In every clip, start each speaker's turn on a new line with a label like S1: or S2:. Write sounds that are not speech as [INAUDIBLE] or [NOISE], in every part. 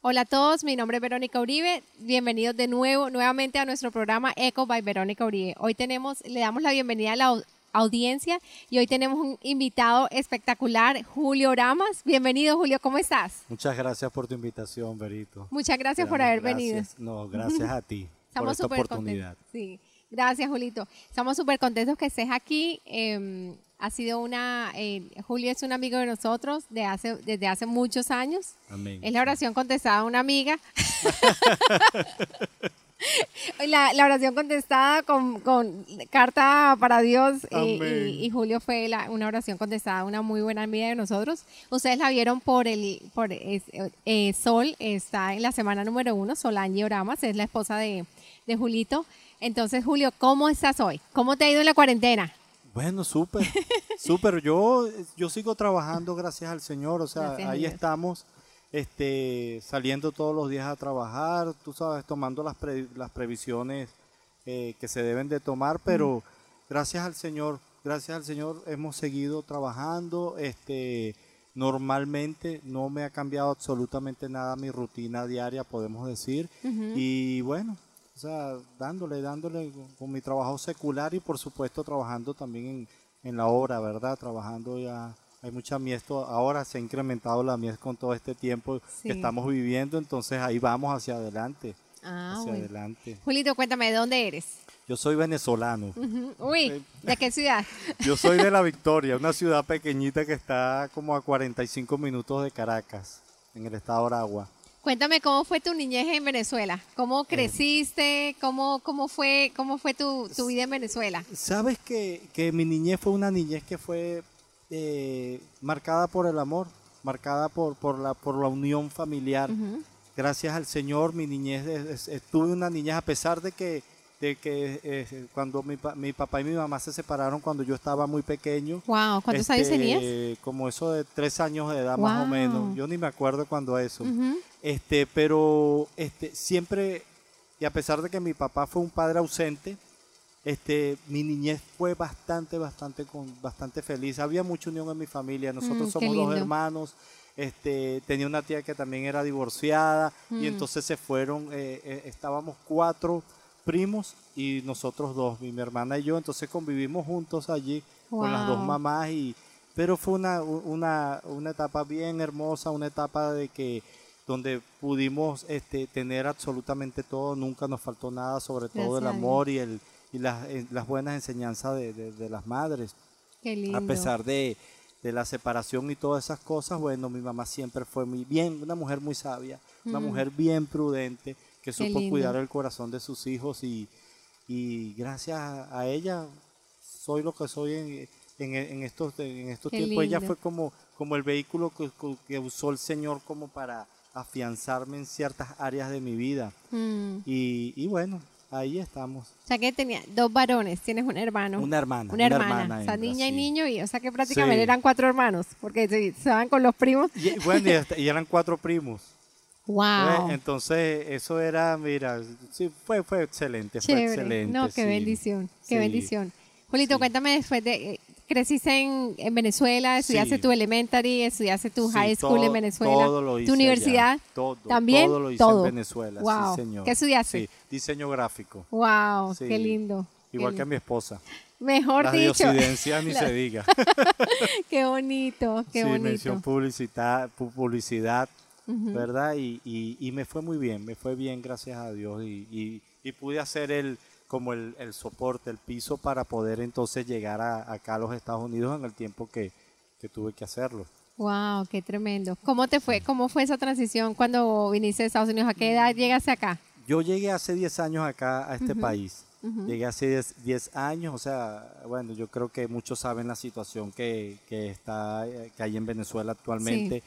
S1: Hola a todos, mi nombre es Verónica Uribe. Bienvenidos de nuevo, nuevamente a nuestro programa Eco by Verónica Uribe. Hoy tenemos, le damos la bienvenida a la au- audiencia y hoy tenemos un invitado espectacular, Julio Ramas. Bienvenido, Julio, ¿cómo estás?
S2: Muchas gracias por tu invitación, Berito.
S1: Muchas gracias por haber
S2: gracias.
S1: venido.
S2: No, gracias a ti [LAUGHS] por
S1: Estamos
S2: esta
S1: súper
S2: oportunidad.
S1: contentos. Sí, gracias, Julito. Estamos súper contentos que estés aquí. Eh, ha sido una, eh, Julio es un amigo de nosotros de hace, desde hace muchos años.
S2: Amén.
S1: Es la oración contestada a una amiga. [LAUGHS] [LAUGHS] La, la oración contestada con, con carta para Dios y,
S2: Amén.
S1: y- y Julio fue la- una oración contestada a una muy buena amiga de nosotros. Ustedes la vieron por el por es- eh, Sol, está en la semana número uno, Solange Oramas, es la esposa de, de Julito. Entonces, Julio, ¿cómo estás hoy? ¿Cómo te ha ido en la cuarentena?
S2: Bueno, súper, súper. Yo, yo sigo trabajando gracias al Señor, o sea,
S1: Gracias
S2: ahí estamos, este, saliendo todos los días a trabajar, tú sabes, tomando las, pre- las previsiones eh, que se deben de tomar, pero gracias al Señor, gracias al Señor hemos seguido trabajando, este, normalmente no me ha cambiado absolutamente nada mi rutina diaria, podemos decir, y bueno, o sea, dándole, dándole con, mi trabajo secular y por supuesto trabajando también en, en la obra, ¿verdad? Trabajando ya, hay mucha mies, ahora se ha incrementado la mies con todo este tiempo
S1: Sí.
S2: que estamos viviendo, entonces ahí vamos hacia adelante,
S1: Ah,
S2: hacia
S1: bueno.
S2: adelante.
S1: Julito, cuéntame, ¿de dónde eres?
S2: Yo soy venezolano.
S1: Uy, ¿de qué ciudad? [LAUGHS]
S2: yo soy de La [LAUGHS] Victoria, una ciudad pequeñita que está como a 45 minutos de Caracas, en el estado de Aragua.
S1: Cuéntame cómo fue tu niñez en Venezuela,
S2: Eh.
S1: cómo creciste, cómo, cómo fue, cómo fue tu, tu vida en Venezuela.
S2: Sabes que, que mi niñez fue una niñez que fue eh, marcada por el amor, marcada por, por, la, por la unión familiar. Gracias al Señor, mi niñez, es- es- tuve una niñez, a pesar de que, de que eh, cuando mi, mi papá y mi mamá se separaron cuando yo estaba muy pequeño.
S1: Wow, ¿cuántos años
S2: este,
S1: tenías?
S2: Como eso de tres años de edad más o menos. Yo ni me acuerdo cuando eso. Este, pero este, siempre, y a pesar de que mi papá fue un padre ausente, este, mi niñez fue bastante, bastante, con, bastante feliz. Había mucha unión en mi familia. Nosotros
S1: Mm,
S2: somos dos hermanos. Este, tenía una tía que también era divorciada
S1: Mm.
S2: y entonces se fueron, eh, eh, estábamos cuatro primos y nosotros dos, mi, mi hermana y yo, entonces convivimos juntos allí con las dos
S1: Wow.
S2: mamás y pero fue una, una, una etapa bien hermosa, una etapa de que donde pudimos este, tener absolutamente todo, nunca nos faltó nada, sobre todo
S1: Gracias
S2: el amor y, el, y las, eh, las buenas enseñanzas de, de- de las madres.
S1: Qué lindo.
S2: A pesar de, de la separación y todas esas cosas, bueno, mi mamá siempre fue muy bien, una mujer muy sabia, una mujer bien prudente, que supo cuidar el corazón de sus hijos y, y gracias a ella soy lo que soy en, en- en estos, en estos
S1: Qué
S2: tiempos. Ella fue como, como el vehículo que, que usó el Señor como para afianzarme en ciertas áreas de mi vida.
S1: Mm.
S2: Y, y bueno, ahí estamos.
S1: O sea que tenía dos varones, tienes un hermano.
S2: Una hermana.
S1: Una hermana, o sea, niña y
S2: sí.
S1: niño, y o sea que prácticamente
S2: Sí.
S1: eran cuatro hermanos, porque se, se van con los primos.
S2: Y, bueno, y, y eran cuatro primos.
S1: Wow.
S2: ¿Ves? Entonces, eso era, mira, sí, fue, fue excelente, fue excelente.
S1: no, qué
S2: sí.
S1: bendición, qué
S2: Sí.
S1: bendición. Julito, cuéntame después de eh, creciste en, en Venezuela, estudiaste
S2: Sí.
S1: tu elementary, estudiaste tu high school
S2: todo-
S1: en Venezuela,
S2: todo lo hice
S1: tu
S2: allá,
S1: universidad.
S2: todo,
S1: ¿También?
S2: Todo lo hice
S1: Todo.
S2: en Venezuela,
S1: Wow.
S2: sí, señor.
S1: ¿Qué estudiaste?
S2: Sí, diseño gráfico.
S1: Wow,
S2: Sí.
S1: qué lindo.
S2: Igual
S1: qué
S2: que
S1: lindo.
S2: mi esposa.
S1: Mejor
S2: Las
S1: dicho.
S2: ni [LAUGHS]
S1: La-
S2: se diga. [LAUGHS]
S1: Qué bonito, qué
S2: sí,
S1: bonito.
S2: mención publicidad, pu- ¿verdad? Y, y, y me fue muy bien, me fue bien, gracias a Dios. Y, y, y pude hacer el como el, el soporte, el piso para poder entonces llegar a, acá a los Estados Unidos en el tiempo que, que tuve que hacerlo.
S1: Wow, qué tremendo. ¿Cómo te fue? ¿Cómo fue esa transición cuando viniste de Estados Unidos? ¿A qué edad llegaste acá?
S2: Yo llegué hace 10 años acá a este país. Llegué hace 10, 10 años, o sea, bueno, yo creo que muchos saben la situación que, que está eh, que hay en Venezuela actualmente.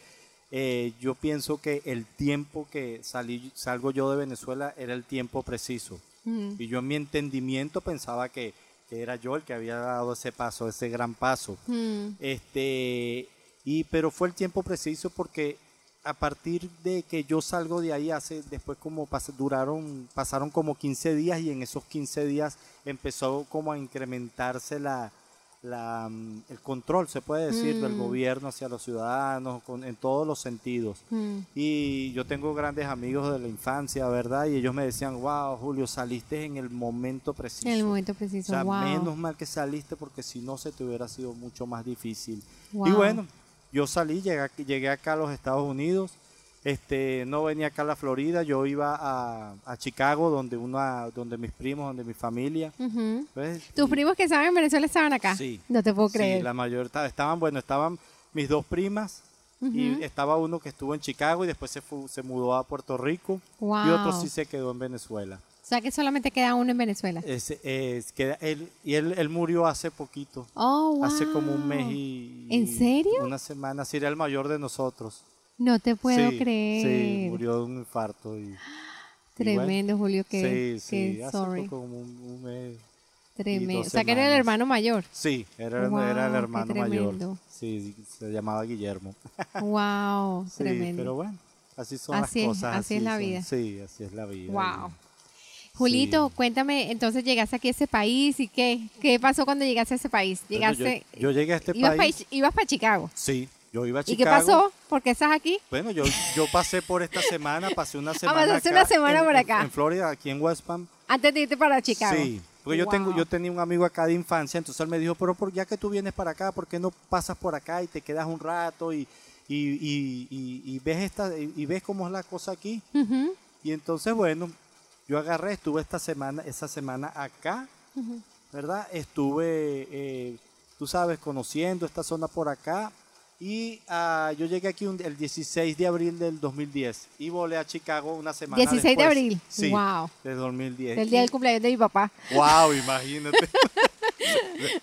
S2: Eh, yo pienso que el tiempo que salí, salgo yo de Venezuela era el tiempo preciso.
S1: Ujú.
S2: Y yo en mi entendimiento pensaba que, que era yo el que había dado ese paso, ese gran paso.
S1: Mm,
S2: Este, y, pero fue el tiempo preciso porque a partir de que yo salgo de ahí hace, después como pas- duraron, pasaron como 15 días y en esos 15 días empezó como a incrementarse la, la, mm, el control, se puede decir, del
S1: Mm.
S2: gobierno hacia los ciudadanos, con- en todos los sentidos.
S1: Mm.
S2: Y yo tengo grandes amigos de la infancia, ¿verdad? Y ellos me decían, wow, Julio, saliste en el momento preciso.
S1: En el momento
S2: O
S1: preciso.
S2: sea,
S1: wow.
S2: menos mal que saliste porque si no se te hubiera sido mucho más difícil. Y bueno, yo salí, llegué, llegué acá a los Estados Unidos. Este, no venía acá a la Florida, yo iba a, a Chicago, donde una, donde mis primos, donde mi familia.
S1: ¿Tus
S2: Y-
S1: primos que estaban en Venezuela estaban acá?
S2: Sí.
S1: No te puedo
S2: Sí,
S1: creer.
S2: la mayor ta- estaban, bueno, estaban mis dos primas y estaba uno que estuvo en Chicago y después se, fu- se mudó a Puerto Rico y otro sí se quedó en Venezuela.
S1: O sea que solamente queda uno en Venezuela.
S2: Es, él, y él, él murió hace poquito,
S1: Oh, wow.
S2: hace como un mes y...
S1: ¿En serio?
S2: Una semana, sí, era el mayor de nosotros.
S1: No te puedo
S2: Sí,
S1: creer.
S2: Sí, murió de un infarto. Y, y bueno,
S1: Tremendo, Julio, que,
S2: sí, sí,
S1: que
S2: hace
S1: sorry.
S2: como un, un mes.
S1: Tremendo. O sea que era el hermano mayor.
S2: Sí, era,
S1: Wow,
S2: era el hermano mayor. Sí, se llamaba Guillermo.
S1: Wow, [LAUGHS]
S2: Sí,
S1: tremendo.
S2: pero bueno, así son
S1: Así
S2: las cosas.
S1: así es la
S2: son.
S1: vida.
S2: Sí, así es la vida.
S1: Wow. Julito,
S2: sí.
S1: cuéntame, entonces llegaste aquí a ese país y qué, qué pasó cuando llegaste a ese país? Llegaste,
S2: yo, yo llegué a este
S1: ibas
S2: país.
S1: ibas para Chicago.
S2: Sí, yo iba a
S1: ¿Y
S2: Chicago.
S1: qué pasó? ¿Por qué estás aquí?
S2: Bueno, yo, yo pasé por esta semana, pasé una semana.
S1: pasaste
S2: acá
S1: una semana
S2: en-
S1: por acá.
S2: En, Florida, aquí en West Palm.
S1: Antes de irte para Chicago.
S2: Sí, porque yo tengo, yo tenía un amigo acá de infancia, entonces él me dijo, pero por, ya que tú vienes para acá, ¿por qué no pasas por acá y te quedas un rato y, y, y- y- y ves esta, y, y ves cómo es la cosa aquí? Y entonces, bueno, yo agarré, estuve esta semana, esa semana acá. ¿verdad? Estuve, eh, tú sabes, conociendo esta zona por acá. Y ah, yo llegué aquí un- el 16 de abril del 2010 y volé a Chicago una semana
S1: 16 de
S2: después.
S1: abril.
S2: Sí,
S1: Wow.
S2: del 2010.
S1: El día del cumpleaños de mi papá.
S2: Wow, imagínate. [LAUGHS]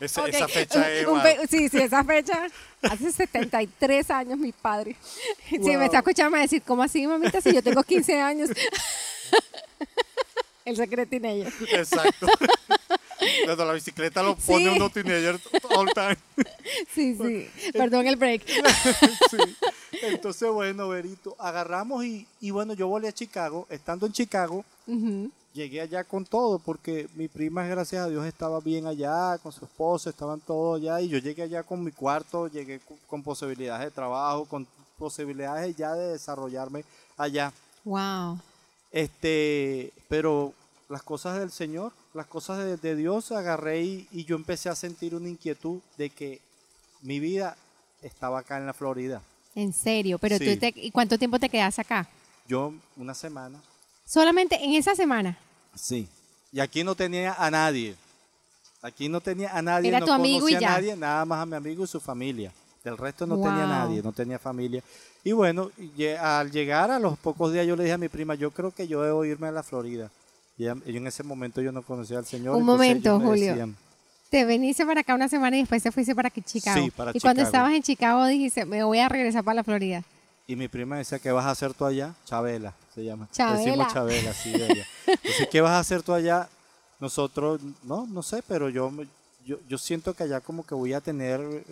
S2: esa,
S1: Ok,
S2: esa fecha es... wow.
S1: Sí, sí, esa fecha. Hace 73 años mi padre. [LAUGHS] Si
S2: Wow.
S1: me está escuchando me va a decir, ¿cómo así, mamita? Si yo tengo 15 años. [LAUGHS] El secreto en ella.
S2: Exacto. Cuando la bicicleta lo pone uno teenager all time.
S1: Sí, sí. Perdón el break. [LAUGHS]
S2: Sí. Entonces, bueno, Berito, agarramos y, y bueno, yo volé a Chicago. Estando en Chicago, llegué allá con todo, porque mi prima, gracias a Dios, estaba bien allá, con su esposo, estaban todos allá, y yo llegué allá con mi cuarto, llegué con, con posibilidades de trabajo, con posibilidades ya de desarrollarme allá.
S1: Wow.
S2: Este, pero las cosas del Señor, las cosas de, de Dios, agarré y, y yo empecé a sentir una inquietud de que mi vida estaba acá en la Florida.
S1: En serio. Pero
S2: Sí.
S1: tú te, ¿y cuánto tiempo te quedas acá?
S2: Yo una semana.
S1: Solamente en esa semana.
S2: Sí. Y aquí no tenía a nadie. Aquí no tenía a nadie.
S1: Era
S2: no
S1: tu amigo y ya.
S2: a nadie, nada más a mi amigo y su familia. Del resto no tenía nadie, no tenía familia. Y bueno, al llegar a los pocos días yo le dije a mi prima, yo creo que yo debo irme a la Florida. Y ella- y en ese momento yo no conocía al Señor.
S1: Un momento, Julio.
S2: decían,
S1: Te veniste para acá una semana y después te fuiste para Chicago.
S2: Sí, para
S1: y cuando estabas en Chicago dijiste, me voy a regresar para la Florida.
S2: Y mi prima decía, ¿qué vas a hacer tú allá? Chabela, se llama.
S1: Chabela.
S2: Decimos Chabela, sí, de ella. Dice, ¿qué vas a hacer tú allá? Nosotros, no, no sé, pero yo, yo, yo siento que allá como que voy a tener eh,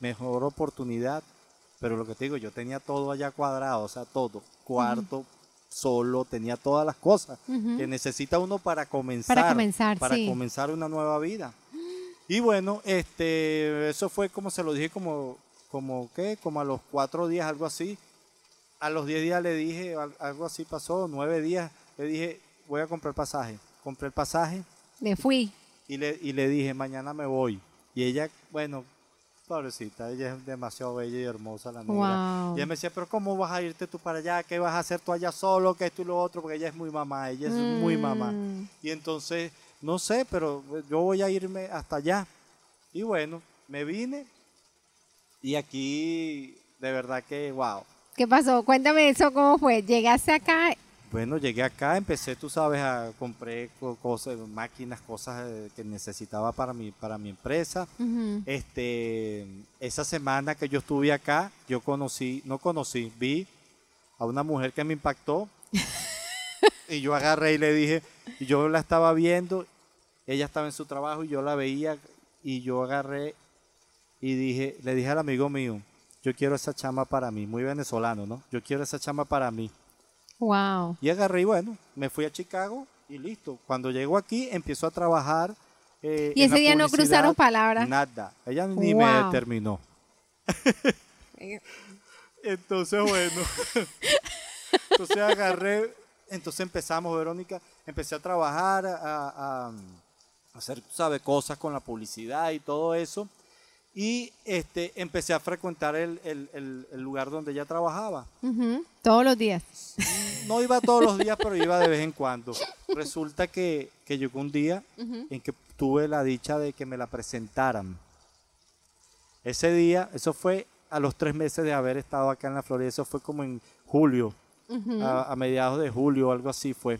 S2: mejor oportunidad. Pero lo que te digo, yo tenía todo allá cuadrado, o sea, todo. Cuarto, solo, tenía todas las cosas que necesita uno para comenzar.
S1: Para comenzar,
S2: para
S1: sí.
S2: comenzar una nueva vida. Y bueno, este, eso fue como se lo dije, como, como ¿qué? Como a los cuatro días, algo así. A los diez días le dije, al- algo así pasó, nueve días, le dije, voy a comprar pasaje. Compré el pasaje
S1: Me fui.
S2: y le, y le dije, mañana me voy. Y ella, bueno, pobrecita, ella es demasiado bella y hermosa la negra.
S1: Wow.
S2: Y ella me decía, pero ¿cómo vas a irte tú para allá? ¿Qué vas a hacer tú allá solo? Que esto y lo otro, porque ella es muy mamá, ella es muy mamá.
S1: Mm.
S2: Y entonces, no sé, pero yo voy a irme hasta allá. Y bueno, me vine y aquí, de verdad que, wow.
S1: ¿Qué pasó? Cuéntame eso, ¿cómo fue? Llegaste acá.
S2: Bueno, llegué acá, empecé, tú sabes, a compré co- cosas, máquinas, cosas eh, que necesitaba para mi, para mi empresa. Este, esa semana que yo estuve acá, yo conocí, no conocí, vi a una mujer que me impactó [LAUGHS] y yo agarré y le dije, y yo la estaba viendo, ella estaba en su trabajo y yo la veía y yo agarré y dije, le dije al amigo mío, yo quiero esa chama para mí, muy venezolano, ¿no? Yo quiero esa chama para mí.
S1: Wow.
S2: Y agarré y bueno, me fui a Chicago y listo. Cuando llego aquí, empiezo a trabajar eh,
S1: Y ese día no cruzaron palabras.
S2: Nada, ella ni me determinó. [LAUGHS] Entonces, bueno, entonces agarré, entonces empezamos, Verónica, empecé a trabajar, a, a- hacer, tú sabes, cosas con la publicidad y todo eso. Y este, empecé a frecuentar el, el- el- el lugar donde ella trabajaba.
S1: Todos los días.
S2: No iba todos los días, pero iba de vez en cuando. Resulta que, que llegó un día en que tuve la dicha de que me la presentaran. Ese día, eso fue a los tres meses de haber estado acá en la Florida, eso fue como en julio, a, a mediados de julio, algo así fue.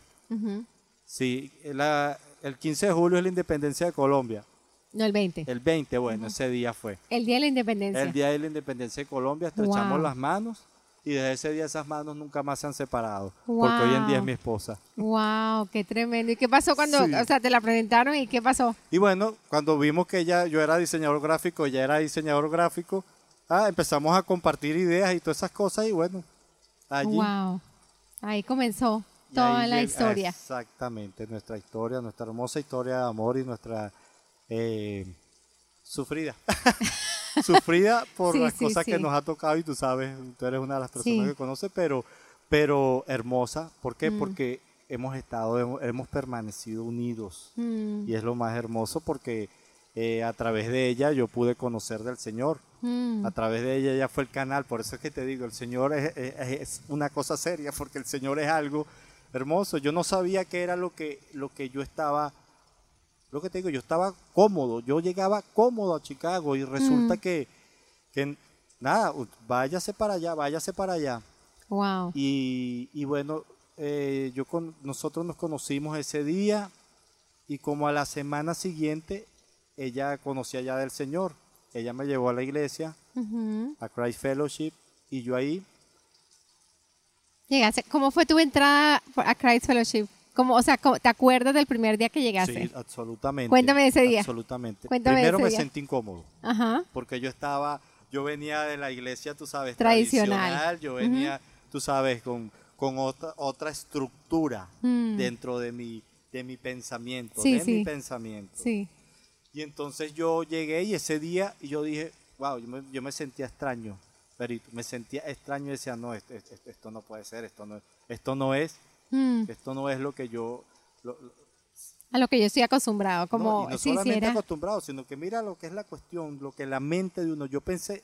S2: Sí, la- el 15 de julio es la independencia de Colombia.
S1: No, el 20.
S2: El 20, bueno, ese día fue.
S1: El día de la independencia.
S2: El día de la independencia de Colombia, estrechamos
S1: Wow.
S2: las manos y desde ese día esas manos nunca más se han separado. Porque hoy en día es mi esposa.
S1: Wow, qué tremendo. ¿Y qué pasó cuando,
S2: Sí.
S1: o sea, te la presentaron y qué pasó?
S2: Y bueno, cuando vimos que ella, yo era diseñador gráfico, ella era diseñador gráfico, ah, empezamos a compartir ideas y todas esas cosas y bueno, allí.
S1: Wow. Ahí comenzó toda
S2: ahí
S1: la historia.
S2: Exactamente, nuestra historia, nuestra hermosa historia de amor y nuestra eh, sufrida. [LAUGHS] sufrida por
S1: Sí,
S2: las
S1: sí,
S2: cosas que nos ha tocado y tú sabes, tú eres una de las personas
S1: Sí.
S2: que conoce, pero, pero hermosa. ¿Por qué?
S1: Mm.
S2: Porque hemos estado, hemos, hemos permanecido unidos.
S1: Mm,
S2: Y es lo más hermoso porque eh, a través de ella yo pude conocer del Señor.
S1: mm.
S2: A través de ella ella fue el canal. Por eso es que te digo, el Señor es, es- es una cosa seria porque el Señor es algo hermoso. Yo no sabía qué era lo que, lo que yo estaba, lo que te digo, yo estaba cómodo. Yo llegaba cómodo a Chicago y resulta
S1: Mm.
S2: que, que nada, váyase para allá, váyase para allá.
S1: Wow.
S2: Y, y bueno, eh, yo con, nosotros nos conocimos ese día y como a la semana siguiente ella conocía ya del Señor. Ella me llevó a la iglesia, a Christ Fellowship, y yo ahí,
S1: Llegaste. ¿Cómo fue tu entrada a Christ Fellowship? ¿Cómo, o sea, ¿te acuerdas del primer día que llegaste?
S2: sí, absolutamente.
S1: Cuéntame de ese día.
S2: Absolutamente.
S1: Cuéntame
S2: Primero
S1: ese
S2: me
S1: día.
S2: sentí incómodo,
S1: Ajá.
S2: porque yo estaba, yo venía de la iglesia, tú sabes,
S1: Tradicional.
S2: tradicional, yo venía, tú sabes, con, con otra, otra estructura
S1: Mm.
S2: dentro de mi, de mi pensamiento,
S1: Sí,
S2: de
S1: sí.
S2: mi pensamiento.
S1: Sí.
S2: Y entonces yo llegué y ese día y yo dije, wow, yo me, yo me sentía extraño, Perito, me sentía extraño y decía, no, esto, esto- esto no puede ser, esto no, esto no es,
S1: Mm.
S2: esto no es lo que yo, lo- lo-
S1: A lo que yo estoy acostumbrado.
S2: no,
S1: Como
S2: y no
S1: si
S2: solamente
S1: hiciera.
S2: acostumbrado, sino que mira lo que es la cuestión, lo que la mente de uno, yo pensé,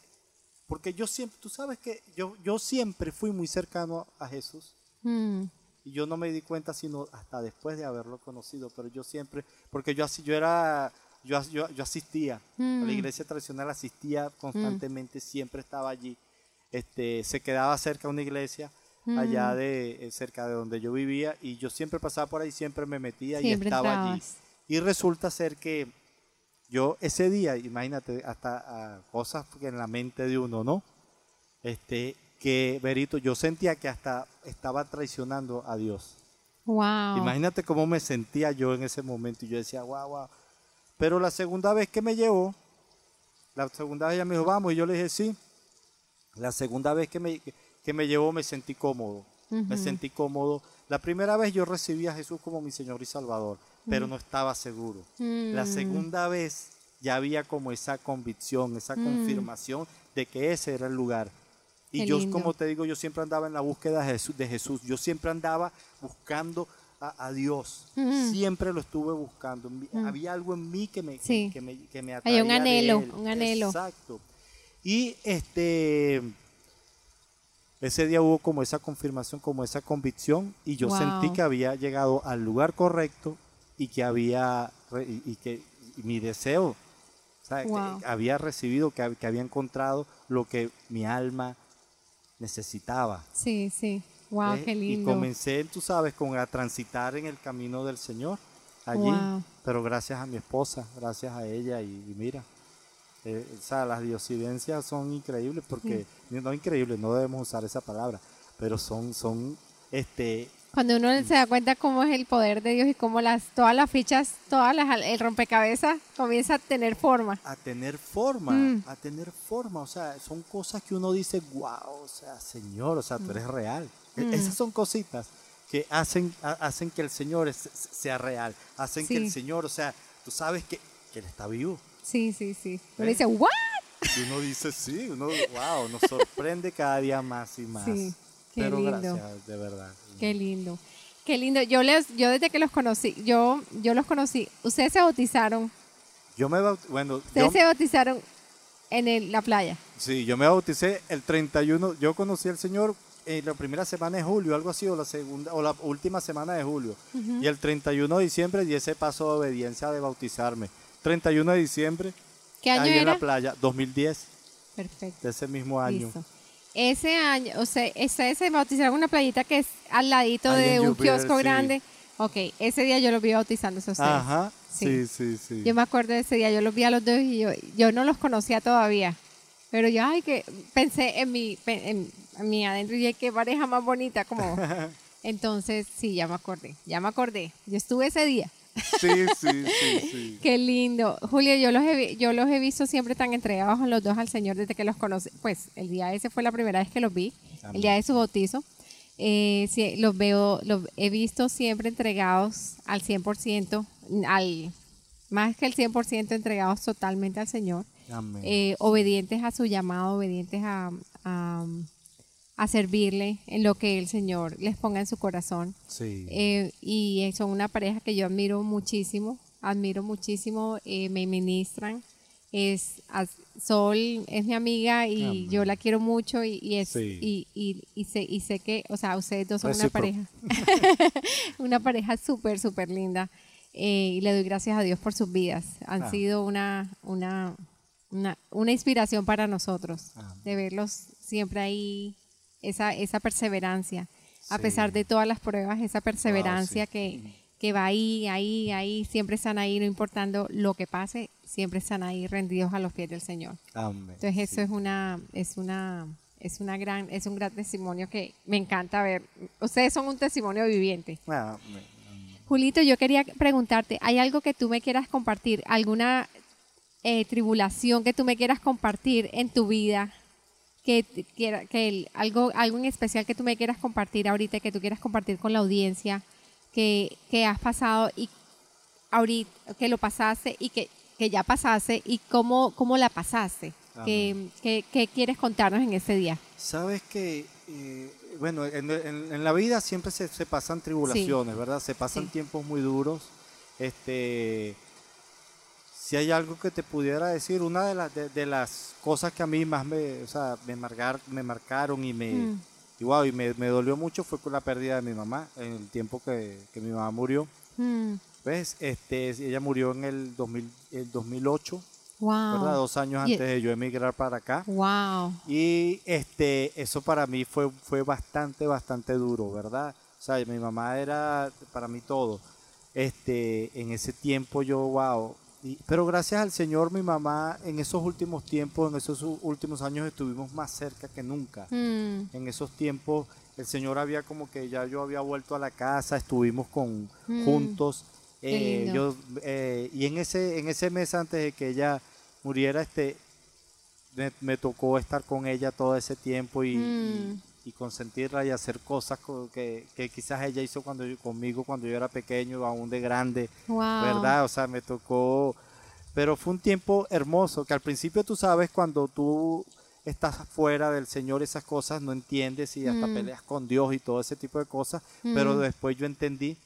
S2: porque yo siempre, tú sabes que yo, yo siempre fui muy cercano a Jesús.
S1: Mm.
S2: Y yo no me di cuenta sino hasta después de haberlo conocido, pero yo siempre, porque yo así, yo era, yo, yo, yo asistía a
S1: Mm.
S2: la iglesia tradicional, asistía constantemente, siempre estaba allí. Este, se quedaba cerca una iglesia allá de eh, cerca de donde yo vivía y yo siempre pasaba por ahí, siempre me metía
S1: Siempre
S2: y estaba allí. Y resulta ser que yo ese día, imagínate, hasta ah, cosas que en la mente de uno, ¿no? Este, que Berito, yo sentía que hasta estaba traicionando a Dios.
S1: Wow.
S2: Imagínate cómo me sentía yo en ese momento. Y yo decía, guau, guau. Pero la segunda vez que me llevó, la segunda vez ella me dijo, vamos, y yo le dije, sí. La segunda vez que me, que me llevó me sentí cómodo. Me sentí cómodo. La primera vez yo recibí a Jesús como mi Señor y Salvador, pero no estaba seguro. La
S1: Mm.
S2: segunda vez ya había como esa convicción, esa
S1: Mm.
S2: confirmación de que ese era el lugar. Y
S1: Qué
S2: yo,
S1: lindo.
S2: como te digo, yo siempre andaba en la búsqueda de Jesús. De Jesús. Yo siempre andaba buscando a, a Dios. Siempre lo estuve buscando.
S1: Mm.
S2: Había algo en mí que me,
S1: Sí.
S2: que me, que me
S1: Hay
S2: atraía
S1: un
S2: de
S1: anhelo,
S2: él.
S1: un anhelo.
S2: Exacto. Y este... Ese día hubo como esa confirmación, como esa convicción y yo
S1: Wow.
S2: sentí que había llegado al lugar correcto y que había y, y que y mi deseo, que había recibido, que, hab- que había encontrado lo que mi alma necesitaba.
S1: Sí, sí. Wow,
S2: ¿eh?
S1: qué
S2: Y
S1: lindo.
S2: comencé, tú sabes, con a transitar en el camino del Señor allí,
S1: Wow.
S2: pero gracias a mi esposa, gracias a ella y, y mira, eh, o sea, las diosidencias son increíbles porque, no increíbles, no debemos usar esa palabra, pero son, son, este,
S1: Cuando uno se da cuenta cómo es el poder de Dios y cómo las todas las fichas, todas las el rompecabezas comienza a tener forma.
S2: a tener forma,
S1: Mm.
S2: a tener forma, o sea, son cosas que uno dice, wow, o sea, Señor, o sea, tú eres real. E-
S1: Mm.
S2: Esas son cositas que hacen, ha- hacen que el Señor sea real, hacen que el Señor, o sea, tú sabes que que él está vivo.
S1: Sí, sí, sí. Uno
S2: ¿Eh?
S1: dice, ¿what?
S2: Y uno dice, sí, uno, [LAUGHS] wow, nos sorprende cada día más y más.
S1: Sí, qué
S2: Pero
S1: lindo.
S2: gracias, de verdad.
S1: Qué lindo. Qué lindo. Yo les, yo desde que los conocí, yo, yo los conocí. Ustedes se bautizaron.
S2: Yo me baut- bueno,
S1: Ustedes
S2: yo,
S1: se bautizaron en el- la playa.
S2: sí, yo me bauticé el 31, yo conocí al Señor en la primera semana de julio, algo así, o la segunda, o la última semana de julio. Y el 31 de diciembre di ese paso de obediencia de bautizarme. 31 de diciembre,
S1: ¿Qué año
S2: ahí en
S1: era?
S2: la playa, 2010,
S1: Perfecto.
S2: de ese mismo año.
S1: Listo. Ese año, o sea, ustedes se bautizaron en una playita que es al ladito
S2: Ahí
S1: de
S2: en
S1: un
S2: Jupiter,
S1: kiosco
S2: sí.
S1: grande. Ok, ese día yo los vi bautizándose a ustedes.
S2: Ajá,
S1: Sí.
S2: sí, sí, sí.
S1: Yo me acuerdo de ese día, yo los vi a los dos y yo, yo no los conocía todavía. Pero yo, ay, que pensé en mi, en, en mi adentro y dije, qué pareja más bonita, como. [LAUGHS] Entonces, sí, ya me acordé, ya me acordé. Yo estuve ese día.
S2: Sí, sí, sí, sí. [LAUGHS]
S1: Qué lindo. Julio, yo los, he, vi- yo los he visto siempre tan entregados a los dos al Señor desde que los conocí. Pues el día ese fue la primera vez que los vi, el día de su bautizo. Eh, sí, los veo, los he visto siempre entregados al 100%, al, más que el 100% entregados totalmente al Señor,
S2: Amén.
S1: eh, obedientes a su llamado, obedientes a, a, a servirle en lo que el Señor les ponga en su corazón.
S2: sí.
S1: Eh, y son una pareja que yo admiro muchísimo, admiro muchísimo, eh, me ministran. Es as- Sol es mi amiga y
S2: Amén.
S1: yo la quiero mucho y, y es
S2: Sí.
S1: y, y, y sé y sé que, o sea, ustedes dos son una pareja, [LAUGHS] una pareja súper súper linda eh, y le doy gracias a Dios por sus vidas. Han
S2: Ah.
S1: sido una una una, una inspiración para nosotros
S2: Amén.
S1: de verlos siempre ahí esa esa perseverancia a pesar de todas las pruebas, esa perseverancia
S2: sí.
S1: que, que va ahí, ahí, ahí, siempre están ahí, no importando lo que pase, siempre están ahí rendidos a los pies del Señor.
S2: Amén.
S1: Entonces eso
S2: sí.
S1: es una, es una, es una gran, es un gran testimonio que me encanta ver. Ustedes son un testimonio viviente.
S2: Amén, amén.
S1: Julito, yo quería preguntarte, ¿hay algo que tú me quieras compartir? ¿Alguna eh, tribulación que tú me quieras compartir en tu vida? Que, que el- algo, algo en especial que tú me quieras compartir ahorita, que tú quieras compartir con la audiencia, que, que has pasado y ahorita, que lo pasaste y que, que ya pasaste y cómo, cómo la pasaste. ¿Qué, qué, qué quieres contarnos en este día?
S2: Sabes que, eh, bueno, en, en- en la vida siempre se, se pasan tribulaciones, ¿verdad? Se pasan
S1: Sí.
S2: tiempos muy duros. Este, si hay algo que te pudiera decir, una de, las de, de las cosas que a mí más me, o sea, me, marcar, me marcaron y me,
S1: Mm.
S2: y, wow, y me, me dolió mucho fue con la pérdida de mi mamá, en el tiempo que, que mi mamá murió.
S1: Mm,
S2: ¿Ves? Este, ella murió en el, 2000, el 2008, ¿verdad?
S1: wow.
S2: Dos años
S1: Y-
S2: antes de yo emigrar para acá.
S1: Wow.
S2: Y este, eso para mí fue, fue bastante, bastante duro, ¿verdad? O sea, mi mamá era para mí todo. Este, en ese tiempo yo, wow. Y- pero gracias al Señor, mi mamá en esos últimos tiempos, en esos últimos años estuvimos más cerca que nunca.
S1: Mm,
S2: En esos tiempos el Señor había como que ya yo había vuelto a la casa, estuvimos con
S1: Mm.
S2: juntos. Eh, yo, eh, y en ese, en ese mes antes de que ella muriera, este, me, me tocó estar con ella todo ese tiempo y,
S1: Mm.
S2: Y- consentirla y hacer cosas co- que, que quizás ella hizo cuando yo- conmigo cuando yo era pequeño, aún de grande,
S1: wow.
S2: ¿verdad? O sea, me tocó, pero fue un tiempo hermoso, que al principio tú sabes cuando tú estás fuera del Señor esas cosas no entiendes y hasta
S1: Mm.
S2: peleas con Dios y todo ese tipo de cosas, pero
S1: Mm.
S2: después yo entendí,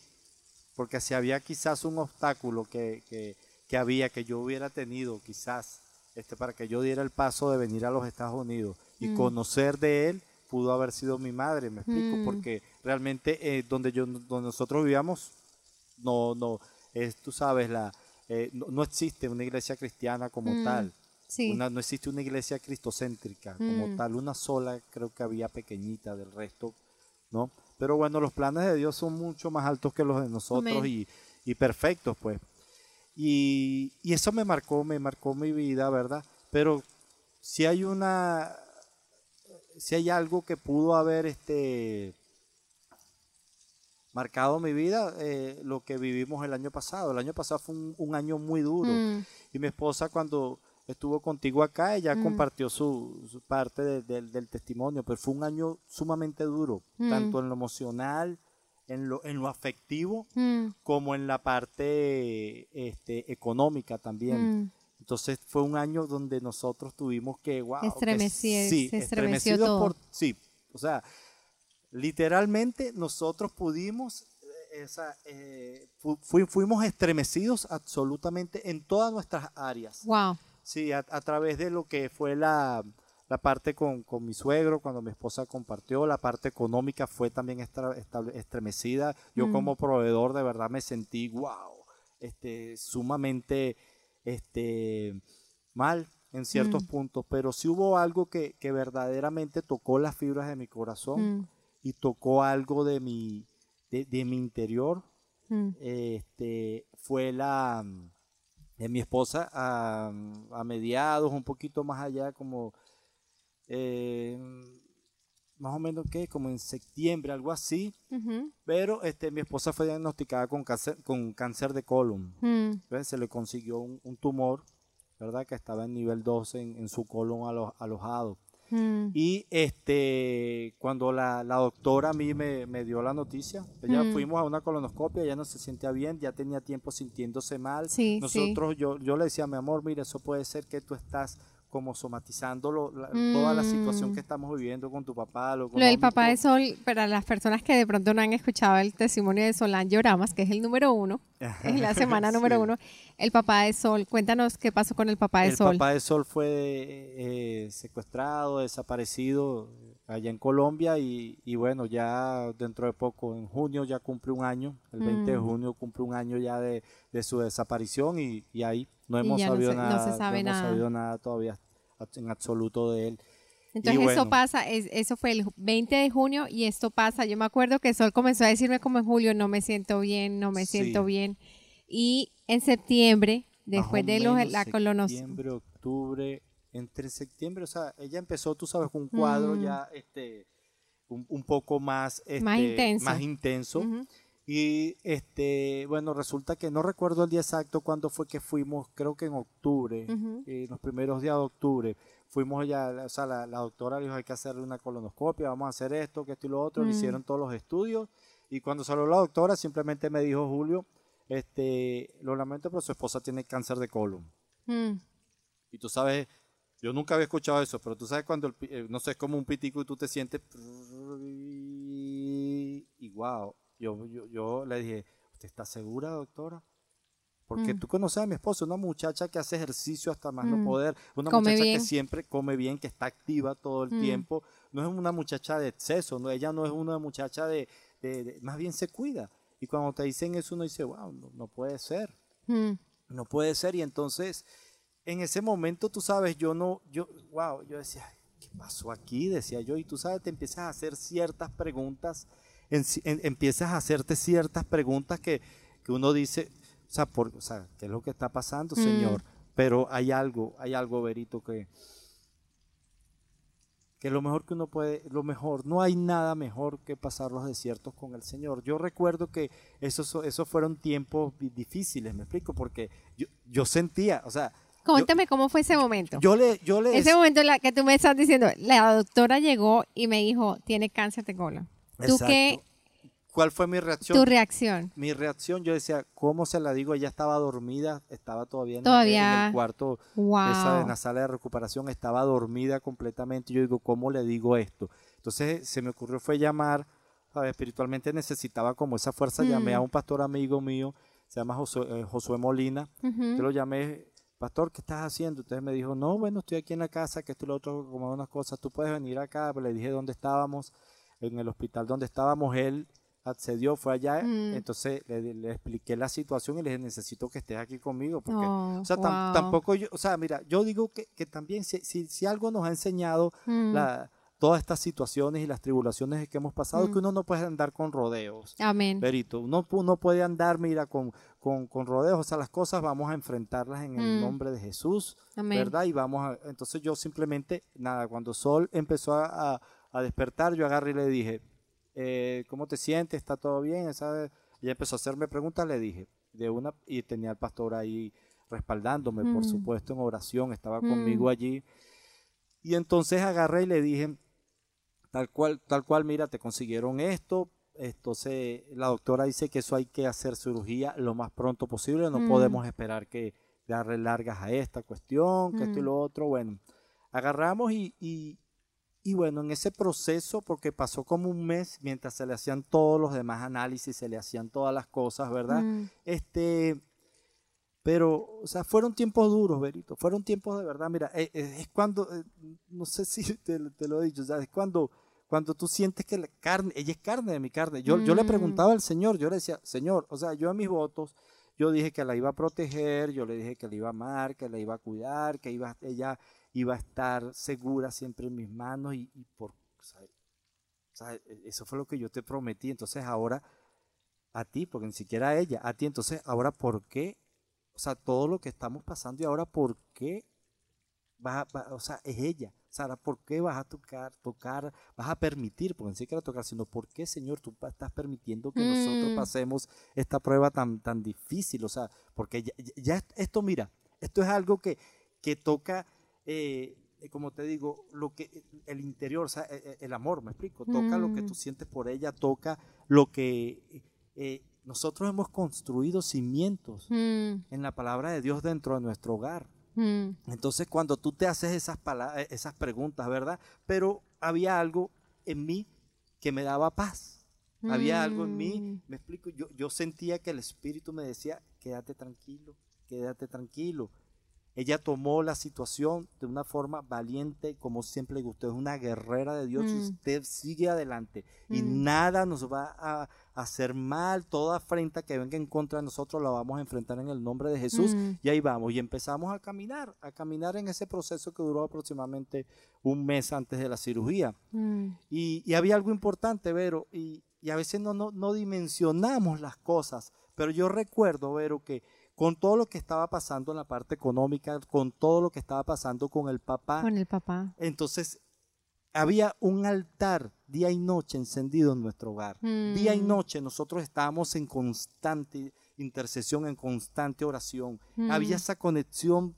S2: porque si había quizás un obstáculo que, que, que había, que yo hubiera tenido quizás, este, para que yo diera el paso de venir a los Estados Unidos y
S1: Mm.
S2: conocer de Él, pudo haber sido mi madre, me explico,
S1: Mm.
S2: porque realmente eh, donde, yo, donde nosotros vivíamos, no, no, es, tú sabes, la, eh, no, no existe una iglesia cristiana como
S1: Mm,
S2: tal.
S1: Sí.
S2: Una- no existe una iglesia cristocéntrica como
S1: Mm.
S2: tal, una sola creo que había pequeñita del resto, ¿no? Pero bueno, los planes de Dios son mucho más altos que los de nosotros y, y perfectos, pues. Y, y eso me marcó, me marcó mi vida, ¿verdad? Pero si hay una, si hay algo que pudo haber este marcado mi vida, eh, lo que vivimos el año pasado. El año pasado fue un, un año muy duro.
S1: Mm,
S2: Y mi esposa cuando estuvo contigo acá, ella
S1: Mm.
S2: compartió su, su parte de- del- del testimonio, pero fue un año sumamente duro,
S1: Mm.
S2: tanto en lo emocional, en lo, en lo afectivo como en la parte este, económica también. Entonces fue un año donde nosotros tuvimos que, wow, que sí,
S1: se estremeció todo.
S2: por, sí, o sea, literalmente nosotros pudimos, eh, esa, eh, fu- fui- fuimos estremecidos absolutamente en todas nuestras áreas.
S1: Wow.
S2: Sí, a, a través de lo que fue la, la parte con, con mi suegro, cuando mi esposa compartió, la parte económica fue también estra- estable- estremecida. Yo
S1: Mm.
S2: como proveedor de verdad me sentí, wow, este, sumamente este, mal en ciertos
S1: Mm.
S2: puntos, pero sí hubo algo que, que verdaderamente tocó las fibras de mi corazón
S1: Mm,
S2: y tocó algo de mi, de, de mi interior.
S1: Mm,
S2: este, fue la de mi esposa a, a mediados, un poquito más allá, como eh, más o menos que como en septiembre, algo así. Pero este, mi esposa fue diagnosticada con cáncer, con cáncer de colon.
S1: mm,
S2: Entonces se le consiguió un, un tumor, ¿verdad? Que estaba en nivel 12 en, en su colon alo- alojado.
S1: mm,
S2: Y este, cuando la, la doctora a mí me, me dio la noticia, ya
S1: Mm.
S2: fuimos a una colonoscopia, ya no se sentía bien, ya tenía tiempo sintiéndose mal.
S1: Sí, sí.
S2: Nosotros, yo, yo le decía, mi amor, mira, eso puede ser que tú estás como somatizando lo- la- toda la situación
S1: Mm.
S2: que estamos viviendo con tu papá. Lo,
S1: Lo del papá de Sol, para las personas que de pronto no han escuchado el testimonio de Solange Oramas, que es el número uno, en la [LAUGHS] semana número uno, el papá de Sol. Cuéntanos qué pasó con el papá de
S2: El
S1: Sol.
S2: papá de Sol fue eh, secuestrado, desaparecido allá en Colombia y, y bueno, ya dentro de poco, en junio ya cumple un año, el 20 de
S1: Mm.
S2: junio cumple un año ya de, de su desaparición y, y ahí no
S1: Y
S2: hemos
S1: no
S2: sabido
S1: se- no
S2: nada,
S1: se sabe
S2: hemos
S1: nada.
S2: sabido nada todavía en absoluto de él.
S1: Entonces eso pasa, es- eso fue el 20 de junio y esto pasa. Yo me acuerdo que Sol comenzó a decirme como en julio, no me siento bien, no me
S2: Sí.
S1: siento bien. Y en septiembre, después de los, la.
S2: Septiembre, octubre, entre septiembre, o sea, ella empezó, tú sabes, con un cuadro
S1: Mm.
S2: ya este, un, un poco más,
S1: Más
S2: este,
S1: intenso.
S2: más intenso. Y este, bueno, resulta que no recuerdo el día exacto cuándo fue que fuimos, creo que en octubre, eh, los primeros días de octubre, fuimos ya, o sea, la, la doctora dijo hay que hacerle una colonoscopia, vamos a hacer esto, que esto y lo otro, le
S1: Mm.
S2: hicieron todos los estudios y cuando salió la doctora simplemente me dijo Julio, este, lo lamento, pero su esposa tiene cáncer de colon.
S1: Mm.
S2: Y tú sabes, yo nunca había escuchado eso, pero tú sabes cuando, el eh, no sé, es como un pitico y tú te sientes... Y wow, yo, yo, yo le dije, ¿usted está segura, doctora? Porque
S1: Mm.
S2: tú conoces a mi esposa, una muchacha que hace ejercicio hasta más no
S1: Mm.
S2: poder, una
S1: Come
S2: muchacha
S1: bien.
S2: que siempre come bien, que está activa todo el
S1: Mm.
S2: tiempo, no es una muchacha de exceso, no, ella no es una muchacha de, de- de- más bien se cuida. Y cuando te dicen eso uno dice, wow, no, no puede ser no puede ser. Y entonces, en ese momento, tú sabes, yo no, yo, wow, yo decía, ¿qué pasó aquí? Decía yo, y tú sabes, te empiezas a hacer ciertas preguntas, en- en- empiezas a hacerte ciertas preguntas que, que uno dice, o sea, por, o sea, ¿qué es lo que está pasando,
S1: Mm.
S2: Señor? Pero hay algo, hay algo, Verito, que, que lo mejor que uno puede, lo mejor, no hay nada mejor que pasar los desiertos con el Señor. Yo recuerdo que esos, esos fueron tiempos di- difíciles, me explico, porque yo, yo sentía, o sea,
S1: Cuéntame cómo fue ese momento.
S2: yo le, yo le
S1: ese momento en la que tú me estás diciendo, la doctora llegó y me dijo, tiene cáncer de colon. ¿Tú qué.
S2: ¿Cuál fue mi reacción?
S1: tu reacción?
S2: mi reacción, yo decía, ¿cómo se la digo? Ella estaba dormida, estaba todavía en,
S1: Todavía.
S2: en el cuarto esa, en la sala de recuperación, estaba dormida completamente. Yo digo, ¿cómo le digo esto? Entonces se me ocurrió fue llamar, ¿sabes? espiritualmente necesitaba como esa fuerza, llamé a
S1: Mm.
S2: un pastor amigo mío, se llama Josué, eh, Josué Molina, yo lo llamé, pastor, ¿qué estás haciendo? Entonces me dijo, no, bueno, estoy aquí en la casa, que esto y lo otro, como unas cosas, tú puedes venir acá, le dije dónde estábamos, en el hospital donde estábamos, él accedió, fue allá,
S1: Mm.
S2: entonces le, le expliqué la situación y le dije, necesito que estés aquí conmigo, porque,
S1: Oh,
S2: o sea, tam- tampoco yo, o sea, mira, yo digo que, que también si, si, si algo nos ha enseñado
S1: Mm.
S2: la, todas estas situaciones y las tribulaciones que hemos pasado,
S1: Mm.
S2: que uno no puede andar con rodeos.
S1: Amén.
S2: Verito, uno, pu- no puede andar, mira, con, con, con rodeos, o sea, las cosas vamos a enfrentarlas en el
S1: Mm.
S2: nombre de Jesús,
S1: Amén.
S2: ¿verdad? Y vamos a, entonces yo simplemente, nada, cuando Sol empezó a, a- a despertar, yo agarré y le dije, eh, ¿cómo te sientes? ¿Está todo bien? ¿Sabes? Y empezó a hacerme preguntas, le dije, de una, y tenía al pastor ahí respaldándome, por
S1: Mm.
S2: supuesto, en oración, estaba
S1: Mm.
S2: conmigo allí. Y entonces agarré y le dije, tal cual, tal cual, mira, te consiguieron esto, entonces la doctora dice que eso hay que hacer cirugía lo más pronto posible, no
S1: Mm.
S2: podemos esperar que darle largas a esta cuestión, que esto y
S1: Mm.
S2: lo otro. Bueno, agarramos y, y, y bueno, en ese proceso, porque pasó como un mes mientras se le hacían todos los demás análisis, se le hacían todas las cosas, ¿verdad?
S1: Mm,
S2: Este, pero, o sea, fueron tiempos duros, Berito, fueron tiempos de verdad. Mira, eh, eh, es cuando, eh, no sé si [LAUGHS] te, te lo he dicho, o sea, es cuando, cuando tú sientes que la carne, ella es carne de mi carne. Yo, yo le
S1: Mm.
S2: preguntaba al Señor, yo le decía, Señor, o sea, yo a mis votos, yo dije que la iba a proteger, yo le dije que la iba a amar, que la iba a cuidar, que iba, ella iba a estar segura siempre en mis manos y, y por, o sea, o sea, e- eso fue lo que yo te prometí. Entonces ahora a ti, porque ni siquiera a ella, a ti. Entonces ahora, ¿por qué? O sea, todo lo que estamos pasando y ahora, ¿por qué? Vas a- va- o sea, es ella. Ahora, ¿por qué vas a tocar, tocar, vas a permitir, porque ni siquiera tocar, sino por qué, Señor, tú estás permitiendo que nosotros
S1: Mm.
S2: pasemos esta prueba tan, tan difícil? O sea, porque ya, ya- ya est- esto, mira, esto es algo que, que toca, eh, como te digo, lo que el interior, o sea, eh, eh, el amor, me explico, toca lo que
S1: Mm.
S2: tú sientes por ella, toca lo que eh, nosotros hemos construido cimientos
S1: mm,
S2: en la palabra de Dios dentro de nuestro hogar.
S1: Mm,
S2: Entonces, cuando tú te haces esas, pala- eh, esas preguntas, ¿verdad? Pero había algo en mí que me daba paz. Había algo en mí,
S1: mm,
S2: me explico, yo, yo sentía que el Espíritu me decía, quédate tranquilo, quédate tranquilo. Ella tomó la situación de una forma valiente, como siempre digo, usted es una guerrera de Dios y
S1: Mm.
S2: usted sigue adelante y
S1: Mm.
S2: nada nos va a hacer mal, toda afrenta que venga en contra de nosotros la vamos a enfrentar en el nombre de Jesús
S1: Mm.
S2: y ahí vamos y empezamos a caminar, a caminar en ese proceso que duró aproximadamente un mes antes de la cirugía. Y, y había algo importante, Vero, y, y a veces no, no, no dimensionamos las cosas, pero yo recuerdo, Vero, que con todo lo que estaba pasando en la parte económica, con todo lo que estaba pasando con el papá,
S1: Con el papá.
S2: entonces había un altar día y noche encendido en nuestro hogar. Día y
S1: Mm.
S2: noche nosotros estábamos en constante intercesión, en constante oración. Había
S1: Mm.
S2: esa conexión,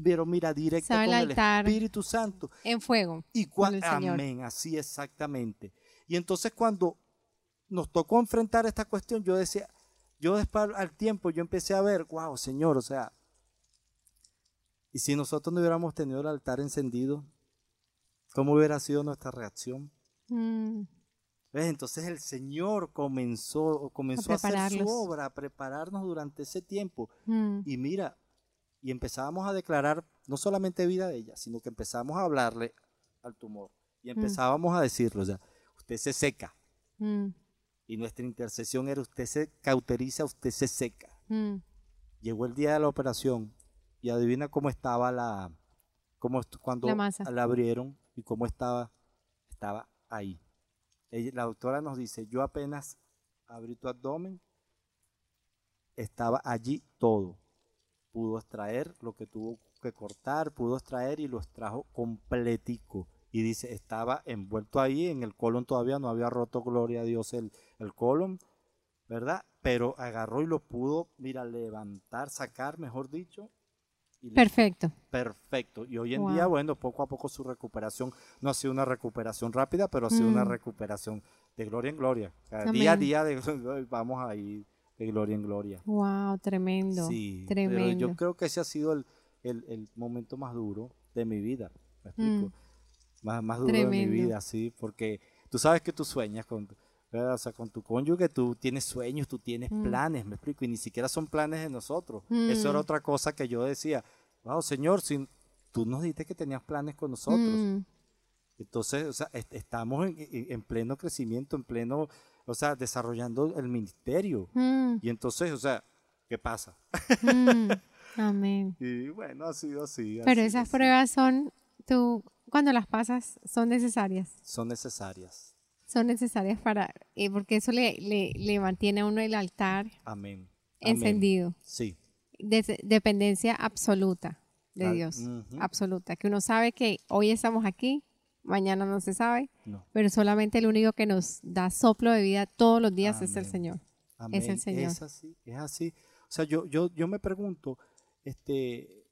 S2: pero mira, directa con el
S1: altar.
S2: Espíritu Santo.
S1: En fuego.
S2: Y
S1: con el Señor.
S2: amén, así exactamente. Y entonces cuando nos tocó enfrentar esta cuestión, yo decía, yo después al tiempo yo empecé a ver, wow, Señor, o sea, y si nosotros no hubiéramos tenido el altar encendido, ¿cómo hubiera sido nuestra reacción?
S1: Mm,
S2: ¿Ves? Entonces el Señor comenzó, comenzó a, hacer su obra, a prepararnos durante ese tiempo.
S1: mm,
S2: Y mira, y empezábamos a declarar no solamente vida de ella, sino que empezamos a hablarle al tumor. Y empezábamos a decirle, o sea, usted se seca. Y nuestra intercesión era, usted se cauteriza, usted se seca.
S1: mm.
S2: Llegó el día de la operación y adivina cómo estaba la, cómo cuando
S1: La masa.
S2: la abrieron y cómo estaba, estaba ahí. Ella- la doctora nos dice, yo apenas abrí tu abdomen, estaba allí todo. Pudo extraer lo que tuvo que cortar, pudo extraer y lo extrajo completico. Y dice, estaba envuelto ahí, en el colon todavía no había roto, gloria a Dios, el, el colon, ¿verdad? Pero agarró y lo pudo, mira, levantar, sacar, mejor dicho.
S1: Perfecto.
S2: Perfecto. Y hoy en
S1: Wow.
S2: día, bueno, poco a poco su recuperación no ha sido una recuperación rápida, pero ha sido una
S1: Mm.
S2: recuperación de gloria en gloria. Cada día a día de, [LAUGHS] vamos a ir de gloria en gloria.
S1: Wow, tremendo.
S2: Sí, pero
S1: tremendo.
S2: yo creo que ese ha sido el, el- el momento más duro de mi vida. ¿Me explico?
S1: Mm.
S2: Más, más duro de mi vida, sí, porque tú sabes que tú sueñas con, o sea, con tu cónyuge, tú tienes sueños, tú tienes
S1: Mm.
S2: planes, me explico, y ni siquiera son planes de nosotros. Eso era
S1: Mm.
S2: otra cosa que yo decía, wow, Señor, si tú nos dijiste que tenías planes con nosotros.
S1: Mm,
S2: Entonces, o sea, est- estamos en, en- en pleno crecimiento, en pleno, o sea, desarrollando el ministerio.
S1: mm,
S2: Y entonces, o sea, ¿qué pasa?
S1: mm. [LAUGHS] Amén.
S2: Y bueno, ha sido así.
S1: Pero esas
S2: así.
S1: pruebas son, tú, cuando las pasas, son necesarias.
S2: son necesarias.
S1: Son necesarias para, eh, porque eso le, le, le mantiene a uno el altar
S2: Amén. Amén.
S1: encendido.
S2: Sí.
S1: de- dependencia absoluta de
S2: Al-
S1: Dios. Absoluta. Que uno sabe que hoy estamos aquí, mañana no se sabe,
S2: No.
S1: pero solamente el único que nos da soplo de vida todos los días es el. Señor.
S2: Amén.
S1: Es el Señor.
S2: Es así, es así. O sea, yo, yo, yo me pregunto, este,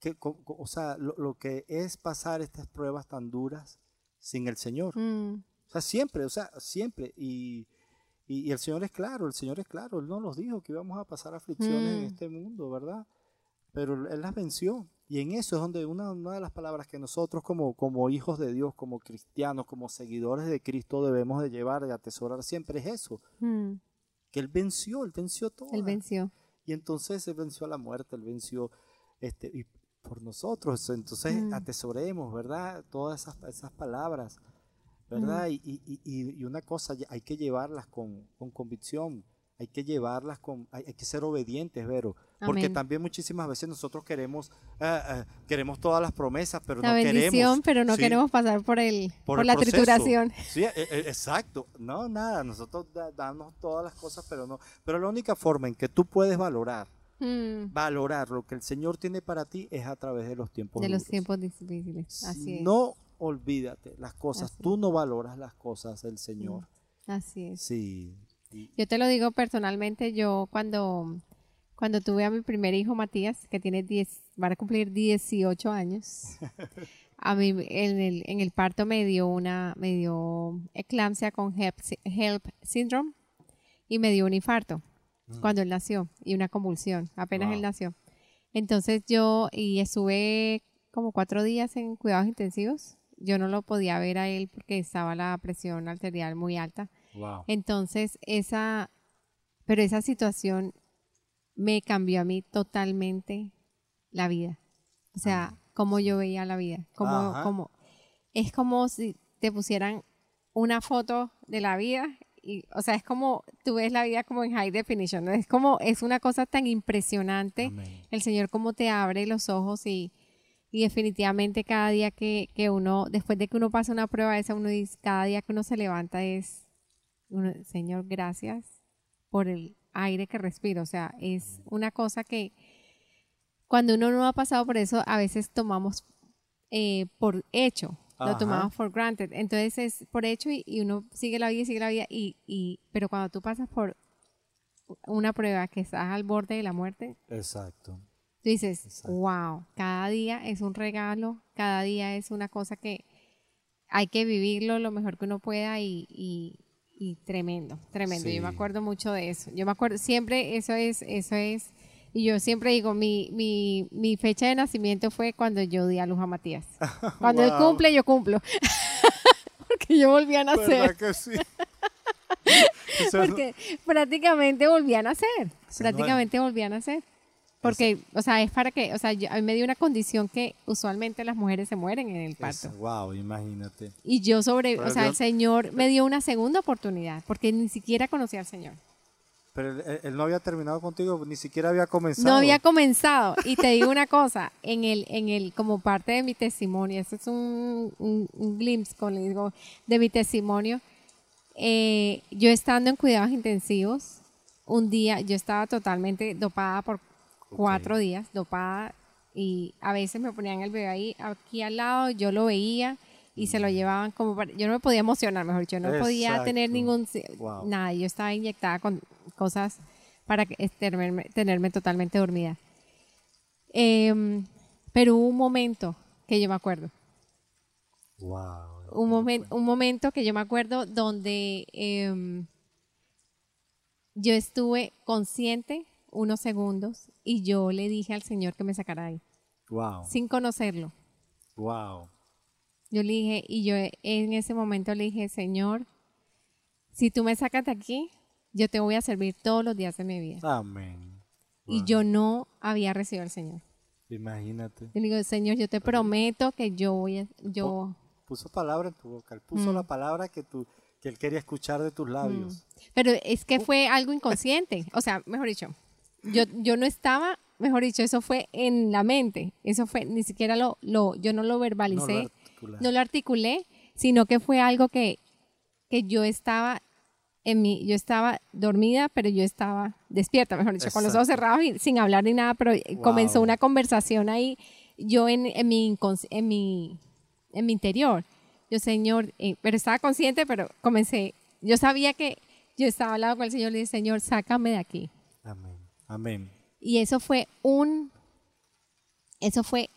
S2: que, o sea, lo, lo que es pasar estas pruebas tan duras sin el Señor.
S1: Mm,
S2: O sea, siempre, o sea, siempre. Y, Y, y el Señor es claro, el Señor es claro, Él no nos dijo que íbamos a pasar aflicciones en
S1: Mm.
S2: este mundo, ¿verdad? Pero Él las venció. Y en eso es donde una, una de las palabras que nosotros como, como hijos de Dios, como cristianos, como seguidores de Cristo debemos de llevar y atesorar siempre es eso,
S1: Mm,
S2: que Él venció, Él venció todo.
S1: Él venció.
S2: Y entonces Él venció a la muerte, Él venció este, y por nosotros. Entonces
S1: Mm.
S2: atesoremos, ¿verdad? Todas esas, esas palabras, ¿verdad? Y, y- y- y una cosa, hay que llevarlas con, con convicción, hay que llevarlas con, hay, hay que ser obedientes, Vero. Porque
S1: Amén.
S2: también muchísimas veces nosotros queremos, ah, ah, queremos todas las promesas, pero
S1: La
S2: no
S1: bendición,
S2: queremos.
S1: pero no
S2: sí,
S1: queremos pasar por el por,
S2: el
S1: la
S2: proceso.
S1: trituración.
S2: Sí, e- e- exacto. No, nada, nosotros da- damos todas las cosas, pero no. Pero la única forma en que tú puedes valorar
S1: Mm,
S2: valorar lo que el Señor tiene para ti es a través de los tiempos
S1: de los
S2: duros.
S1: tiempos difíciles. Así es.
S2: No olvídate las cosas,
S1: Así
S2: tú no valoras las cosas del Señor.
S1: Así es.
S2: Sí. Y-
S1: Yo te lo digo personalmente, yo cuando, cuando tuve a mi primer hijo Matías, que tiene 10, va a cumplir 18 años, [LAUGHS] a mí en el, en el parto me dio una, me dio eclampsia con HELP, HELP syndrome y me dio un infarto cuando él nació y una convulsión, apenas
S2: Wow.
S1: él nació. Entonces yo, y estuve como cuatro días en cuidados intensivos, yo no lo podía ver a él porque estaba la presión arterial muy alta.
S2: wow.
S1: Entonces, esa, pero esa situación me cambió a mí totalmente la vida. O sea, cómo yo veía la vida. Como, como, es como si te pusieran una foto de la vida. Y, o sea, es como, tú ves la vida como en high definition. ¿no? Es como, es una cosa tan impresionante
S2: Amén.
S1: el Señor cómo te abre los ojos y, y definitivamente cada día que, que uno, después de que uno pasa una prueba esa, uno dice, cada día que uno se levanta es, uno, Señor, gracias por el aire que respiro. O sea, es una cosa que cuando uno no ha pasado por eso, a veces tomamos eh, por hecho. Lo tomamos for granted. Entonces es por hecho y, y uno sigue la vida y sigue la vida. Y, y, pero cuando tú pasas por una prueba que estás al borde de la muerte,
S2: Exacto.
S1: Tú dices,
S2: Exacto.
S1: wow, cada día es un regalo, cada día es una cosa que hay que vivirlo lo mejor que uno pueda y, y- y tremendo, tremendo. Yo me
S2: Sí.
S1: acuerdo mucho de eso. Yo me acuerdo, siempre eso es, eso es, y yo siempre digo, mi, mi, mi fecha de nacimiento fue cuando yo di a luz a Matías. [LAUGHS] Cuando él cumple, yo cumplo. [LAUGHS] Porque yo volví a nacer.
S2: ¿Verdad que sí? [LAUGHS]
S1: Porque prácticamente volví a nacer.
S2: Ese no
S1: Prácticamente volví a nacer. Porque, o sea, es para que, o sea, yo- a mí me dio una condición que usualmente las mujeres se mueren en el parto.
S2: es- wow, imagínate.
S1: Y yo sobre,
S2: Pero
S1: o sea, el Señor me dio una segunda oportunidad, porque ni siquiera conocía al Señor.
S2: Pero él, no había terminado contigo, ni siquiera había comenzado.
S1: No había comenzado. Y te digo una cosa, en el, en el, como parte de mi testimonio, este es un, un, un glimpse, como le digo, de mi testimonio. eh, yo estando en cuidados intensivos, un día yo estaba totalmente dopada por cuatro días, dopada, y a veces me ponían el bebé ahí, aquí al lado, yo lo veía y se lo llevaban como para- yo no me podía emocionar, mejor dicho, no podía tener ningún
S2: Wow.
S1: nada, yo estaba inyectada con cosas para tenerme totalmente dormida. Em, pero hubo un momento que yo me acuerdo,
S2: Wow.
S1: un, momen- un momento que yo me acuerdo donde em, yo estuve consciente unos segundos y yo le dije al Señor que me sacara de ahí,
S2: Wow.
S1: sin conocerlo.
S2: Wow.
S1: Yo le dije, y yo en ese momento le dije, Señor, si tú me sacas de aquí, yo te voy a servir todos los días de mi vida.
S2: Amén.
S1: Y yo no había recibido al Señor.
S2: Imagínate.
S1: Le digo, Señor, yo te prometo que yo voy a, yo,
S2: Puso palabra en tu boca. Él puso
S1: Mm.
S2: la palabra que, tú, que él quería escuchar de tus labios.
S1: pero es que fue algo inconsciente. O sea, mejor dicho, yo, yo no estaba, mejor dicho, eso fue en la mente. Eso fue, ni siquiera lo, lo yo no lo
S2: No
S1: verbalicé.
S2: lo articulaste.
S1: no lo articulé, sino que fue algo que, que yo estaba en mi, yo estaba dormida, pero yo estaba despierta, mejor dicho, con los ojos
S2: Exacto.
S1: cerrados y sin hablar ni nada, pero
S2: Wow.
S1: comenzó una conversación ahí, yo en, en mi, en mi, en mi interior. Yo, Señor, eh, pero estaba consciente, pero comencé, yo sabía que yo estaba al lado con el Señor, le dije, Señor, sácame de aquí.
S2: Amén. Amén.
S1: Y eso fue un, eso fue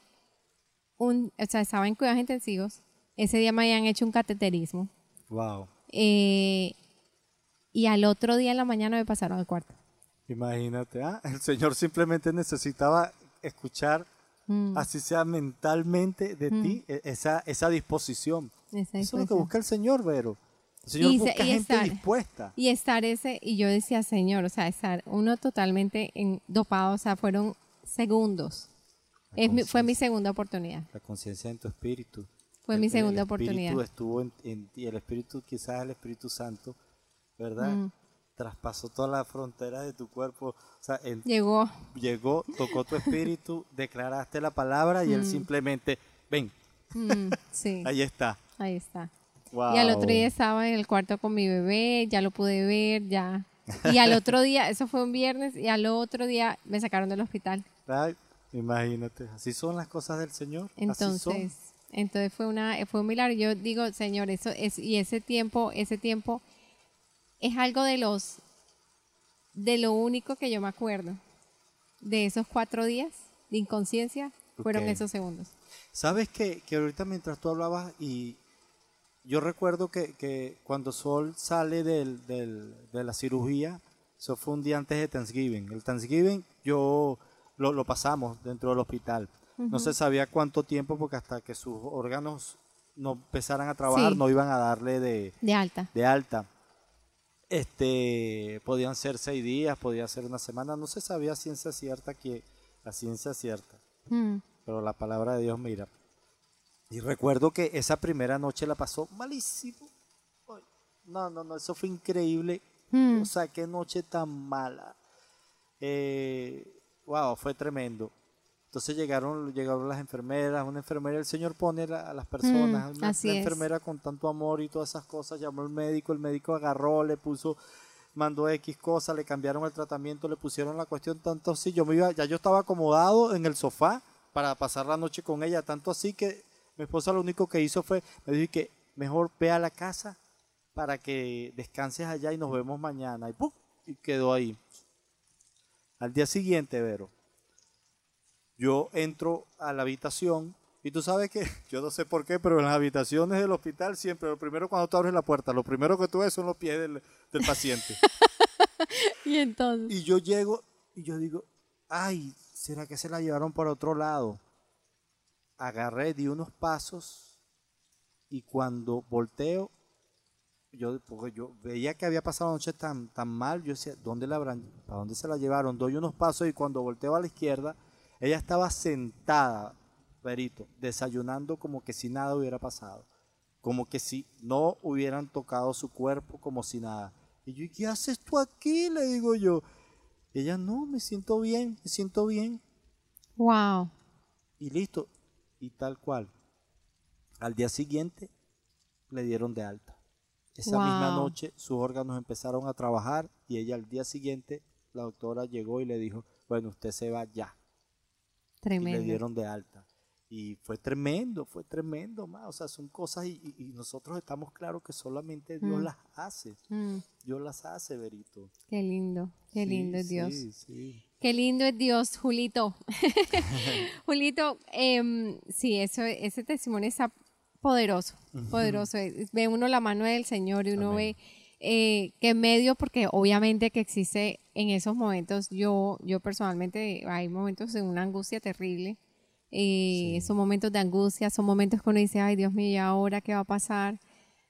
S1: un, o sea, estaba en cuidados intensivos. Ese día me habían hecho un cateterismo.
S2: Wow.
S1: Eh, y al otro día en la mañana me pasaron al cuarto.
S2: Imagínate, ¿ah? el Señor simplemente necesitaba escuchar,
S1: Mm,
S2: así sea mentalmente de ti, e- esa, esa disposición.
S1: esa
S2: Eso es lo que busca el Señor, Vero. El Señor
S1: Y
S2: busca
S1: y
S2: gente
S1: estar-
S2: dispuesta.
S1: Y estar ese, y yo decía, Señor, o sea, estar uno totalmente en, dopado, o sea, fueron segundos. Es mi- fue mi segunda oportunidad.
S2: La conciencia en tu espíritu.
S1: Fue
S2: El-
S1: mi
S2: el
S1: segunda
S2: Espíritu
S1: oportunidad.
S2: estuvo en, en ti, el Espíritu, quizás el Espíritu Santo, ¿verdad?
S1: Mm.
S2: Traspasó toda la frontera de tu cuerpo. O sea, en-
S1: Llegó,
S2: llegó, tocó tu espíritu, [LAUGHS] declaraste la palabra y Él
S1: Mm.
S2: simplemente, ven,
S1: mm, [LAUGHS] sí,
S2: ahí está.
S1: ahí está.
S2: Wow.
S1: Y al otro día estaba en el cuarto con mi bebé, ya lo pude ver, ya. Y al otro [LAUGHS] día, eso fue un viernes, y al otro día me sacaron del hospital.
S2: Ay, imagínate, así son las cosas del Señor.
S1: Entonces, entonces fue una, fue un milagro. Yo digo, Señor, eso es, y ese tiempo, ese tiempo es algo de los, de lo único que yo me acuerdo. De esos cuatro días de inconsciencia, fueron esos segundos.
S2: Sabes que, que ahorita mientras tú hablabas y yo recuerdo que, que cuando Sol sale del, del- de la cirugía, eso fue un día antes de Thanksgiving. El Thanksgiving yo lo, lo pasamos dentro del hospital. No se sabía cuánto tiempo porque hasta que sus órganos no empezaran a trabajar
S1: Sí.
S2: no iban a darle de,
S1: De alta.
S2: de alta. Este, podían ser seis días, podía ser una semana, no se sabía ciencia cierta que la ciencia cierta
S1: Mm,
S2: pero la palabra de Dios mira. Y recuerdo que esa primera noche la pasó malísimo. No, no, no, eso fue increíble.
S1: mm,
S2: O sea, qué noche tan mala. Eh, wow, fue tremendo. Entonces llegaron, llegaron las enfermeras, una enfermera, el Señor pone la- a las personas,
S1: Mm,
S2: una,
S1: así
S2: una
S1: es.
S2: enfermera con tanto amor y todas esas cosas, llamó al médico, el médico agarró, le puso, mandó X cosas, le cambiaron el tratamiento, le pusieron la cuestión tanto así, yo me iba, ya yo estaba acomodado en el sofá para pasar la noche con ella, tanto así que mi esposa lo único que hizo fue, me dijo que mejor ve a la casa para que descanses allá y nos vemos mañana, y ¡pum! y quedó ahí. Al día siguiente, Vero, yo entro a la habitación y tú sabes que, [LAUGHS] yo no sé por qué, pero en las habitaciones del hospital siempre, lo primero cuando tú abres la puerta, lo primero que tú ves son los pies del, del paciente. [LAUGHS]
S1: Y entonces,
S2: y yo llego y yo digo, ay, ¿será que se la llevaron por otro lado? Agarré, di unos pasos y cuando volteo, yo, porque yo veía que había pasado la noche tan, tan mal, yo decía, ¿dónde la habrán, ¿para dónde se la llevaron? Doy unos pasos y cuando volteo a la izquierda, ella estaba sentada, Verito, desayunando como que si nada hubiera pasado, como que si no hubieran tocado su cuerpo, como si nada. Y yo, ¿y qué haces tú aquí? Le digo yo. Ella, no, me siento bien, me siento bien.
S1: wow.
S2: Y listo. Y tal cual. Al día siguiente le dieron de alta. Esa misma noche sus órganos empezaron a trabajar y ella al día siguiente, la doctora llegó y le dijo, bueno, usted se va ya. Y le
S1: Tremendo.
S2: dieron de alta. Y fue tremendo, fue tremendo, ma. O sea, son cosas y, nosotros estamos claros que solamente Dios
S1: Mm.
S2: las hace.
S1: Mm,
S2: Dios las hace, Verito.
S1: qué lindo, qué
S2: Sí,
S1: lindo es Dios.
S2: Sí, sí.
S1: Qué lindo es Dios, Julito. [LAUGHS] [LAUGHS] Julito, em, sí, eso, ese testimonio está poderoso, Ve uno la mano del Señor y uno
S2: Amén.
S1: ve eh, que en medio, porque obviamente que existe en esos momentos, yo, yo personalmente, hay momentos de una angustia terrible. eh, Son momentos de angustia, son momentos que uno dice, ay Dios mío, ¿y ahora qué va a pasar?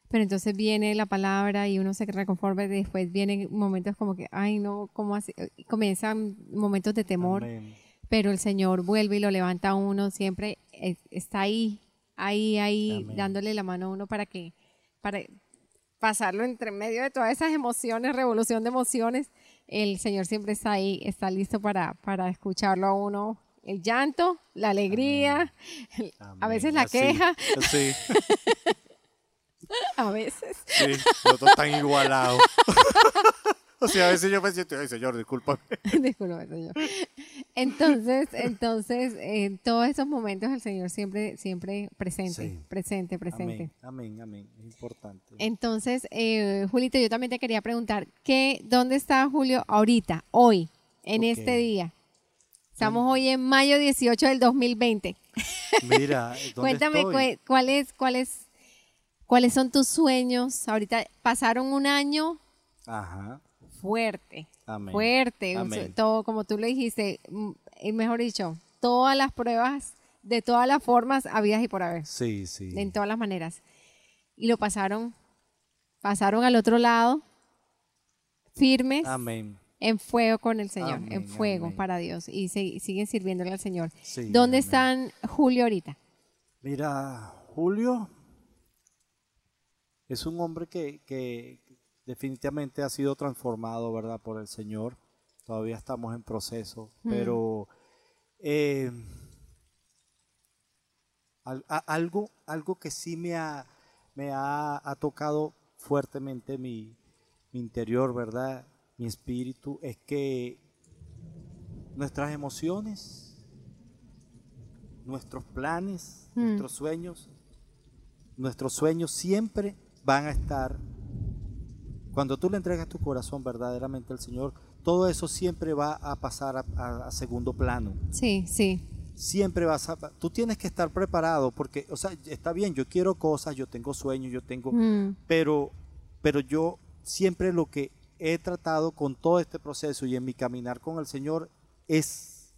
S1: Pero entonces viene la palabra y uno se reconforma y después vienen momentos como que, ay no, ¿cómo así? Comienzan momentos de temor,
S2: Amén.
S1: pero el Señor vuelve y lo levanta a uno, siempre eh, está ahí, ahí, ahí,
S2: Amén.
S1: dándole la mano a uno para que, para pasarlo entre medio de todas esas emociones, revolución de emociones, el Señor siempre está ahí, está listo para, para escucharlo a uno. El llanto, la alegría, a veces la
S2: Así,
S1: queja,
S2: Sí, [LAUGHS]
S1: a veces.
S2: sí, los dos están igualados. [LAUGHS] o sea, a veces yo me siento, ay señor, discúlpame. [LAUGHS]
S1: Disculpe, Señor. Entonces, entonces, en todos esos momentos el Señor siempre, siempre presente,
S2: Sí.
S1: presente, presente.
S2: Amén, amén, amén. Es importante.
S1: Entonces, eh, Julito, yo también te quería preguntar, ¿qué, ¿dónde está Julio ahorita, hoy, en este día? Estamos hoy en mayo 18 del 2020.
S2: Mira, [LAUGHS] ¿dónde
S1: Cuéntame
S2: estoy?
S1: cuáles, cuáles son tus sueños. Ahorita pasaron un año
S2: Ajá.
S1: Fuerte,
S2: Amén.
S1: fuerte,
S2: Amén.
S1: todo como tú lo dijiste, mm, y mejor dicho, todas las pruebas de todas las formas habidas y por haber,
S2: Sí, sí.
S1: en todas las maneras. Y lo pasaron, pasaron al otro lado, firmes,
S2: Amén.
S1: en fuego con el Señor,
S2: Amén,
S1: en fuego
S2: amén.
S1: para Dios, y se- siguen sirviéndole al Señor.
S2: Sí,
S1: ¿Dónde
S2: amén.
S1: están Julio ahorita?
S2: Mira, Julio es un hombre que, que definitivamente ha sido transformado, ¿verdad? Por el Señor. Todavía estamos en proceso,
S1: Mm.
S2: pero eh, al- a- algo, algo que sí me ha, me ha, ha tocado fuertemente mi, mi interior, ¿verdad? Mi espíritu, es que nuestras emociones, nuestros planes,
S1: Mm.
S2: nuestros sueños, nuestros sueños siempre van a estar, cuando tú le entregas tu corazón verdaderamente al Señor, todo eso siempre va a pasar a, a- a segundo plano.
S1: Sí, sí.
S2: Siempre vas a, tú tienes que estar preparado porque, o sea, está bien, yo quiero cosas, yo tengo sueños, yo tengo,
S1: Mm,
S2: pero, pero yo siempre lo que he tratado con todo este proceso y en mi caminar con el Señor es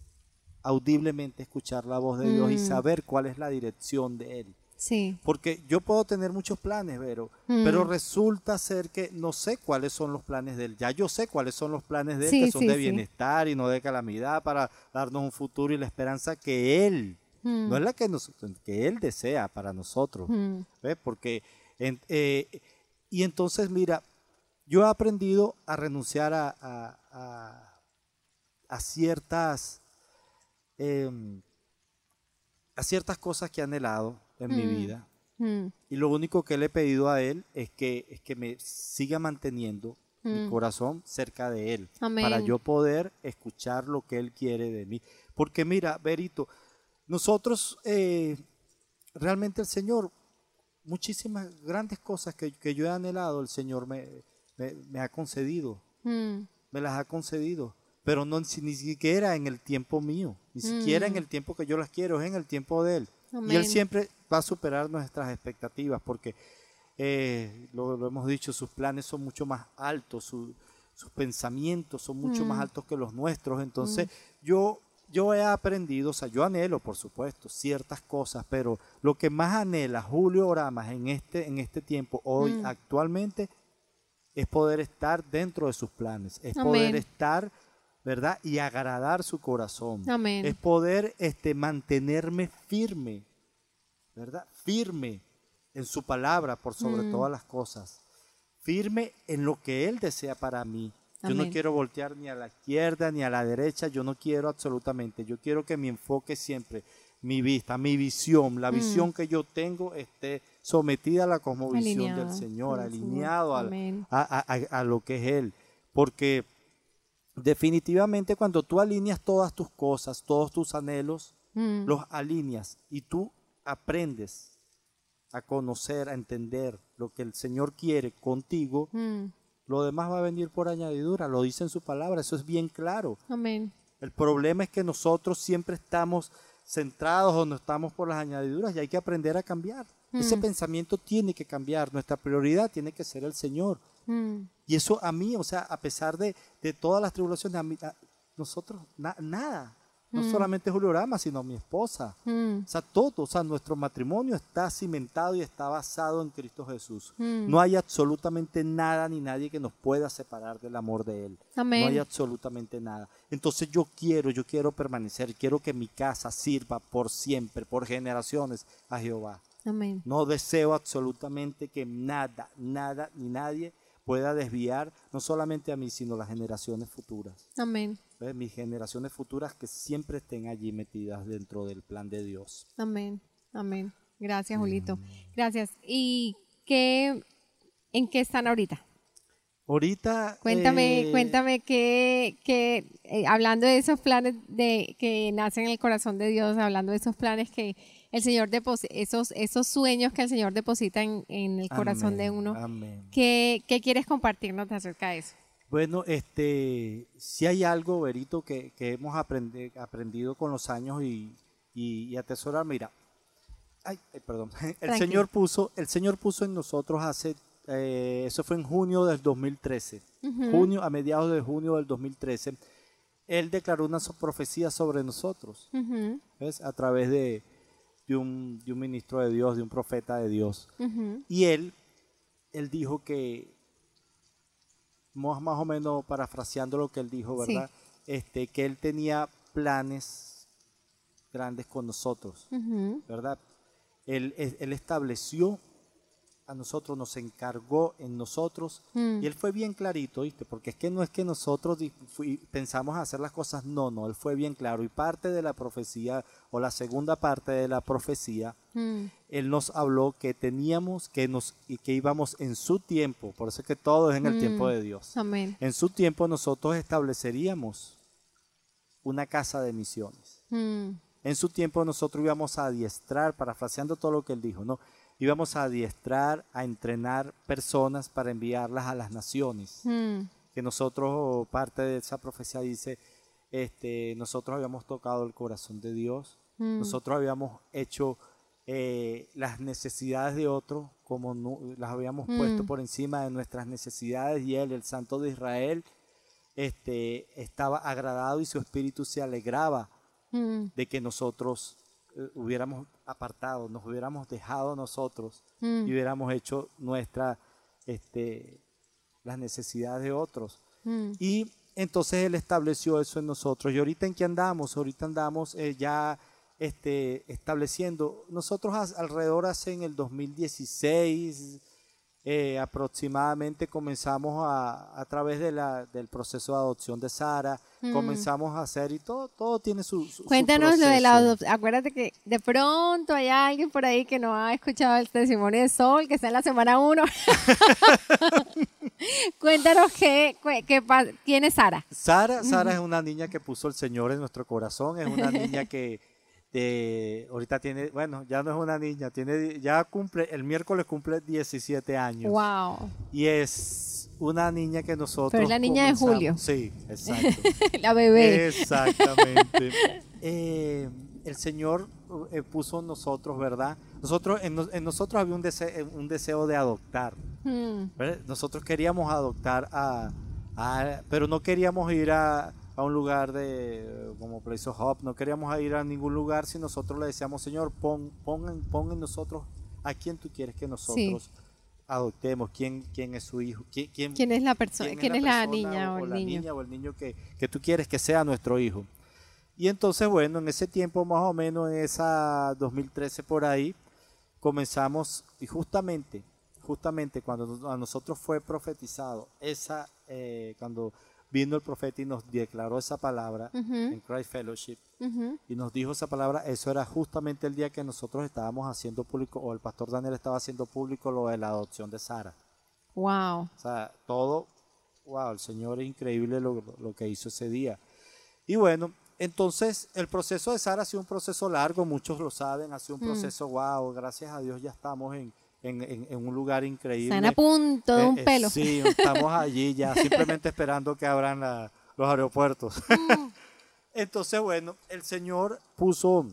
S2: audiblemente escuchar la voz de Dios y
S1: Mm.
S2: saber cuál es la dirección de Él.
S1: Sí.
S2: Porque yo puedo tener muchos planes, pero,
S1: Mm.
S2: pero resulta ser que no sé cuáles son los planes de Él. Ya yo sé cuáles son los planes de Él,
S1: Sí,
S2: que son
S1: sí,
S2: de bienestar y no de calamidad, para darnos un futuro y la esperanza que Él,
S1: Mm,
S2: no es la que, nos, que Él desea para nosotros.
S1: mm,
S2: ¿ves? Porque, en- eh, y entonces, mira, yo he aprendido a renunciar a, a- a- a ciertas, em, a ciertas cosas que he anhelado en mi
S1: Mm.
S2: vida.
S1: mm,
S2: Y lo único que le he pedido a Él es que, es que me siga manteniendo mi
S1: Mm.
S2: corazón cerca de Él,
S1: Amén.
S2: para yo poder escuchar lo que Él quiere de mí. Porque mira, Berito, nosotros, eh, realmente el Señor, muchísimas grandes cosas que, que yo he anhelado, el Señor me, me- me ha concedido,
S1: mm,
S2: me las ha concedido, pero no ni siquiera en el tiempo mío, ni siquiera en el tiempo que yo las quiero, es en el tiempo de Él. Y Él siempre va a superar nuestras expectativas porque, eh, lo, lo hemos dicho, sus planes son mucho más altos, su- sus pensamientos son mucho más
S1: Mm.
S2: altos que los nuestros. Entonces, yo, yo he aprendido, o sea, yo anhelo, por supuesto, ciertas cosas, pero lo que más anhela Julio Oramas en este, en este tiempo, hoy,
S1: Mm.
S2: actualmente, es poder estar dentro de sus planes, es poder estar, ¿verdad? Y agradar su corazón
S1: Amén.
S2: es poder este, mantenerme firme, ¿verdad? Firme en su palabra por sobre
S1: Mm.
S2: todas las cosas. Firme en lo que Él desea para mí. Yo no quiero voltear ni a la izquierda ni a la derecha, yo no quiero absolutamente. Yo quiero que mi enfoque siempre, mi vista, mi visión, la
S1: Mm.
S2: visión que yo tengo esté sometida a la cosmovisión
S1: Alineado
S2: del Señor, alineado al- a- a- a lo que es Él. Porque definitivamente cuando tú alineas todas tus cosas, todos tus anhelos,
S1: Mm,
S2: los alineas y tú aprendes a conocer, a entender lo que el Señor quiere contigo,
S1: mm,
S2: lo demás va a venir por añadidura, lo dice en su palabra, eso es bien claro.
S1: Amén.
S2: El problema es que nosotros siempre estamos centrados o no estamos por las añadiduras y hay que aprender a cambiar. Ese
S1: Mm.
S2: pensamiento tiene que cambiar, nuestra prioridad tiene que ser el Señor.
S1: Mm,
S2: Y eso a mí, o sea, a pesar de, de todas las tribulaciones, a mí, a- nosotros, na- nada. No
S1: Mm.
S2: solamente Julio Rama, sino mi esposa.
S1: mm,
S2: O sea, todo, o sea, nuestro matrimonio está cimentado y está basado en Cristo Jesús.
S1: mm.
S2: No hay absolutamente nada ni nadie que nos pueda separar del amor de Él.
S1: Amén.
S2: No hay absolutamente nada. Entonces yo quiero, yo quiero permanecer, quiero que mi casa sirva por siempre, por generaciones a Jehová.
S1: Amén.
S2: No deseo absolutamente que nada, nada ni nadie pueda desviar no solamente a mí, sino a las generaciones futuras.
S1: Amén.
S2: Mis generaciones futuras que siempre estén allí metidas dentro del plan de Dios.
S1: Amén. Amén. Gracias, Julito. Gracias. ¿Y qué, en qué están ahorita?
S2: Ahorita...
S1: Cuéntame,
S2: eh,
S1: cuéntame que, que eh, hablando de esos planes de que nacen en el corazón de Dios, hablando de esos planes que el Señor deposita, esos, esos sueños que el Señor deposita en, en el corazón de uno,
S2: amén.
S1: ¿qué, qué quieres compartirnos acerca de eso?
S2: Bueno, este, si hay algo, Berito, que, que hemos aprende- aprendido con los años y, y, y atesorar, mira, ay, ay, perdón, [LAUGHS] el. Señor puso, el Señor puso en nosotros hace eh, eso fue en junio del 2013,
S1: Ujú.
S2: junio, a mediados de junio del 2013, él declaró una profecía sobre nosotros, ¿ves? A través de, de un, de un ministro de Dios, de un profeta de Dios. Y él, él dijo que, más, más o menos parafraseando lo que él dijo,
S1: Sí.
S2: ¿verdad? Este, que él tenía planes grandes con nosotros. ¿verdad? Él- él estableció a nosotros, nos encargó en nosotros,
S1: Mm.
S2: y él fue bien clarito, ¿viste? Porque es que no es que nosotros pensamos hacer las cosas, no, no, él fue bien claro. Y parte de la profecía, o la segunda parte de la profecía,
S1: Mm.
S2: él nos habló que teníamos que nos y que íbamos en su tiempo, por eso es que todo es en el
S1: Mm.
S2: tiempo de Dios.
S1: Amén.
S2: En su tiempo nosotros estableceríamos una casa de misiones.
S1: Mm.
S2: En su tiempo nosotros íbamos a adiestrar, parafraseando todo lo que él dijo, ¿no? Íbamos a adiestrar, a entrenar personas para enviarlas a las naciones.
S1: Mm.
S2: Que nosotros, parte de esa profecía dice, este, nosotros habíamos tocado el corazón de Dios,
S1: Mm.
S2: nosotros habíamos hecho eh, las necesidades de otros, como las habíamos
S1: Mm.
S2: puesto por encima de nuestras necesidades, y Él, el Santo de Israel, este, estaba agradado y su espíritu se alegraba de que nosotros eh, hubiéramos apartado, nos hubiéramos dejado nosotros
S1: Mm.
S2: y hubiéramos hecho nuestra, este, las necesidades de otros.
S1: Mm.
S2: Y entonces Él estableció eso en nosotros. Y ahorita en qué andamos, ahorita andamos eh, ya este, estableciendo, nosotros alrededor hace en el 2016 eh, aproximadamente comenzamos a, a través de la, del proceso de adopción de Sara,
S1: Mm.
S2: comenzamos a hacer y todo, todo tiene su... su- su
S1: Cuéntanos lo de la adopción. Acuérdate que de pronto hay alguien por ahí que no ha escuchado el testimonio de Sol, que está en la semana 1. [LAUGHS] Cuéntanos qué, qué- quién es Sara.
S2: Sara, Sara es una niña que puso el Señor en nuestro corazón, es una niña que eh, ahorita tiene, bueno, ya no es una niña, tiene, ya cumple, el miércoles cumple 17 años.
S1: Wow.
S2: Y es una niña que nosotros...
S1: Pero es la niña de Julio.
S2: Sí, [LAUGHS] exacto.
S1: la bebé.
S2: Exactamente. [LAUGHS] Eh, el Señor eh, puso en nosotros, ¿verdad? Nosotros, en, en nosotros había un deseo, un deseo de adoptar.
S1: Mm.
S2: ¿verdad? Nosotros queríamos adoptar a, a- pero no queríamos ir a, a un lugar de como Place of Hope, no queríamos ir a ningún lugar si nosotros le decíamos, Señor, pon, pon, en, pon en nosotros a quien tú quieres que nosotros adoptemos, quién, quién es su hijo, quién, quién,
S1: ¿Quién es la persona? ¿Quién, es la,
S2: persona
S1: niña o, el
S2: la
S1: niño?
S2: niña o el niño que, que tú quieres que sea nuestro hijo. Y entonces, bueno, en ese tiempo, más o menos en esa 2013 por ahí, comenzamos y justamente, justamente cuando a nosotros fue profetizado, esa, eh, cuando vino el profeta y nos declaró esa palabra en Christ Fellowship y nos dijo esa palabra, eso era justamente el día que nosotros estábamos haciendo público, o el pastor Daniel estaba haciendo público lo de la adopción de Sara.
S1: Wow.
S2: O sea, todo, wow, el Señor es increíble lo, lo que hizo ese día. Y bueno, entonces el proceso de Sara ha sido un proceso largo, muchos lo saben, ha sido un
S1: Mm.
S2: proceso, wow, gracias a Dios ya estamos en, en, en- en un lugar increíble.
S1: Están a punto de
S2: Eh,
S1: un
S2: eh,
S1: pelo.
S2: sí, estamos allí ya, [LAUGHS] simplemente esperando que abran la- los aeropuertos.
S1: Mm. [LAUGHS]
S2: Entonces, bueno, el Señor puso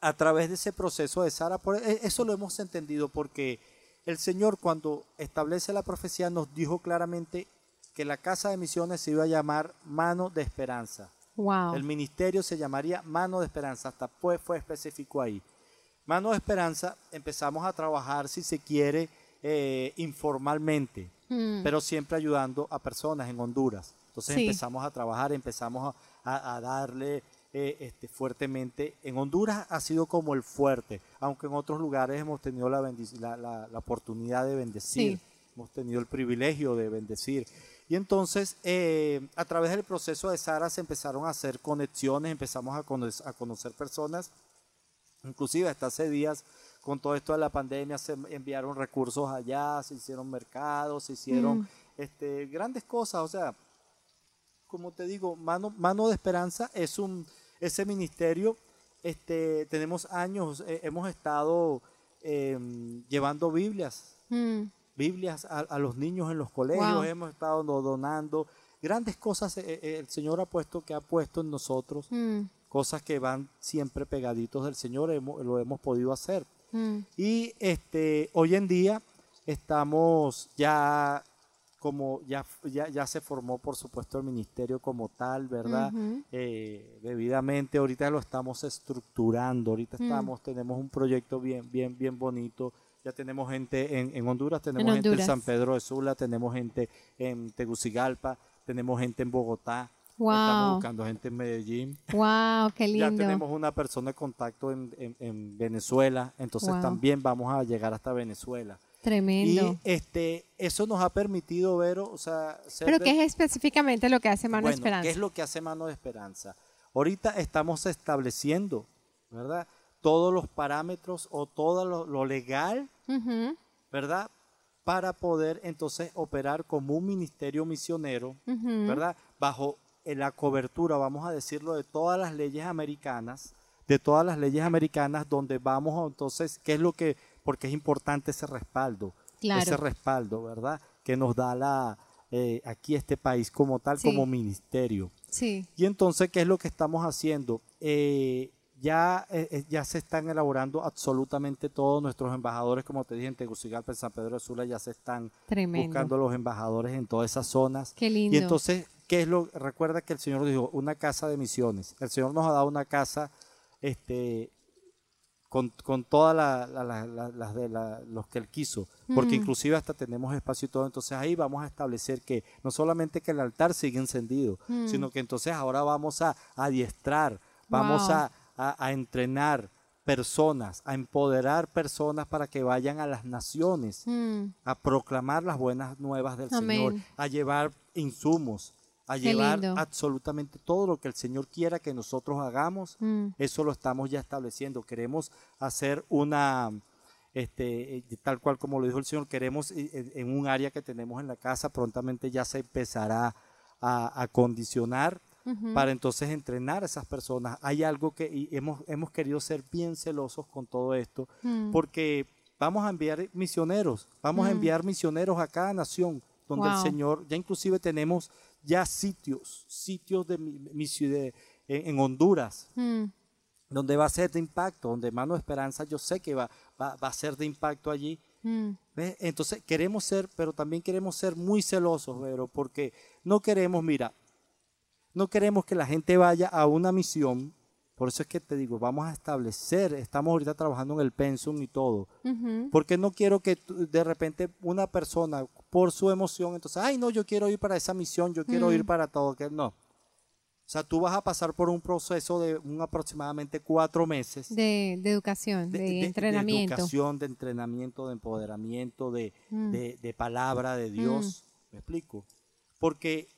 S2: a través de ese proceso de Sara, por, e- eso lo hemos entendido porque el Señor cuando establece la profecía nos dijo claramente que la casa de misiones se iba a llamar mano de esperanza.
S1: Wow.
S2: El ministerio se llamaría mano de esperanza, hasta pues fue específico ahí. Mano de esperanza empezamos a trabajar, si se quiere, eh, informalmente
S1: Mm.
S2: pero siempre ayudando a personas en Honduras. Entonces
S1: Sí.
S2: empezamos a trabajar, empezamos a, darle eh, este, fuertemente. En Honduras ha sido como el fuerte, aunque en otros lugares hemos tenido la, la, la- la oportunidad de bendecir,
S1: Sí.
S2: hemos tenido el privilegio de bendecir. Y entonces, eh, a través del proceso de Sara se empezaron a hacer conexiones, empezamos a, cono- a conocer personas Inclusive hasta hace días, con todo esto de la pandemia, se enviaron recursos allá, se hicieron mercados, se hicieron
S1: Mm.
S2: este, grandes cosas. O sea, como te digo, Mano, Mano de Esperanza es un, ese ministerio, este, tenemos años, eh, hemos estado eh, llevando Biblias,
S1: Mm.
S2: Biblias a, a los niños en los colegios,
S1: Wow.
S2: hemos estado do- donando grandes cosas, eh, eh, el Señor ha puesto, que ha puesto en nosotros
S1: Mm.
S2: Cosas que van siempre pegaditos del Señor, hemos- lo hemos podido hacer.
S1: Mm.
S2: Y este, hoy en día estamos ya como ya, ya, ya, se formó, por supuesto, el ministerio como tal, ¿verdad? Eh, debidamente, ahorita lo estamos estructurando, ahorita mm. estamos, tenemos un proyecto bien, bien, bien bonito. Ya tenemos gente en, en Honduras, tenemos gente en San Pedro de Sula, tenemos gente en Tegucigalpa, tenemos gente en Bogotá, Estamos buscando gente en Medellín.
S1: Wow, qué lindo.
S2: Ya tenemos una persona de contacto en, en, Venezuela, entonces también vamos a llegar hasta Venezuela.
S1: Tremendo.
S2: Y este, eso nos ha permitido ver, o sea...
S1: ¿Pero qué es específicamente lo que hace Mano de Esperanza?
S2: ¿qué es lo que hace Mano de Esperanza? Ahorita estamos estableciendo, ¿verdad? Todos los parámetros o todo lo, legal, ¿verdad? Para poder entonces operar como un ministerio misionero, ¿verdad? Bajo la cobertura, vamos a decirlo, de todas las leyes americanas, de todas las leyes americanas, donde vamos entonces, ¿qué es lo que porque es importante ese respaldo, ese respaldo, ¿verdad? Que nos da la eh, aquí este país como tal, como ministerio.
S1: Sí.
S2: Y entonces, ¿qué es lo que estamos haciendo? Eh, ya, eh, ya se están elaborando absolutamente todos nuestros embajadores, como te dije, en Tegucigalpa, en San Pedro de Sula, ya se están buscando los embajadores en todas esas zonas.
S1: Qué lindo.
S2: Y entonces, ¿qué es lo? Recuerda que el Señor dijo, una casa de misiones. El Señor nos ha dado una casa este, con, con todas las de los que él quiso, porque inclusive hasta tenemos espacio y todo, entonces ahí vamos a establecer que no solamente que el altar sigue encendido, sino que entonces ahora vamos a, adiestrar, vamos a, entrenar personas, a empoderar personas para que vayan a las naciones, a proclamar las buenas nuevas del Señor, a llevar insumos, a llevar absolutamente todo lo que el Señor quiera que nosotros hagamos. Mm. Eso lo estamos ya estableciendo. Queremos hacer una, este, eh, tal cual como lo dijo el Señor, queremos eh, en un área que tenemos en la casa, prontamente ya se empezará a, acondicionar para entonces entrenar a esas personas. Hay algo que hemos, hemos querido ser bien celosos con todo esto, mm. porque vamos a enviar misioneros, vamos a mm. enviar misioneros a cada nación donde el Señor, ya inclusive tenemos ya sitios, sitios de mi, ciudad, en, Honduras, hmm. donde va a ser de impacto, donde Mano Esperanza yo sé que va, va, a ser de impacto allí. Hmm. Entonces queremos ser, pero también queremos ser muy celosos, pero porque no queremos, mira, no queremos que la gente vaya a una misión por eso es que te digo, vamos a establecer, estamos ahorita trabajando en el pensum y todo, porque no quiero que de repente una persona por su emoción, entonces, ay no, yo quiero ir para esa misión, yo quiero ir para todo, que no. O sea, tú vas a pasar por un proceso de un aproximadamente cuatro meses.
S1: De, educación, de, entrenamiento.
S2: De educación, de entrenamiento, de empoderamiento, de, mm. palabra de Dios. Mm. ¿Me explico? Porque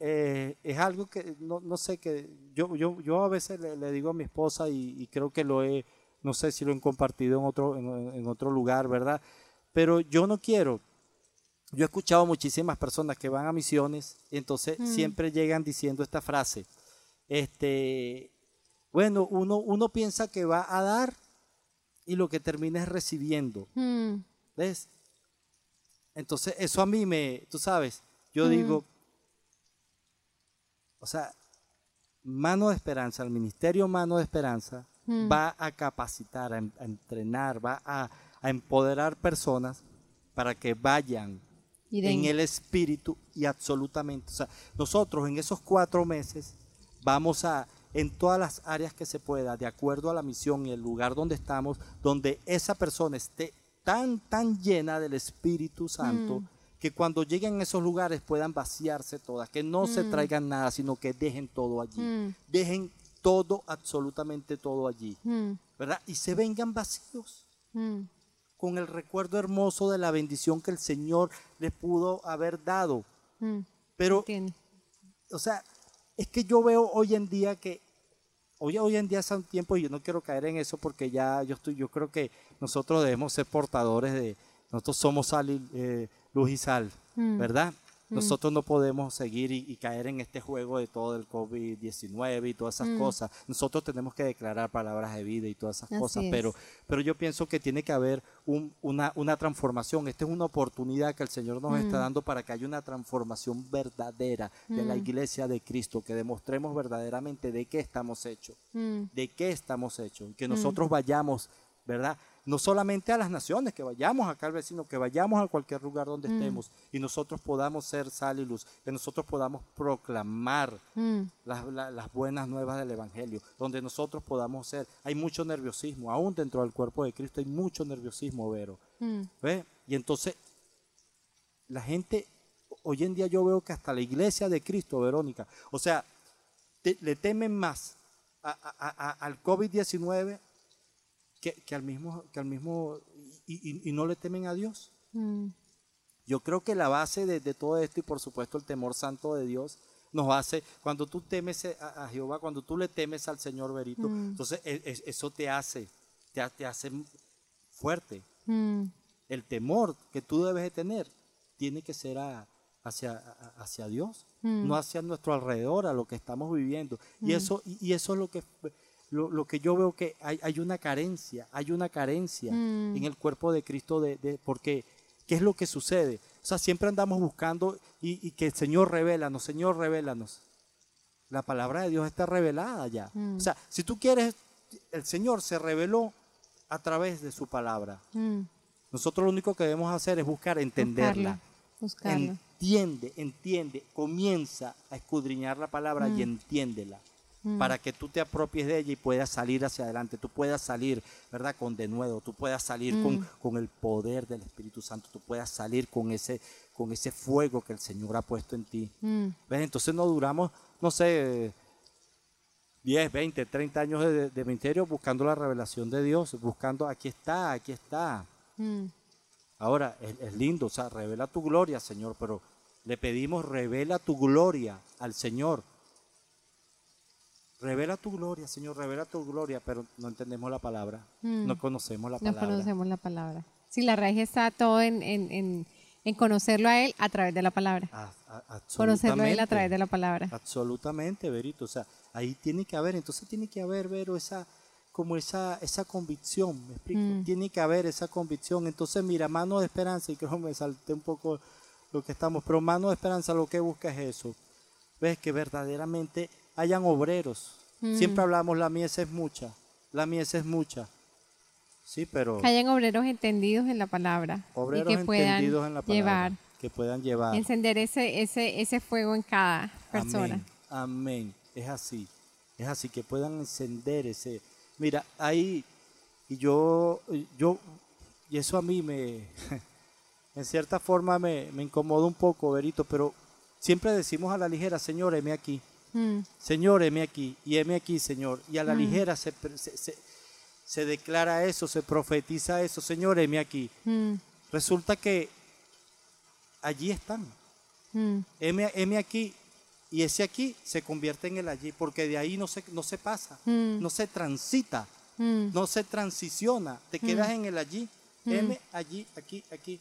S2: eh, es algo que no, no, sé que yo, yo, yo a veces le, digo a mi esposa y, creo que lo he, no sé si lo he compartido en otro, en, otro lugar, ¿verdad? Pero yo no quiero. Yo he escuchado muchísimas personas que van a misiones y entonces mm. siempre llegan diciendo esta frase. Este, bueno, uno, uno piensa que va a dar y lo que termina es recibiendo. Mm. ¿Ves? Entonces, eso a mí me, tú sabes, yo mm. digo, o sea, Mano de Esperanza, el Ministerio Mano de Esperanza, hmm. va a capacitar, a, entrenar, va a, empoderar personas para que vayan en el espíritu y absolutamente. O sea, nosotros en esos cuatro meses vamos a, en todas las áreas que se pueda, de acuerdo a la misión y el lugar donde estamos, donde esa persona esté tan, tan llena del Espíritu Santo, hmm que cuando lleguen a esos lugares puedan vaciarse todas, que no se mm. traigan nada, sino que dejen todo allí. Mm. Dejen todo, absolutamente todo allí. Mm. ¿Verdad? Y se vengan vacíos. Con el recuerdo hermoso de la bendición que el Señor les pudo haber dado. Pero, o sea, es que yo veo hoy en día que hoy, hoy en día son tiempos y yo no quiero caer en eso porque ya yo estoy, yo creo que nosotros debemos ser portadores de, nosotros somos sal, eh, luz y sal, mm. ¿verdad? Mm. Nosotros no podemos seguir y, caer en este juego de todo el COVID-19 y todas esas mm. cosas. Nosotros tenemos que declarar palabras de vida y todas esas cosas, pero, pero yo pienso que tiene que haber una, una, transformación. Esta es una oportunidad que el Señor nos está dando para que haya una transformación verdadera de la iglesia de Cristo, que demostremos verdaderamente de qué estamos hechos, de qué estamos hechos, que nosotros vayamos, ¿verdad? No solamente a las naciones, que vayamos acá al vecino, que vayamos a cualquier lugar donde
S1: Mm.
S2: estemos y nosotros podamos ser sal y luz, que nosotros podamos proclamar
S1: Mm,
S2: las, la- las buenas nuevas del Evangelio, donde nosotros podamos ser. Hay mucho nerviosismo, aún dentro del cuerpo de Cristo hay mucho nerviosismo, Vero.
S1: mm,
S2: ¿Ve? Y entonces, la gente, hoy en día yo veo que hasta la iglesia de Cristo, Verónica, o sea, te- le temen más a- a- a- al COVID-19 que, que al mismo, que al mismo y, y- y no le temen a Dios.
S1: mm,
S2: Yo creo que la base de, de todo esto y por supuesto el temor santo de Dios nos hace, cuando tú temes a, a Jehová, cuando tú le temes al Señor Verito,
S1: Mm.
S2: entonces e- e- eso te hace, te, te hace fuerte.
S1: mm,
S2: El temor que tú debes de tener tiene que ser a- hacia, hacia Dios,
S1: Mm.
S2: no hacia nuestro alrededor, a lo que estamos viviendo. Y, eso, y eso es lo que, lo, lo que yo veo que hay, hay una carencia, hay una carencia
S1: Mm.
S2: en el cuerpo de Cristo, de, de- porque ¿qué es lo que sucede? O sea, siempre andamos buscando y, y que el Señor revélanos, Señor revélanos. La palabra de Dios está revelada ya.
S1: Mm.
S2: O sea, si tú quieres, el Señor se reveló a través de su palabra.
S1: mm.
S2: Nosotros lo único que debemos hacer es buscar entenderla.
S1: Buscarlo.
S2: Entiende, entiende, comienza a escudriñar la palabra y entiéndela.
S1: Mm.
S2: Para que tú te apropies de ella y puedas salir hacia adelante, tú puedas salir, ¿verdad? Con denuedo, tú puedas salir
S1: Mm.
S2: con, con el poder del Espíritu Santo, tú puedas salir con ese, con ese fuego que el Señor ha puesto en ti.
S1: Mm,
S2: ¿Ves? Entonces no duramos, no sé, 10, 20, 30 años de, de ministerio buscando la revelación de Dios, buscando, aquí está, aquí está.
S1: mm,
S2: Ahora, es, es lindo, o sea, revela tu gloria, Señor, pero le pedimos, revela tu gloria al Señor. Revela tu gloria, Señor, revela tu gloria, pero no entendemos la palabra,
S1: Mm.
S2: no conocemos la
S1: No
S2: palabra.
S1: conocemos la palabra. Sí, la raíz está todo en, en, en, en conocerlo a Él a través de la palabra.
S2: A- a-
S1: Conocerlo a Él a través de la palabra.
S2: Absolutamente, Verito. O sea, ahí tiene que haber, entonces tiene que haber, Vero, esa, como esa, esa convicción, ¿me explico?
S1: Mm.
S2: Tiene que haber esa convicción. Entonces, mira, mano de esperanza, y creo que me salté un poco lo que estamos, pero mano de esperanza lo que busca es eso. Ves que verdaderamente hayan obreros.
S1: Mm.
S2: Siempre hablamos, la mies es mucha, la mies es mucha. Sí, pero
S1: Que hayan obreros entendidos en la palabra
S2: obreros
S1: y que puedan
S2: entendidos en la palabra,
S1: llevar,
S2: que puedan llevar.
S1: encender ese, ese, ese fuego en cada persona.
S2: Amén, amén. Es así. Es así, que puedan encender ese. Mira, ahí, y yo, yo, y eso a mí me, [LAUGHS] en cierta forma me, me incomoda un poco, Verito, pero siempre decimos a la ligera, Señor, heme aquí.
S1: Mm,
S2: Señor, heme aquí, y heme aquí, Señor. Y a la
S1: Mm.
S2: ligera se, se, se- se declara eso, se profetiza eso, Señor, heme aquí.
S1: mm,
S2: Resulta que allí están. M aquí y ese aquí se convierte en el allí, porque de ahí no se, no se pasa, no se transita, no se transiciona, te quedas en el allí, M allí, aquí, aquí.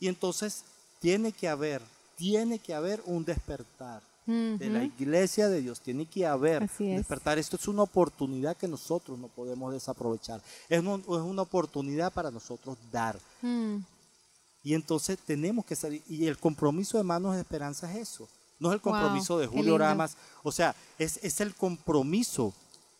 S2: Y entonces tiene que haber, tiene que haber un despertar de la iglesia de Dios, tiene que haber
S1: Así es.
S2: despertar. Esto es una oportunidad que nosotros no podemos desaprovechar, es, un- es una oportunidad para nosotros dar.
S1: Mm,
S2: Y entonces tenemos que salir. Y el compromiso de Manos de Esperanza es eso. No es el
S1: Wow,
S2: compromiso de Julio. Ramas. O sea, es, es el compromiso,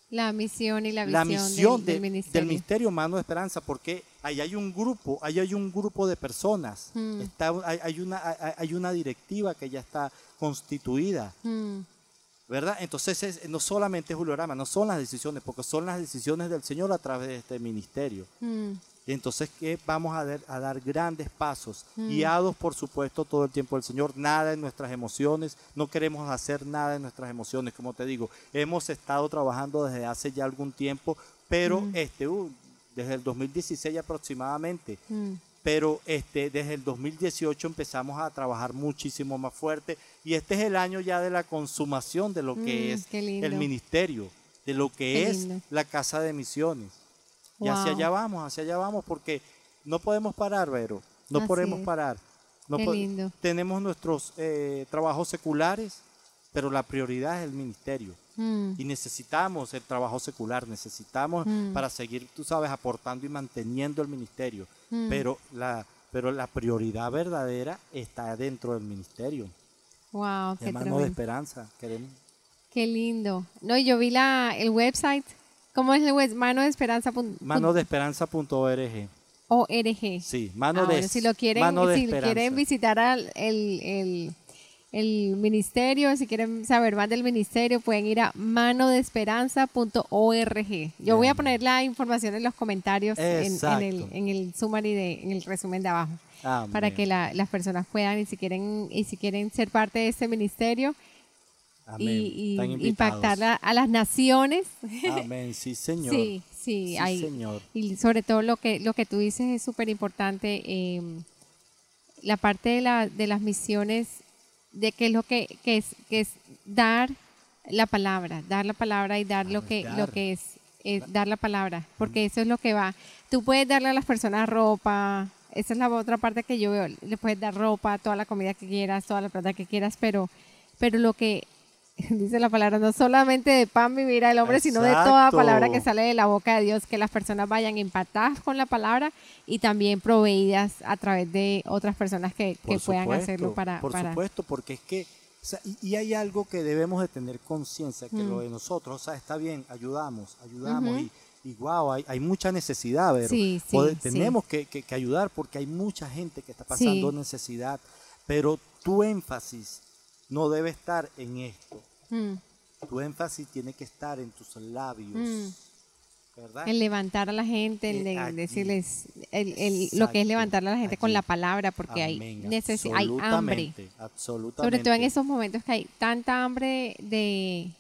S1: La misión y la
S2: la
S1: visión,
S2: misión
S1: del,
S2: de-
S1: del ministerio.
S2: del ministerio Manos de Esperanza, porque ahí hay un grupo, ahí hay un grupo de personas.
S1: Mm.
S2: Está, hay, hay una, hay, una directiva que ya está constituida.
S1: Mm,
S2: ¿Verdad? Entonces es- no solamente Julio Rama, no son las decisiones, porque son las decisiones del Señor a través de este ministerio.
S1: mm,
S2: Y entonces que vamos a dar, a dar grandes pasos,
S1: Mm.
S2: guiados por supuesto todo el tiempo del Señor, nada en nuestras emociones, no queremos hacer nada en nuestras emociones, como te digo, hemos estado trabajando desde hace ya algún tiempo, pero
S1: Mm.
S2: este, uh, desde el 2016 aproximadamente,
S1: mm.
S2: pero este, desde el 2018 empezamos a trabajar muchísimo más fuerte y este es el año ya de la consumación de lo que
S1: Mm,
S2: es el ministerio, de lo que
S1: Qué
S2: es
S1: lindo.
S2: la casa de misiones. Y hacia allá vamos, hacia allá vamos, porque no podemos parar, Vero. No
S1: Así
S2: podemos
S1: es.
S2: parar. No
S1: Qué
S2: po-
S1: lindo.
S2: Tenemos nuestros eh, trabajos seculares, pero la prioridad es el ministerio.
S1: Mm,
S2: Y necesitamos el trabajo secular, necesitamos
S1: Mm.
S2: para seguir, tú sabes, aportando y manteniendo el ministerio.
S1: Mm.
S2: Pero, la, pero la prioridad verdadera está dentro del ministerio.
S1: wow, qué
S2: de esperanza, queremos.
S1: Qué lindo. No, y yo vi la, el website ¿Cómo es el web? Mano de esperanza.
S2: Mano de esperanza.org.
S1: ORG.
S2: Sí, mano de
S1: Si lo quieren,
S2: mano de
S1: si
S2: esperanza.
S1: quieren visitar al, el, el, el ministerio, si quieren saber más del ministerio, pueden ir a manodesperanza.org. Yo voy a poner la información en los comentarios en, en el, en el summary, de, en el resumen de abajo,
S2: Amén.
S1: para que la- las personas puedan, y si quieren, y si quieren ser parte de este ministerio
S2: Amén.
S1: y, y impactar a, a las naciones.
S2: Amén, sí, señor.
S1: Sí, sí,
S2: Sí,
S1: hay-
S2: señor.
S1: Y sobre todo lo que, lo que tú dices es súper importante, eh, la parte de, la, de las misiones, de que es lo que, que es, que es dar la palabra, dar la palabra y dar lo que, lo que es, es dar la palabra, porque eso es lo que va. Tú puedes darle a las personas ropa, esa es la otra parte que yo veo, le puedes dar ropa, toda la comida que quieras, toda la plata que quieras, pero, pero lo que [LAUGHS] dice la palabra, no solamente de pan vivirá el hombre, sino de toda palabra que sale de la boca de Dios, que las personas vayan impactadas con la palabra y también proveídas a través de otras personas que, que puedan
S2: supuesto,
S1: hacerlo para...
S2: Por
S1: para-
S2: supuesto, porque es que, o sea, y, y hay algo que debemos de tener conciencia, que
S1: Mm.
S2: lo de nosotros, o sea, está bien, ayudamos, ayudamos, y, y wow, hay, hay mucha necesidad, pero
S1: Sí, sí,
S2: tenemos que, que- que ayudar porque hay mucha gente que está pasando necesidad, pero tu énfasis no debe estar en esto,
S1: Mm,
S2: tu énfasis tiene que estar en tus labios,
S1: Mm.
S2: ¿verdad?
S1: el levantar a la gente, el
S2: Eh,
S1: de-
S2: allí.
S1: decirles el, el- lo que es levantar a la gente con la palabra, porque hay,
S2: Amén,
S1: necesi- hay hambre.
S2: absolutamente.
S1: Sobre todo en esos momentos que hay tanta hambre de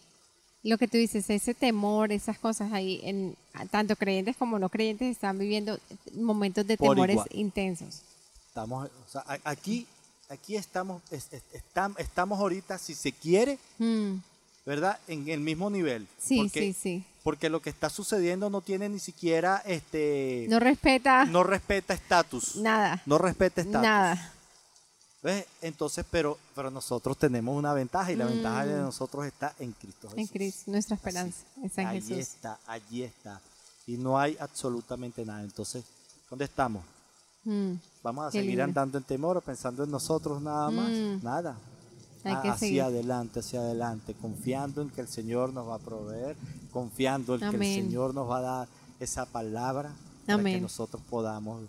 S1: lo que tú dices, ese temor, esas cosas ahí, en tanto creyentes como no creyentes están viviendo momentos de
S2: Por
S1: temores
S2: igual.
S1: intensos.
S2: Estamos, o sea, aquí, aquí estamos, es- es- estam- estamos ahorita, si se quiere,
S1: Mm,
S2: ¿verdad? En el mismo nivel.
S1: sí,
S2: porque,
S1: sí, sí.
S2: Porque lo que está sucediendo no tiene ni siquiera, este,
S1: No respeta
S2: no respeta estatus.
S1: nada,
S2: No respeta estatus.
S1: nada.
S2: ¿Ves? Entonces, pero, pero nosotros tenemos una ventaja y la ventaja de nosotros está en Cristo Jesús.
S1: En Cristo, nuestra esperanza está en
S2: Allí
S1: Jesús.
S2: está, allí está. Y no hay absolutamente nada. Entonces, ¿dónde estamos?
S1: Mm,
S2: Vamos a seguir
S1: lindo.
S2: andando en temor, pensando en nosotros nada más,
S1: Mm.
S2: nada.
S1: Hay
S2: Ah,
S1: que
S2: hacia
S1: seguir.
S2: adelante, hacia adelante, confiando en que el Señor nos va a proveer, confiando en que el Señor nos va a dar esa palabra para que nosotros podamos.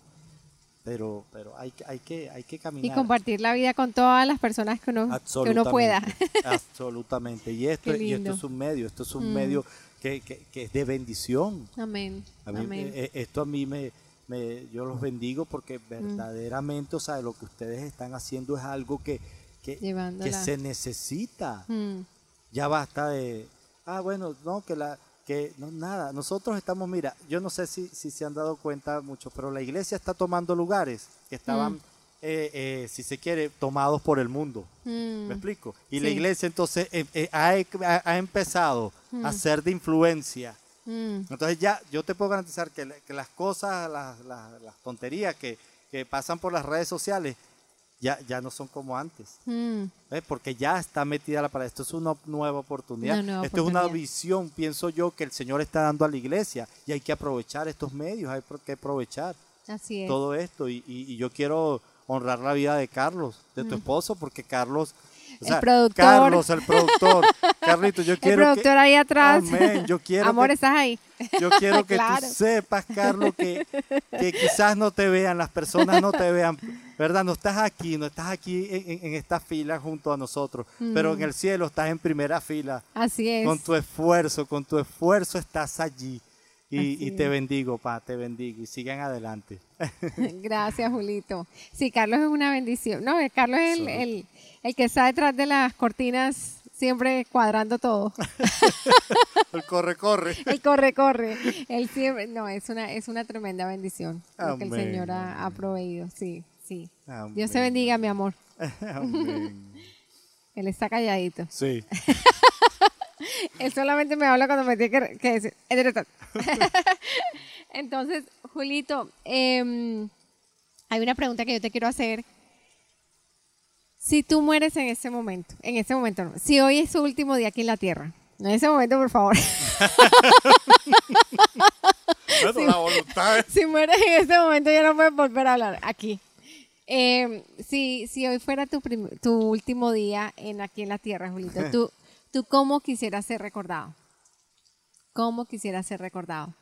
S2: Pero, pero hay, que- hay que, hay que
S1: Y
S2: caminar.
S1: compartir la vida con todas las personas que uno, que uno pueda.
S2: Absolutamente. [LAUGHS] Y esto, y esto es un medio, esto es un
S1: Mm.
S2: medio que, que- que es de bendición.
S1: Amén.
S2: A mí,
S1: Amén.
S2: eh, esto a mí me, me- yo los bendigo porque verdaderamente, o sea, lo que ustedes están haciendo es algo que, que, se necesita.
S1: Mm,
S2: Ya basta de, ah, bueno, no, que la, que no, nada, nosotros estamos, mira, yo no sé si, si se han dado cuenta mucho, pero la iglesia está tomando lugares que estaban,
S1: Mm.
S2: eh, eh, si se quiere, tomados por el mundo.
S1: mm,
S2: ¿Me explico? Y la iglesia entonces eh, eh, ha, ha- ha empezado a ser de influencia.
S1: Mm,
S2: Entonces ya yo te puedo garantizar que, que las cosas, las, las- las tonterías que, que pasan por las redes sociales ya, ya no son como antes.
S1: mm.
S2: ¿ves? Porque ya está metida la palabra. Esto es una nueva oportunidad.
S1: Una nueva
S2: Esto es una visión, pienso yo, que el Señor está dando a la iglesia y hay que aprovechar estos medios, hay que aprovechar
S1: Así es.
S2: todo esto. Y, y- y yo quiero honrar la vida de Carlos, de tu esposo, porque Carlos... o
S1: El productor.
S2: Carlos, el productor. [LAUGHS] Carlito, yo
S1: El
S2: quiero
S1: productor
S2: que...
S1: ahí atrás.
S2: Amén. Yo quiero [LAUGHS]
S1: Amor,
S2: que
S1: estás ahí.
S2: yo quiero [LAUGHS] que
S1: Claro.
S2: tú sepas, Carlos, que, que quizás no te vean, las personas no te vean, ¿verdad? No estás aquí, no estás aquí en, esta fila junto a nosotros, pero en el cielo estás en primera fila,
S1: Así es.
S2: con tu esfuerzo, con tu esfuerzo estás allí. Y, te bendigo, pa, te bendigo y sigan adelante.
S1: Gracias, Julito. Sí, Carlos es una bendición. No, eh, Carlos es el, el, el que está detrás de las cortinas, siempre cuadrando todo. [LAUGHS]
S2: El corre, corre.
S1: El corre, corre. Él siempre, no, es una, es una tremenda bendición lo que el Señor ha, proveído. Sí, sí.
S2: Amén.
S1: Dios te bendiga, mi amor.
S2: Amén.
S1: Él está calladito.
S2: Sí. [LAUGHS]
S1: Él solamente me habla cuando me tiene que, que decir. [LAUGHS] Entonces, Julito, em, hay una pregunta que yo te quiero hacer. Si tú mueres en ese momento, en ese momento no, si hoy es su último día aquí en la tierra, no en ese momento, por favor, [LAUGHS]
S2: la voluntad
S1: si mueres en ese momento ya no puedes volver a hablar aquí. Em, si, si hoy fuera tu, tu último día en aquí en la tierra, Julito, [LAUGHS] ¿tú, ¿tú cómo quisieras ser recordado? ¿Cómo quisiera ser recordado?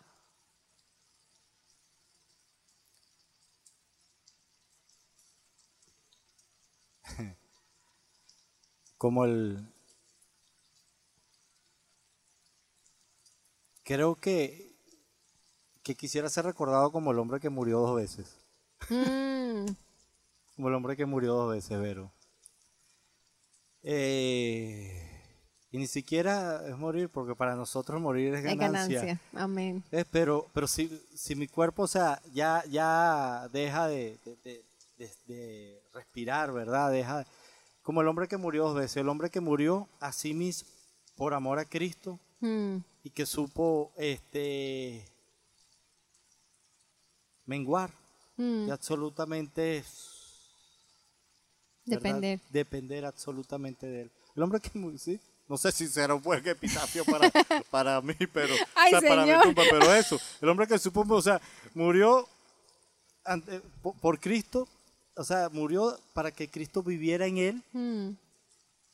S1: [LAUGHS]
S2: Como el... Creo que, que quisiera ser recordado como el hombre que murió dos veces.
S1: Mm, [LAUGHS]
S2: Como el hombre que murió dos veces, Vero. Eh, y ni siquiera es morir, porque para nosotros morir es
S1: es
S2: ganancia.
S1: ganancia. Amén.
S2: Pero pero si, si mi cuerpo, o sea, ya, ya deja de, de- de- de- de respirar, ¿verdad? Deja, como el hombre que murió dos veces, el hombre que murió a sí mismo por amor a Cristo
S1: Mm,
S2: y que supo este menguar
S1: mm,
S2: y absolutamente ¿verdad?
S1: Depender.
S2: Depender absolutamente de él. El hombre que murió, sí. No sé si será un buen epitafio para, [LAUGHS] para mí, pero, o
S1: Ay,
S2: sea, para mi tumba, pero eso. El hombre que supo, o sea, murió ante- por, por Cristo, o sea, murió para que Cristo viviera en él.
S1: mm,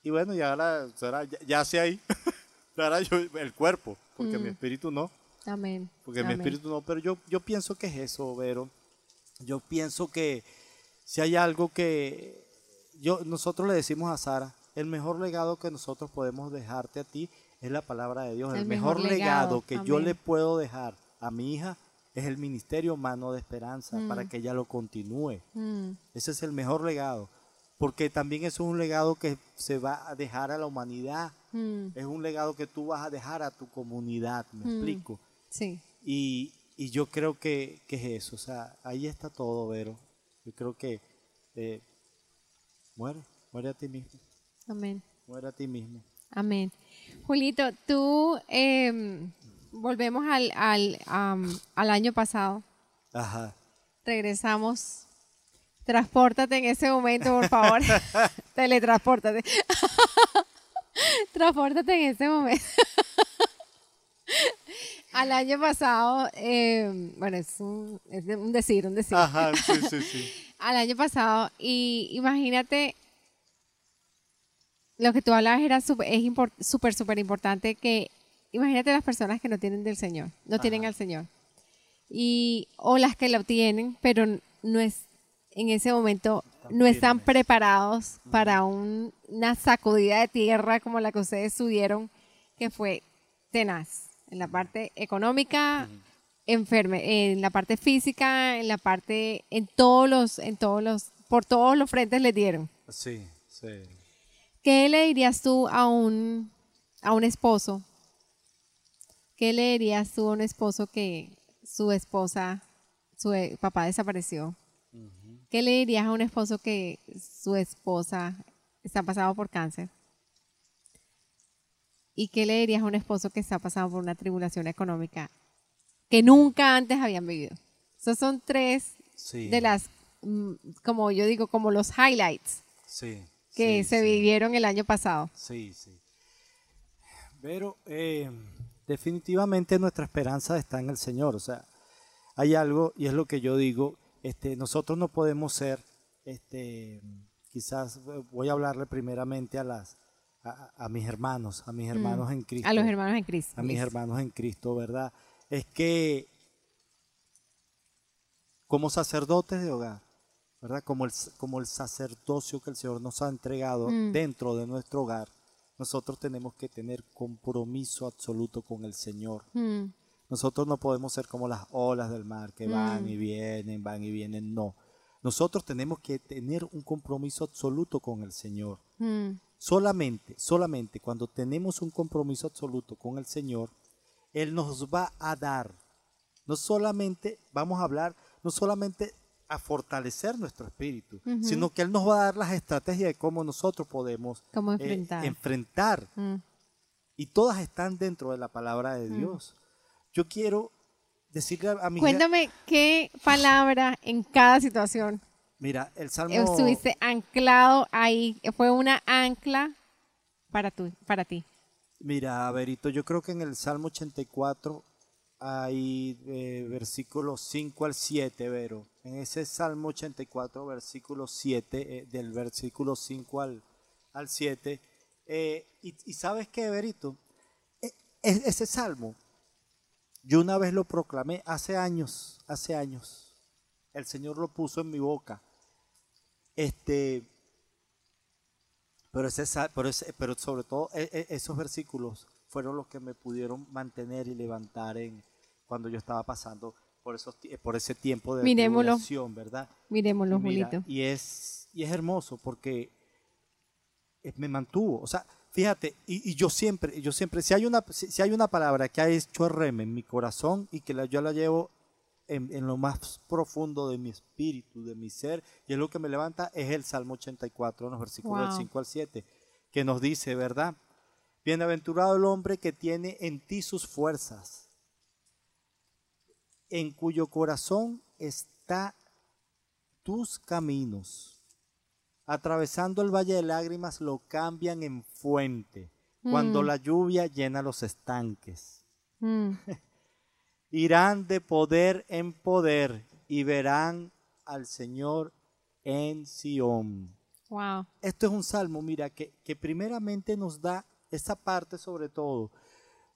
S2: Y bueno, ya ahora será, ya, ya sé ahí. [LAUGHS] ahora yo, el cuerpo, porque mi
S1: Mm.
S2: espíritu no.
S1: Amén.
S2: Porque mi espíritu no, pero yo, yo pienso que es eso, Vero. Yo pienso que si hay algo que yo, nosotros le decimos a Sara, el mejor legado que nosotros podemos dejarte a ti es la palabra de Dios. El,
S1: El
S2: mejor,
S1: mejor
S2: legado,
S1: legado,
S2: que yo le puedo dejar a mi hija es el ministerio Mano de Esperanza
S1: Mm.
S2: para que ella lo continúe.
S1: Mm,
S2: Ese es el mejor legado. Porque también eso es un legado que se va a dejar a la humanidad.
S1: mm,
S2: Es un legado que tú vas a dejar a tu comunidad, me
S1: Mm.
S2: explico.
S1: Sí.
S2: Y, y yo creo que, que es eso, o sea, ahí está todo, Vero. Yo creo que eh, muere, muere a ti mismo,
S1: Amén.
S2: muere a ti mismo.
S1: Amén. Julito, tú em, volvemos al, al, am, al año pasado.
S2: Ajá.
S1: Regresamos. Transpórtate en ese momento, por favor. [LAUGHS] [LAUGHS] Teletranspórtate. [LAUGHS] Transpórtate en ese momento. Al año pasado, em, bueno, es un, es un decir, un decir.
S2: Ajá, sí, sí, sí.
S1: al año pasado y imagínate lo que tú hablabas era súper súper súper importante que imagínate las personas que no tienen del Señor no tienen al Señor y o las que lo tienen pero n- no es en ese momento no están preparados para un- una sacudida de tierra como la que ustedes subieron que fue tenaz en la parte económica enferme en la parte física, en la parte, en todos los, en todos los, por todos los frentes le dieron.
S2: Sí, sí.
S1: ¿Qué le dirías tú a un, a un esposo? ¿Qué le dirías tú a un esposo que su esposa, su e- papá desapareció? ¿Qué le dirías a un esposo que su esposa está pasando por cáncer? ¿Y qué le dirías a un esposo que está pasando por una tribulación económica que nunca antes habían vivido? Esos son tres
S2: Sí.
S1: de las, mm, como yo digo, como los highlights
S2: Sí.
S1: que
S2: sí,
S1: se vivieron el año pasado.
S2: Sí, sí. Pero eh, definitivamente nuestra esperanza está en el Señor. O sea, hay algo, y es lo que yo digo, este, nosotros no podemos ser, este, quizás voy a hablarle primeramente a las a, a mis hermanos, a mis hermanos en Cristo.
S1: Mm. A los hermanos en Cristo.
S2: a mis hermanos en Cristo, ¿verdad? Es que como sacerdotes de hogar, ¿verdad? Como el, como el sacerdocio que el Señor nos ha entregado
S1: Mm.
S2: dentro de nuestro hogar, nosotros tenemos que tener compromiso absoluto con el Señor.
S1: Mm,
S2: Nosotros no podemos ser como las olas del mar que van
S1: Mm.
S2: y vienen, van y vienen, no. Nosotros tenemos que tener un compromiso absoluto con el Señor.
S1: mm,
S2: Solamente, solamente cuando tenemos un compromiso absoluto con el Señor, Él nos va a dar, no solamente, vamos a hablar, no solamente a fortalecer nuestro espíritu, sino que Él nos va a dar las estrategias de cómo nosotros podemos
S1: ¿Cómo
S2: eh,
S1: enfrentar? mm.
S2: Y todas están dentro de la palabra de Dios. Yo quiero decirle a, mi
S1: Cuéntame qué palabra en cada situación
S2: mira, el Salmo...
S1: estuviste anclado ahí. Fue una ancla para, tu, para ti.
S2: Mira, Berito, yo creo que en el Salmo 84 hay eh, versículos 5 al 7, Vero. En ese Salmo 84, versículo 7, eh, del versículo 5 al, al 7. eh, y, sabes qué, Berito, E- e- ese Salmo Yo una vez lo proclamé hace años, hace años. El Señor lo puso en mi boca. Este, pero, ese, pero, pero sobre todo e, e, esos versículos fueron los que me pudieron mantener y levantar en cuando yo estaba pasando por esos por ese tiempo de
S1: Miremoslo.
S2: ¿verdad?
S1: Miremoslo, Julito.
S2: Y es y es hermoso porque me mantuvo, o sea, fíjate, y, yo siempre, yo siempre, si hay una, si, hay una palabra que ha hecho rem en mi corazón y que la, yo la llevo en, lo más profundo de mi espíritu, de mi ser, y es lo que me levanta, es el Salmo 84, los versículos del 5 al 7, que nos dice, ¿verdad? Bienaventurado el hombre que tiene en ti sus fuerzas, en cuyo corazón está tus caminos. Atravesando el valle de lágrimas lo cambian en fuente, cuando mm. la lluvia llena los estanques. Mm. [LAUGHS] irán de poder en poder y verán al Señor en Sión.
S1: Wow.
S2: Esto es un salmo, mira, que, que primeramente nos da esa parte sobre todo,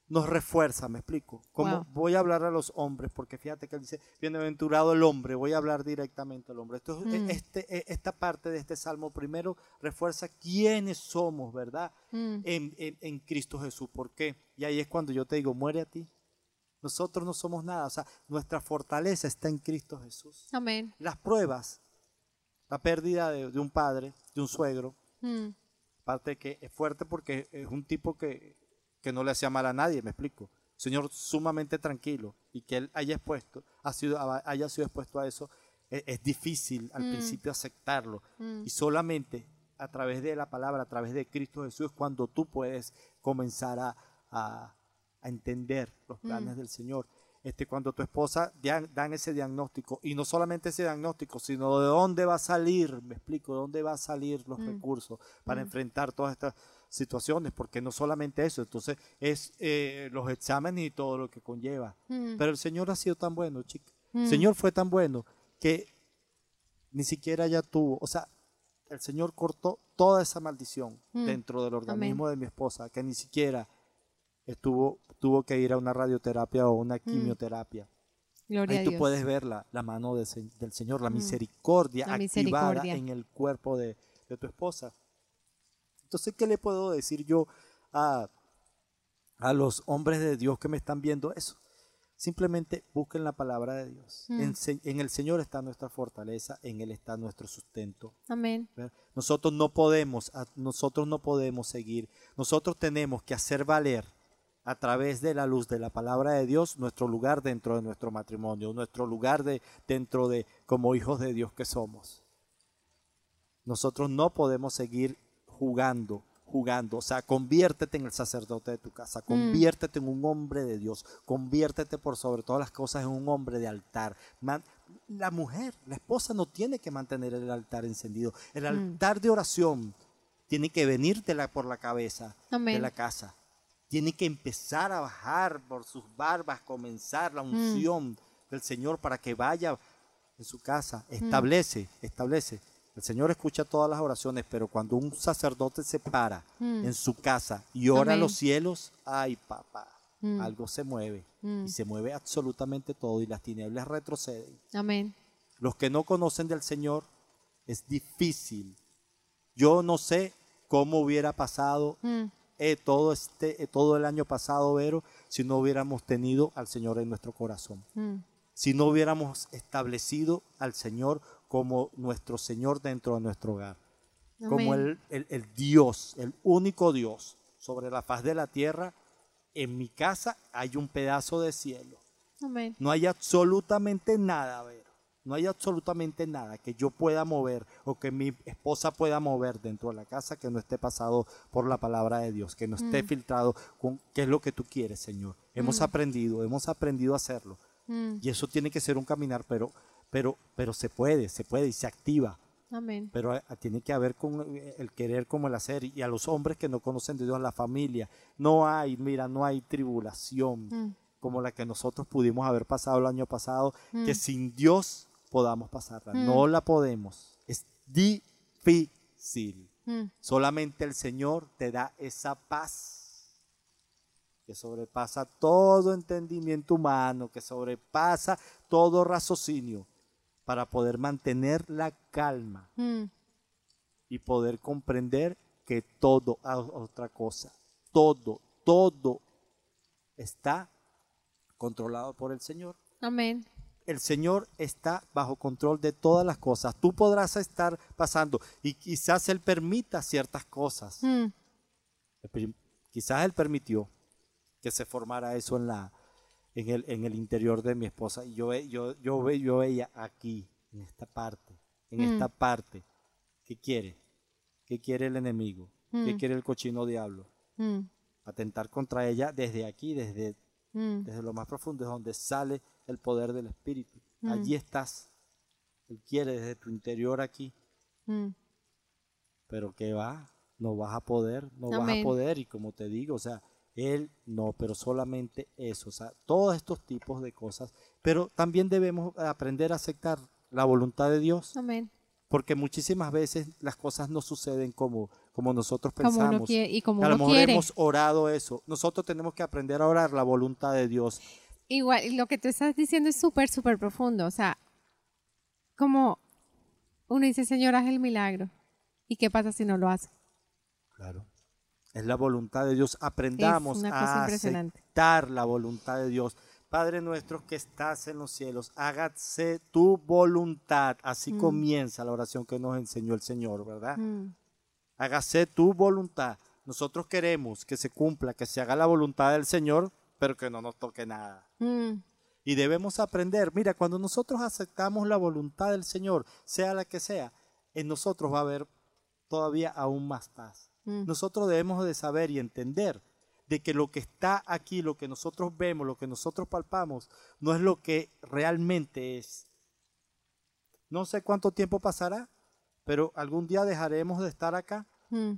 S2: nos refuerza, me explico. Como voy a hablar a los hombres, porque fíjate que él dice, bienaventurado el hombre, voy a hablar directamente al hombre. Esto, mm. este, e, esta parte de este salmo primero refuerza quiénes somos, ¿verdad? Mm. En, en, en Cristo Jesús. ¿Por qué? Y ahí es cuando yo te digo, muere a ti. Nosotros no somos nada, o sea, nuestra fortaleza está en Cristo Jesús.
S1: Amén.
S2: Las pruebas, la pérdida de, un padre, de un suegro, mm. aparte que es fuerte porque es un tipo que, que no le hacía mal a nadie, me explico. Señor sumamente tranquilo y que él haya expuesto, ha sido, haya sido expuesto a eso, e, es, difícil al mm. principio aceptarlo. Mm. Y solamente a través de la palabra, a través de Cristo Jesús, es cuando tú puedes comenzar a a entender los planes mm. del Señor. Este, cuando tu esposa dan, ese diagnóstico, y no solamente ese diagnóstico, sino de dónde va a salir, me explico, de dónde va a salir los recursos para enfrentar todas estas situaciones, porque no solamente eso, entonces es eh, los exámenes y todo lo que conlleva. Pero el Señor ha sido tan bueno, chica. El Señor fue tan bueno que ni siquiera ya tuvo, o sea, el Señor cortó toda esa maldición dentro del organismo de mi esposa, que ni siquiera estuvo, tuvo que ir a una radioterapia o una mm. quimioterapia. Ahí tú puedes ver la, mano del Señor, la mm. misericordia activada en el cuerpo de, tu esposa. Entonces, ¿qué le puedo decir yo a, a los hombres de Dios que me están viendo eso? Simplemente busquen la palabra de Dios. Mm. En, el Señor está nuestra fortaleza, en Él está nuestro sustento.
S1: Amén.
S2: Nosotros no podemos, nosotros no podemos seguir. Nosotros tenemos que hacer valer a través de la luz de la palabra de Dios nuestro lugar dentro de nuestro matrimonio, nuestro lugar de, dentro de como hijos de Dios que somos. Nosotros no podemos seguir jugando, jugando. O sea, conviértete en el sacerdote de tu casa, mm. conviértete en un hombre de Dios, conviértete por sobre todas las cosas en un hombre de altar. la mujer, la esposa no tiene que mantener el altar encendido. El mm. altar de oración tiene que venírtela por la cabeza de la casa tiene que empezar a bajar por sus barbas, comenzar la mm. unción del Señor para que vaya en su casa. Establece, establece. El Señor escucha todas las oraciones, pero cuando un sacerdote se para mm. en su casa y ora a los cielos, ay papá, algo se mueve. Y se mueve absolutamente todo y las tinieblas retroceden.
S1: Amén.
S2: Los que no conocen del Señor, es difícil. Yo no sé cómo hubiera pasado eh, todo, este, eh, todo el año pasado, Vero, si no hubiéramos tenido al Señor en nuestro corazón. Mm. Si no hubiéramos establecido al Señor como nuestro Señor dentro de nuestro hogar. Como el, el, Dios, el único Dios sobre la faz de la tierra. En mi casa hay un pedazo de cielo. No hay absolutamente nada, Vero no hay absolutamente nada que yo pueda mover o que mi esposa pueda mover dentro de la casa que no esté pasado por la palabra de Dios, que no esté mm. filtrado con qué es lo que tú quieres, Señor. Hemos mm. aprendido, hemos aprendido a hacerlo. Mm. Y eso tiene que ser un caminar, pero, pero, pero se puede, se puede y se activa.
S1: Amén.
S2: Pero eh, tiene que haber con eh, el querer como el hacer. Y a los hombres que no conocen de Dios, la familia, no hay, mira, no hay tribulación como la que nosotros pudimos haber pasado el año pasado, que sin Dios podamos pasarla. Mm. No la podemos. Es difícil. Mm. Solamente el Señor te da esa paz. que sobrepasa todo entendimiento humano, que sobrepasa todo raciocinio, para poder mantener la calma
S1: Mm.
S2: y poder comprender que todo, a- otra cosa, todo, todo está controlado por el Señor.
S1: Amén.
S2: El Señor está bajo control de todas las cosas. Tú podrás estar pasando y quizás Él permita ciertas cosas.
S1: Mm.
S2: Quizás Él permitió que se formara eso en, la, en, el, en el interior de mi esposa. Y yo, yo, yo, yo veía aquí, en esta parte, en
S1: Mm.
S2: esta parte, ¿qué quiere? ¿Qué quiere el enemigo? ¿Qué
S1: Mm.
S2: quiere el cochino diablo?
S1: Mm.
S2: Atentar contra ella desde aquí, desde, desde lo más profundo, es donde sale el poder del Espíritu. Allí estás. Él quiere desde tu interior aquí, pero que va, no vas a poder, no vas a poder. Y como te digo, o sea, él no, pero solamente eso, o sea, todos estos tipos de cosas. Pero también debemos aprender a aceptar la voluntad de Dios,
S1: Amén.
S2: porque muchísimas veces las cosas no suceden como, como nosotros
S1: Como uno
S2: pensamos.
S1: quiere y como
S2: a lo mejor
S1: quiere.
S2: hemos orado eso. Nosotros tenemos que aprender a orar la voluntad de Dios.
S1: Igual, lo que tú estás diciendo es súper, súper profundo. O sea, como uno dice, Señor, haz el milagro. ¿Y qué pasa si no lo hace?
S2: Claro. Es la voluntad de Dios. Aprendamos a aceptar la voluntad de Dios. Padre nuestro que estás en los cielos, hágase tu voluntad. Así
S1: Mm.
S2: comienza la oración que nos enseñó el Señor, ¿verdad?
S1: Mm.
S2: Hágase tu voluntad. Nosotros queremos que se cumpla, que se haga la voluntad del Señor, pero que no nos toque nada.
S1: Mm.
S2: Y debemos aprender, mira, cuando nosotros aceptamos la voluntad del Señor, sea la que sea, en nosotros va a haber todavía aún más paz.
S1: Mm.
S2: Nosotros debemos de saber y entender de que lo que está aquí, lo que nosotros vemos, lo que nosotros palpamos, no es lo que realmente es. No sé cuánto tiempo pasará, pero algún día dejaremos de estar acá
S1: Mm.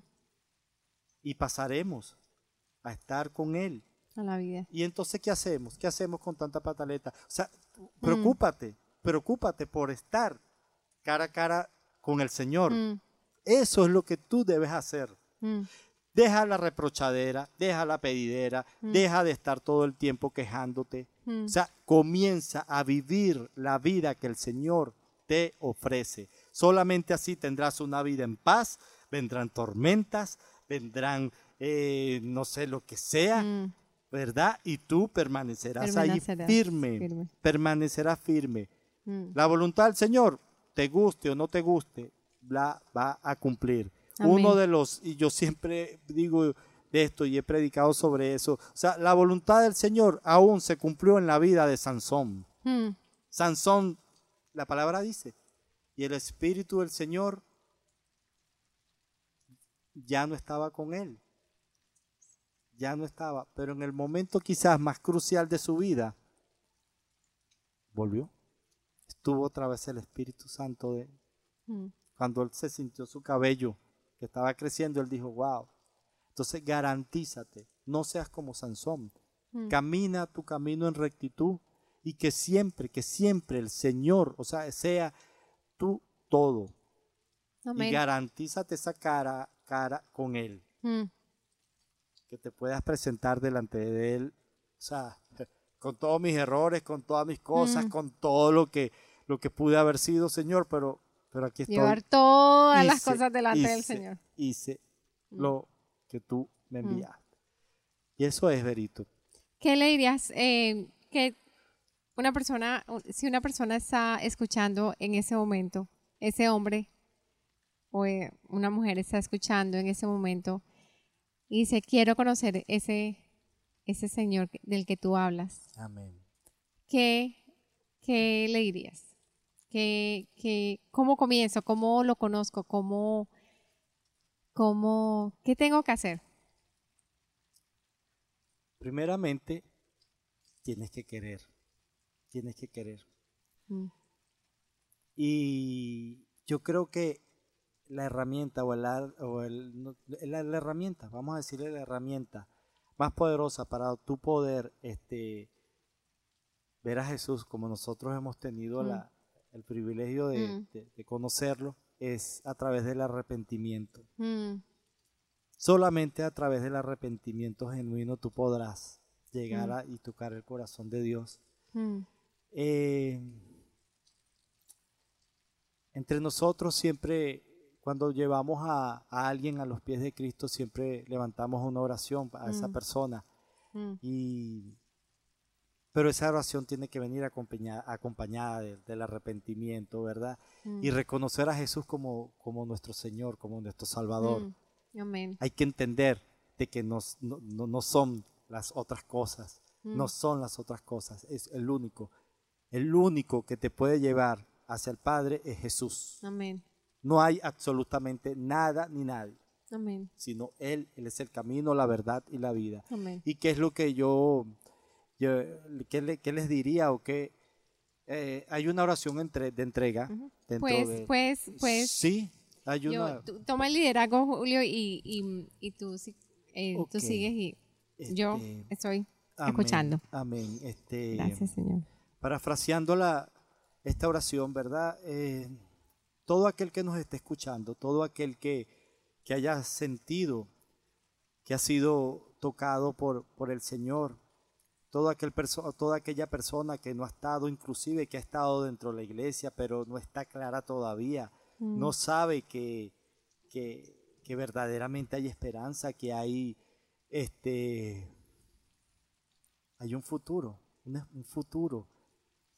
S2: y pasaremos a estar con Él.
S1: A la vida.
S2: Y entonces, ¿qué hacemos? ¿Qué hacemos con tanta pataleta? O sea, preocúpate, preocúpate por estar cara a cara con el Señor.
S1: Mm.
S2: Eso es lo que tú debes hacer.
S1: Mm.
S2: Deja la reprochadera, deja la pedidera, deja de estar todo el tiempo quejándote.
S1: Mm.
S2: O sea, comienza a vivir la vida que el Señor te ofrece. Solamente así tendrás una vida en paz, vendrán tormentas, vendrán, eh, no sé, lo que sea,
S1: Mm.
S2: ¿verdad? Y tú permanecerás, ahí firme,
S1: firme.
S2: permanecerás firme.
S1: Mm.
S2: La voluntad del Señor, te guste o no te guste, la va a cumplir.
S1: Amén.
S2: Uno de los, y yo siempre digo de esto y he predicado sobre eso, o sea, la voluntad del Señor aún se cumplió en la vida de Sansón.
S1: Mm.
S2: Sansón, la palabra dice, y el Espíritu del Señor ya no estaba con él. Ya no estaba, pero en el momento quizás más crucial de su vida, volvió. Estuvo otra vez el Espíritu Santo de él.
S1: Mm.
S2: Cuando él se sintió su cabello que estaba creciendo, él dijo, wow. Entonces garantízate, no seas como Sansón.
S1: Mm.
S2: Camina tu camino en rectitud y que siempre, que siempre el Señor, o sea, sea tú todo. Y garantízate esa cara, cara con Él,
S1: Mm.
S2: que te puedas presentar delante de Él, o sea, [LAUGHS] con todos mis errores, con todas mis cosas,
S1: Mm.
S2: con todo lo que, lo que pude haber sido, Señor, pero, pero aquí estoy.
S1: Llevar todas las
S2: Hice-
S1: cosas delante del
S2: hice-
S1: Señor.
S2: Hice
S1: Mm.
S2: lo que tú me
S1: Mm.
S2: enviaste. Y eso es verito.
S1: ¿Qué le dirías eh, que una persona, si una persona está escuchando en ese momento, ese hombre o eh, una mujer está escuchando en ese momento y dice, quiero conocer ese, ese Señor del que tú hablas,
S2: Amén.
S1: ¿qué, qué le dirías? ¿Qué, qué, ¿Cómo comienzo? ¿Cómo lo conozco? ¿Cómo, cómo, ¿Qué tengo que hacer?
S2: Primeramente, tienes que querer. Tienes que querer.
S1: Mm,
S2: Y yo creo que la herramienta o, el, ar- o el- la, la herramienta, vamos a decirle la herramienta más poderosa para tu poder este, ver a Jesús como nosotros hemos tenido
S1: Mm.
S2: la- el privilegio de,
S1: Mm.
S2: de- de conocerlo es a través del arrepentimiento.
S1: mm,
S2: Solamente a través del arrepentimiento genuino tú podrás llegar
S1: Mm.
S2: a, y tocar el corazón de Dios. Eh, entre nosotros siempre, cuando llevamos a, a alguien a los pies de Cristo, siempre levantamos una oración a esa persona. Y, pero esa oración tiene que venir acompañada, acompañada de- del arrepentimiento, ¿verdad?
S1: mm,
S2: Y reconocer a Jesús como, como nuestro Señor, como nuestro Salvador.
S1: mm. Amén.
S2: Hay que entender de que nos- no, no- no son las otras cosas, no
S1: Mm,
S2: son las otras cosas, es el único. El único que te puede llevar hacia el Padre es Jesús.
S1: Amén.
S2: No hay absolutamente nada ni nadie,
S1: Amén.
S2: sino Él, Él es el camino, la verdad y la vida.
S1: Amén.
S2: ¿Y qué es lo que yo, yo- qué, le- qué les diría o qué? eh, hay una oración entre, de entrega dentro
S1: Pues,
S2: de...
S1: pues, pues,
S2: sí, hay
S1: yo,
S2: una...
S1: tú- toma el liderazgo, Julio, y, y, y tú, si- eh, tú sigues y yo
S2: este,
S1: estoy
S2: amén,
S1: escuchando.
S2: Amén. Este,
S1: Gracias, Señor.
S2: parafraseando la, esta oración, ¿verdad? Eh, todo aquel que nos esté escuchando, todo aquel que, que haya sentido que ha sido tocado por, por el Señor, todo aquel perso- toda aquella persona que no ha estado, inclusive que ha estado dentro de la iglesia, pero no está clara todavía,
S1: Mm,
S2: no sabe que, que, que verdaderamente hay esperanza, que hay este hay un futuro, un, un futuro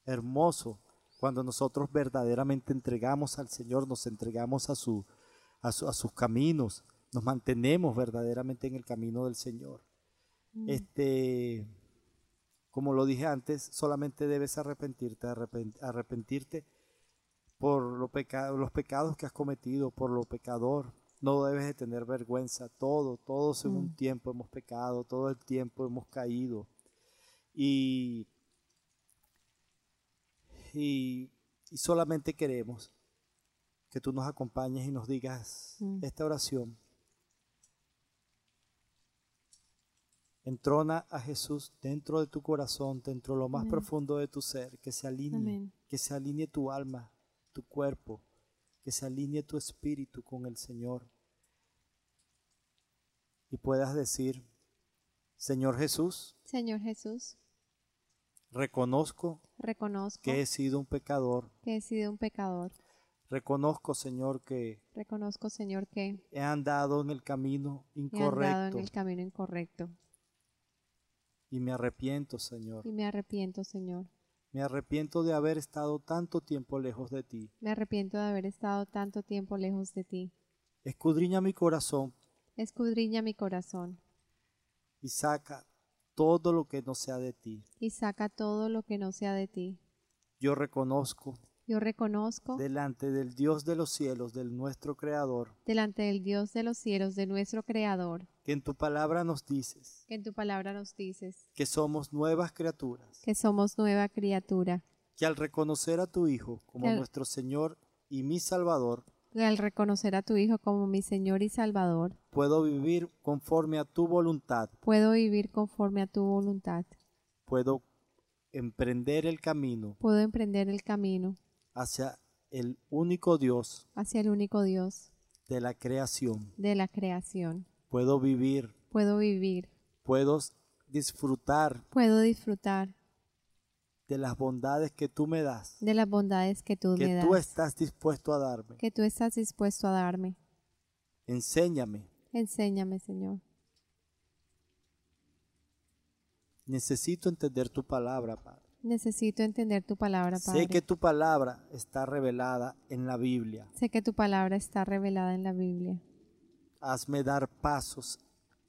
S2: hermoso. Cuando nosotros verdaderamente entregamos al Señor, nos entregamos a su, a su- a sus caminos, nos mantenemos verdaderamente en el camino del Señor.
S1: mm,
S2: Este, como lo dije antes, solamente debes arrepentirte, arrepen- arrepentirte por los pecados que has cometido, por lo pecador. No debes de tener vergüenza. Todo, todos en un
S1: Mm.
S2: tiempo hemos pecado, todo el tiempo hemos caído. Y, y, y solamente queremos que tú nos acompañes y nos digas
S1: Mm.
S2: esta oración. Entrona a Jesús dentro de tu corazón, dentro de lo más
S1: Amén.
S2: profundo de tu ser, que se alinee,
S1: Amén.
S2: que se alinee tu alma, tu cuerpo, que se alinee tu espíritu con el Señor. Y puedas decir, Señor Jesús,
S1: Señor Jesús,
S2: reconozco
S1: reconozco
S2: que he sido un pecador.
S1: que he sido un pecador.
S2: Reconozco, Señor, que
S1: Reconozco, Señor, que
S2: he andado en el camino
S1: he andado en el camino incorrecto.
S2: Y me arrepiento, Señor.
S1: Y me arrepiento, Señor.
S2: Me arrepiento de haber estado tanto tiempo lejos de ti.
S1: Me arrepiento de haber estado tanto tiempo lejos de ti.
S2: Escudriña mi corazón
S1: Escudriña mi corazón
S2: y saca todo lo que no sea de ti.
S1: y saca todo lo que no sea de ti.
S2: Yo reconozco
S1: Yo reconozco
S2: delante del Dios de los cielos, del nuestro Creador,
S1: delante del Dios de los cielos, de nuestro Creador,
S2: que en tu palabra nos dices
S1: que en tu palabra nos dices
S2: que somos nuevas criaturas,
S1: que somos nueva criatura,
S2: que al reconocer a tu Hijo como
S1: al-
S2: nuestro Señor y mi Salvador,
S1: que al reconocer a tu Hijo como mi Señor y Salvador,
S2: puedo vivir conforme a tu voluntad,
S1: puedo vivir conforme a tu voluntad,
S2: puedo emprender el camino.
S1: Puedo emprender el camino
S2: hacia el único Dios
S1: hacia el único Dios
S2: de la creación.
S1: de la creación.
S2: Puedo vivir,
S1: Puedo vivir,
S2: puedo disfrutar
S1: puedo disfrutar
S2: de las bondades que tú me das,
S1: de las bondades que tú me
S2: que
S1: das,
S2: tú estás dispuesto a darme.
S1: que tú estás dispuesto a darme.
S2: Enséñame.
S1: Enséñame, Señor.
S2: Necesito entender tu palabra, Padre.
S1: Necesito entender tu palabra, Padre.
S2: Sé que tu palabra está revelada en la Biblia.
S1: Sé que tu palabra está revelada en la Biblia.
S2: Hazme dar pasos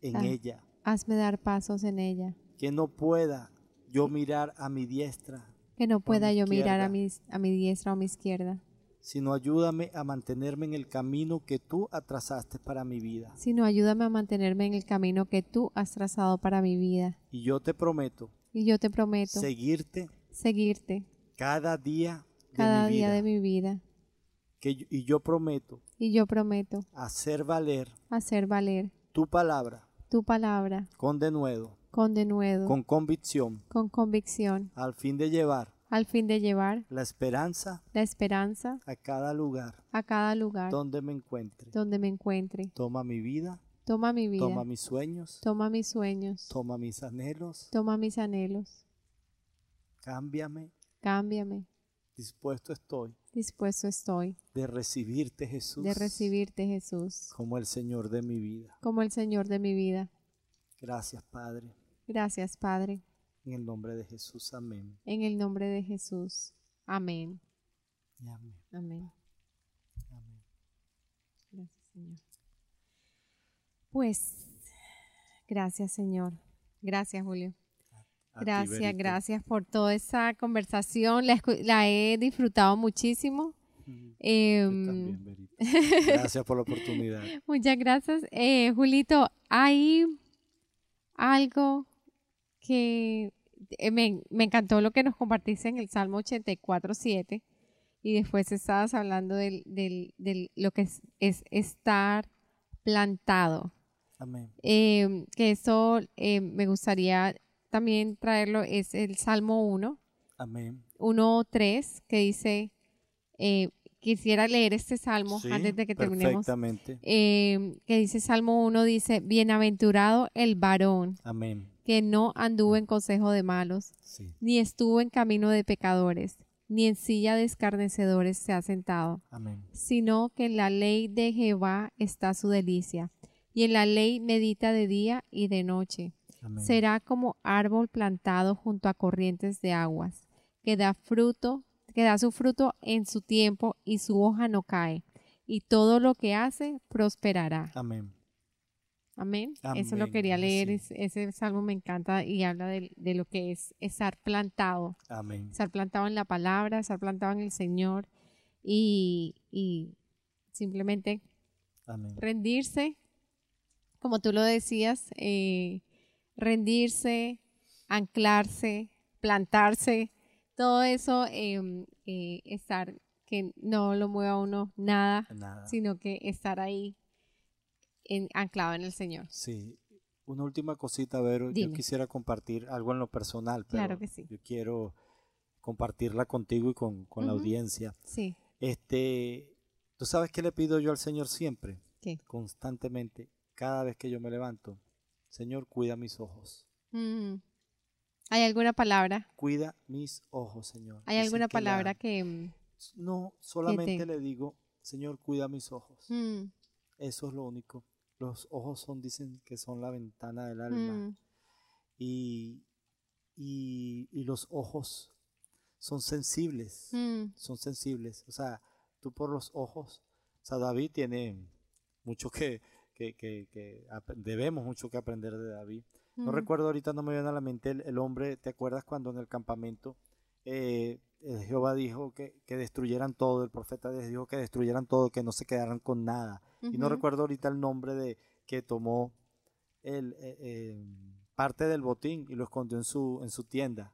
S2: en
S1: Ah.
S2: ella,
S1: Hazme dar pasos en ella,
S2: que no pueda yo mirar a mi diestra,
S1: que no pueda yo mirar a mi, a mi diestra o mi izquierda,
S2: sino ayúdame a mantenerme en el camino que tú atrasaste para mi vida.
S1: sino ayúdame a mantenerme en el camino que tú has trazado para mi vida.
S2: Y yo te prometo
S1: Y yo te prometo
S2: seguirte
S1: seguirte
S2: cada día de
S1: cada
S2: mi
S1: día
S2: vida.
S1: de mi vida.
S2: Que yo- y yo prometo
S1: Y yo prometo
S2: hacer valer
S1: hacer valer
S2: tu palabra
S1: tu palabra
S2: con denuedo,
S1: con denuedo,
S2: con convicción,
S1: con convicción,
S2: al fin de llevar
S1: al fin de llevar
S2: la esperanza
S1: la esperanza
S2: a cada lugar
S1: a cada lugar
S2: donde me encuentre.
S1: donde me encuentre.
S2: Toma mi vida
S1: Toma mi vida.
S2: Toma mis sueños.
S1: Toma mis sueños.
S2: Toma mis anhelos.
S1: Toma mis anhelos.
S2: Cámbiame.
S1: Cámbiame.
S2: Dispuesto estoy
S1: Dispuesto estoy
S2: de recibirte, Jesús.
S1: de recibirte, Jesús,
S2: como el Señor de mi vida.
S1: como el Señor de mi vida.
S2: Gracias, Padre.
S1: Gracias, Padre.
S2: En el nombre de Jesús. Amén.
S1: En el nombre de Jesús. Amén.
S2: Y amén.
S1: Amén.
S2: Amén.
S1: Gracias, Señor. Pues, gracias, Señor. Gracias, Julio. Gracias, gracias por toda esa conversación. La, he disfrutado muchísimo. Em,
S2: también. [LAUGHS] Gracias por la oportunidad.
S1: Muchas gracias. Eh, Julito, hay algo que eh, me, me encantó lo que nos compartiste en el Salmo 84, 7 y después estabas hablando del, del- lo que es, es estar plantado.
S2: Amén.
S1: Eh, que eso eh, me gustaría también traerlo, es el Salmo 1,
S2: Amén.
S1: 1.3, que dice, eh, quisiera leer este salmo
S2: Sí,
S1: antes de que terminemos
S2: Perfectamente.
S1: eh, que dice Salmo 1, dice, bienaventurado el varón
S2: Amén.
S1: que no anduvo en consejo de malos,
S2: Sí.
S1: ni estuvo en camino de pecadores, ni en silla de escarnecedores se ha sentado,
S2: Amén.
S1: sino que en la ley de Jehová está su delicia, y en la ley medita de día y de noche.
S2: Amén.
S1: Será como árbol plantado junto a corrientes de aguas, que da fruto, que da su fruto en su tiempo y su hoja no cae, y todo lo que hace prosperará.
S2: Amén.
S1: Amén. Eso lo quería leer. es- ese salmo me encanta y habla de, de lo que es estar plantado,
S2: Amén.
S1: estar plantado en la palabra, estar plantado en el Señor y, y simplemente
S2: Amén.
S1: rendirse, como tú lo decías, eh, rendirse, anclarse, plantarse, todo eso, eh, eh, estar, que no lo mueva uno nada,
S2: Nada.
S1: sino que estar ahí en- anclado en el Señor.
S2: Sí. Una última cosita, Vero. Yo
S1: Dime.
S2: quisiera compartir algo en lo personal, pero
S1: Claro que sí.
S2: yo quiero compartirla contigo y con, con la
S1: Ujú.
S2: audiencia.
S1: Sí.
S2: Este, ¿tú sabes qué le pido yo al Señor siempre?
S1: ¿Qué?
S2: Constantemente, cada vez que yo me levanto. Señor, cuida mis ojos.
S1: Mm. ¿Hay alguna palabra?
S2: Cuida mis ojos, Señor.
S1: ¿Hay
S2: Dicen
S1: alguna
S2: que la-
S1: palabra que... mm,
S2: No, solamente
S1: te-
S2: le digo, Señor, cuida mis ojos.
S1: mm,
S2: Eso es lo único. Los ojos son, dicen que son la ventana del alma.
S1: mm,
S2: Y, y, y los ojos son sensibles.
S1: mm,
S2: Son sensibles. O sea, tú por los ojos. O sea, David tiene mucho que, que, que, que ap- debemos mucho que aprender de David. No
S1: mm.
S2: recuerdo ahorita, no me viene a la mente el, el hombre, ¿te acuerdas cuando en el campamento eh, eh, Jehová dijo que, que destruyeran todo, el profeta dijo que destruyeran todo, que no se quedaran con nada? Y no recuerdo ahorita el nombre de que tomó el, eh, eh, parte del botín y lo escondió en su, en su tienda.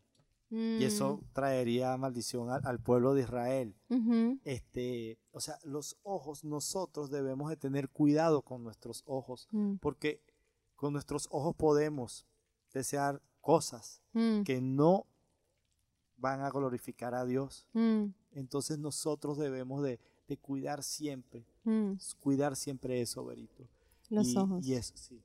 S2: Y eso traería maldición al, al pueblo de Israel.
S1: Mm,
S2: Este, o sea, los ojos, nosotros debemos de tener cuidado con nuestros ojos,
S1: mm,
S2: porque con nuestros ojos podemos desear cosas
S1: mm,
S2: que no van a glorificar a Dios.
S1: mm,
S2: Entonces nosotros debemos de, de cuidar siempre,
S1: mm.
S2: cuidar siempre eso, Berito.
S1: Los
S2: y,
S1: ojos.
S2: Y eso, sí.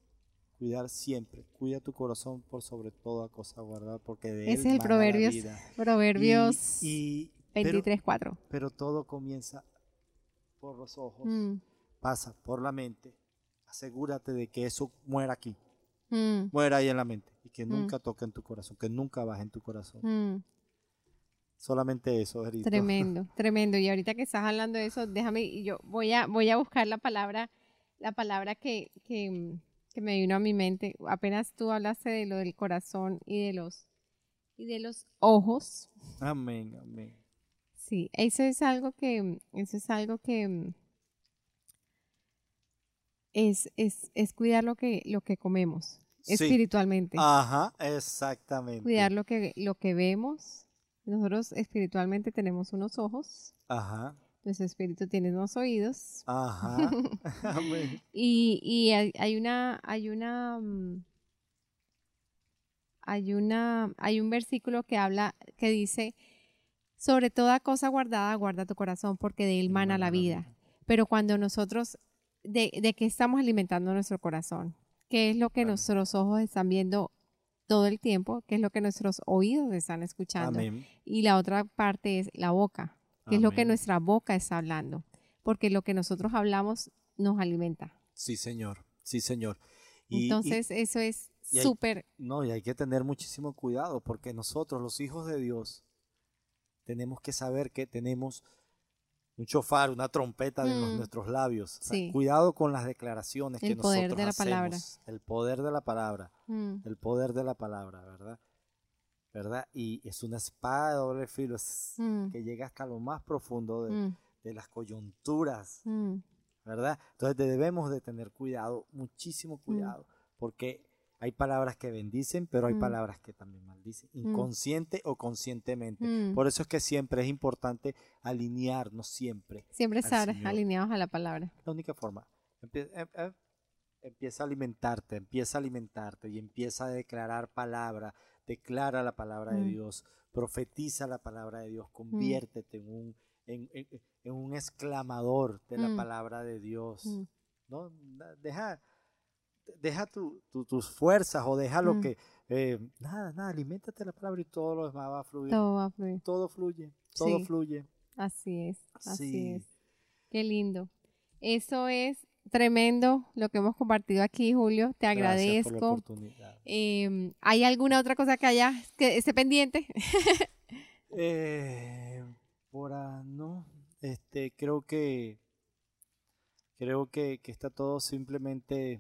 S2: Cuidar siempre. Cuida tu corazón por sobre toda cosa guardada, porque de él
S1: Ese es el
S2: mana la
S1: Proverbios,
S2: vida.
S1: Proverbios
S2: Y- y- pero-
S1: 23, 4.
S2: pero todo comienza por los ojos,
S1: Mm,
S2: pasa por la mente. Asegúrate de que eso muera aquí,
S1: mm,
S2: muera ahí en la mente y que
S1: Mm.
S2: nunca toque en tu corazón, que nunca baje en tu corazón. Solamente eso, Berito.
S1: Tremendo, [LAUGHS] tremendo. Y ahorita que estás hablando de eso, déjame, yo voy a, voy a buscar la palabra, la palabra que, que, que me vino a mi mente. Apenas tú hablaste de lo del corazón y de los, y de los ojos.
S2: Amén, amén.
S1: Sí, eso es algo que, eso es algo que es, es, es cuidar lo que, lo que comemos
S2: Sí.
S1: espiritualmente.
S2: Ajá, exactamente.
S1: Cuidar lo que, lo que vemos. Nosotros espiritualmente tenemos unos ojos,
S2: Ajá,
S1: nuestro espíritu tiene unos oídos.
S2: ajá. [LAUGHS] [LAUGHS] amén.
S1: Y, y hay, una, hay una, mm, hay una, hay un versículo que habla, que dice, sobre toda cosa guardada, guarda tu corazón, porque de él mana la vida. Pero cuando nosotros de, de qué estamos alimentando nuestro corazón, qué es lo que
S2: Amén.
S1: nuestros ojos están viendo todo el tiempo, qué es lo que nuestros oídos están escuchando.
S2: Amén.
S1: Y la otra parte es la boca, qué es lo que
S2: Amén.
S1: nuestra boca está hablando, porque lo que nosotros hablamos nos alimenta.
S2: Sí, Señor. Sí, Señor. Y- y-
S1: Entonces, eso es
S2: y
S1: súper,
S2: No, y hay que tener muchísimo cuidado porque nosotros, los hijos de Dios, tenemos que saber que tenemos un chofar, una trompeta de los-
S1: Mm.
S2: nuestros labios. O sea,
S1: Sí.
S2: cuidado con las declaraciones que
S1: El poder
S2: nosotros
S1: de la palabra.
S2: hacemos. El poder de la palabra.
S1: mm,
S2: El poder de la palabra, ¿verdad? ¿Verdad? Y es una espada de doble filo es-
S1: mm,
S2: que llega hasta lo más profundo de,
S1: mm,
S2: de las coyunturas,
S1: mm,
S2: ¿verdad? Entonces debemos de tener cuidado, muchísimo cuidado, porque hay palabras que bendicen, pero hay palabras que también maldicen, inconsciente o conscientemente. Por eso es que siempre es importante alinearnos siempre.
S1: Siempre estar alineados a la palabra.
S2: La única forma. Empie- em- em- empieza a alimentarte, empieza a alimentarte y empieza a declarar palabra, declara la palabra de
S1: Mm.
S2: Dios, profetiza la palabra de Dios, conviértete en un, en, en- en un exclamador de la
S1: Mm.
S2: palabra de Dios.
S1: Mm,
S2: ¿no? Deja, deja tu- tu- tus fuerzas o deja lo
S1: Mm.
S2: que... eh, nada, nada, aliméntate de la palabra y todo lo demás va a fluir.
S1: Todo va a fluir.
S2: Todo fluye, todo
S1: Sí.
S2: fluye.
S1: Así es, así
S2: Sí.
S1: es. Qué lindo. Eso es tremendo lo que hemos compartido aquí, Julio. Te
S2: Gracias por la
S1: agradezco.
S2: oportunidad.
S1: Em, ¿Hay alguna otra cosa que haya que esté pendiente? [LAUGHS]
S2: Eh, por no, este, creo que creo que, que está todo simplemente,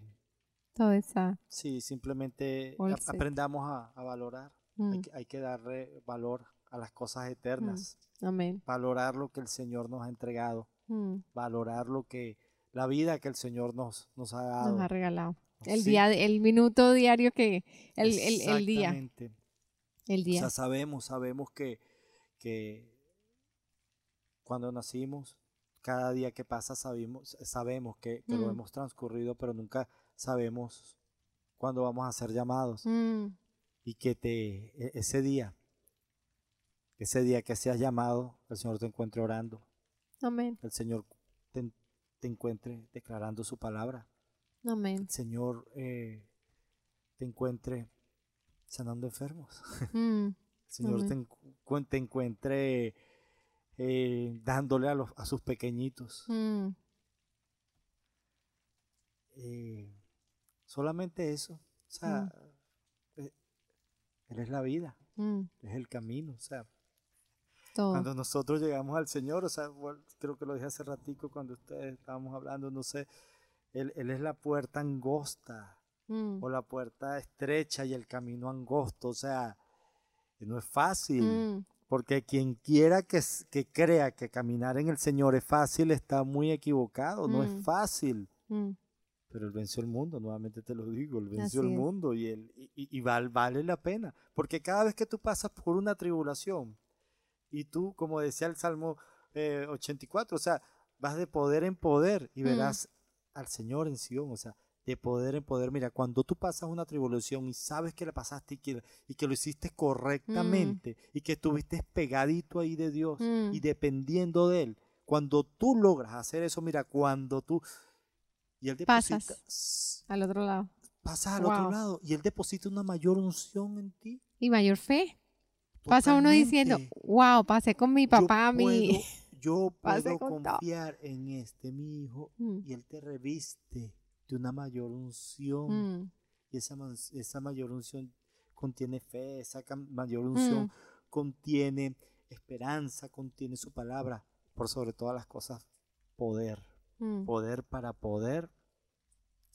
S1: Todo está.
S2: sí, simplemente aprendamos a, a valorar.
S1: mm,
S2: Hay, que, hay que darle valor a las cosas eternas,
S1: amén.
S2: valorar lo que el Señor nos ha entregado,
S1: mm,
S2: valorar lo que la vida que el Señor nos, nos ha dado.
S1: nos ha regalado. El
S2: Sí,
S1: día, el minuto diario que, el, el, el día,
S2: exactamente.
S1: el
S2: O
S1: día.
S2: sea, sabemos, sabemos que, que cuando nacimos, cada día que pasa sabemos, sabemos que, que lo
S1: Mm.
S2: hemos transcurrido, pero nunca sabemos cuándo vamos a ser llamados.
S1: Mm,
S2: Y que te, e- ese día, ese día que seas llamado, el Señor te encuentre orando,
S1: amén,
S2: el Señor te, encuentre declarando su palabra,
S1: amén.
S2: el Señor eh, te encuentre sanando enfermos. [LAUGHS]
S1: Mm,
S2: El Señor te, encu- te encuentre eh, dándole a, los, a sus pequeñitos.
S1: mm,
S2: Eh, solamente eso. O sea, eh, Él es la vida,
S1: mm,
S2: es el camino. O sea,
S1: todo.
S2: cuando nosotros llegamos al Señor, o sea, creo que lo dije hace ratico cuando ustedes estábamos hablando, no sé, Él, él es la puerta angosta
S1: Mm,
S2: o la puerta estrecha y el camino angosto. O sea, no es fácil.
S1: mm,
S2: Porque quien quiera que, que crea que caminar en el Señor es fácil está muy equivocado, no
S1: Mm.
S2: es fácil.
S1: mm,
S2: Pero Él venció el mundo, nuevamente te lo digo, Él venció
S1: Así
S2: el
S1: es.
S2: mundo y, él, y, y- y val- vale la pena. Porque cada vez que tú pasas por una tribulación y tú, como decía el Salmo eh, 84, o sea, vas de poder en poder y
S1: Mm.
S2: verás al Señor en Sion, o sea, de poder en poder. Mira, cuando tú pasas una tribulación y sabes que la pasaste y que, y que lo hiciste correctamente y que estuviste pegadito ahí de Dios
S1: Mm.
S2: y dependiendo de Él, cuando tú logras hacer eso, mira, cuando tú... Y Él deposita,
S1: Pasas. al otro lado.
S2: pasas al otro
S1: Wow.
S2: lado y Él deposita una mayor unción en ti.
S1: Y mayor fe. Pasa uno diciendo, wow, pasé con mi
S2: Yo
S1: papá, mi...
S2: puedo- [LAUGHS] Yo puedo
S1: todo.
S2: confiar en este, mi hijo,
S1: Mm,
S2: y Él te reviste de una mayor unción.
S1: mm,
S2: Y esa, esa mayor unción contiene fe, esa mayor unción contiene esperanza, contiene su palabra, por sobre todas las cosas, poder.
S1: mm.
S2: Poder para poder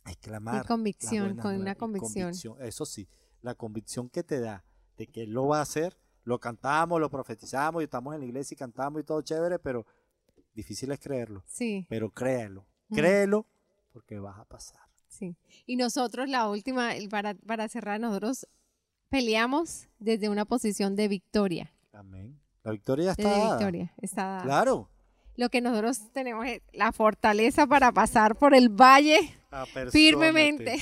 S2: exclamar.
S1: Y convicción, con una
S2: y
S1: convicción.
S2: Eso sí, la convicción que te da de que Él lo va a hacer, lo cantamos, lo profetizamos y estamos en la iglesia y cantamos y todo chévere, pero difícil es creerlo.
S1: Sí,
S2: Pero créelo,
S1: Mm.
S2: créelo porque vas a pasar.
S1: sí. Y nosotros, la última, para, para cerrar, nosotros peleamos desde una posición de victoria.
S2: Amén. La victoria está. dada.
S1: victoria. Está dada.
S2: Claro.
S1: Lo que nosotros tenemos es la fortaleza para pasar por el valle firmemente.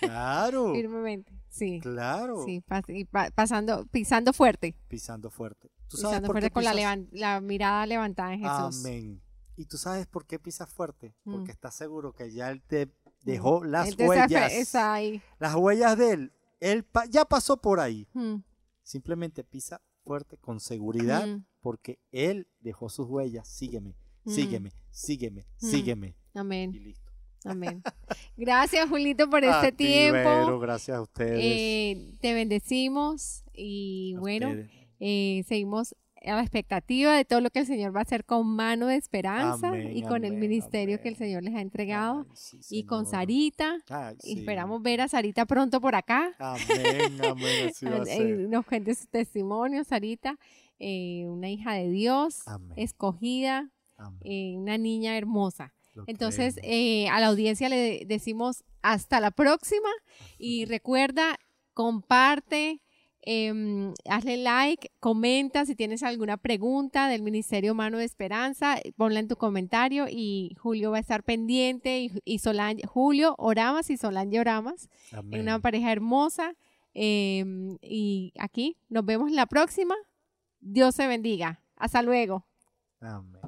S2: Claro. [LAUGHS]
S1: Firmemente. Sí.
S2: Claro.
S1: Sí, pas- y pa- pasando, pisando fuerte.
S2: Pisando fuerte. ¿Tú sabes
S1: Pisando
S2: por qué
S1: fuerte con la,
S2: pisas?
S1: levan- la mirada levantada en Jesús.
S2: Amén. Y tú sabes por qué pisas fuerte,
S1: Mm.
S2: porque estás seguro que ya él te dejó las huellas.
S1: está ahí.
S2: Las huellas de él. Él pa- ya pasó por ahí.
S1: Mm,
S2: Simplemente pisa fuerte con seguridad
S1: mm,
S2: porque él dejó sus huellas. Sígueme,
S1: Mm.
S2: sígueme, sígueme,
S1: Mm.
S2: sígueme. Y
S1: Amén.
S2: listo.
S1: Amén. Gracias, Julito, por
S2: A
S1: este
S2: ti,
S1: tiempo.
S2: Vero, gracias a ustedes.
S1: Eh, te bendecimos y
S2: a
S1: bueno, eh, seguimos a la expectativa de todo lo que el Señor va a hacer con mano de esperanza
S2: Amén,
S1: y con el
S2: amén,
S1: ministerio que el. Señor les ha entregado.
S2: Sí,
S1: y con. Sarita.
S2: Ay,
S1: Y
S2: sí.
S1: Esperamos ver a Sarita pronto por acá.
S2: Amén, amén, [LAUGHS] así va a ser.
S1: nos cuente su testimonio, Sarita. eh, una hija de Dios, escogida, una niña hermosa.
S2: Lo
S1: Entonces, eh, a la audiencia le decimos hasta la próxima y recuerda, comparte, em, hazle like, comenta si tienes alguna pregunta del Ministerio Mano de Esperanza, ponla en tu comentario y Julio va a estar pendiente y, y Solange, Julio Oramas y Solange Oramas,
S2: Amén.
S1: una pareja hermosa. em, y aquí nos vemos la próxima. Dios se bendiga. Hasta luego.
S2: Amén.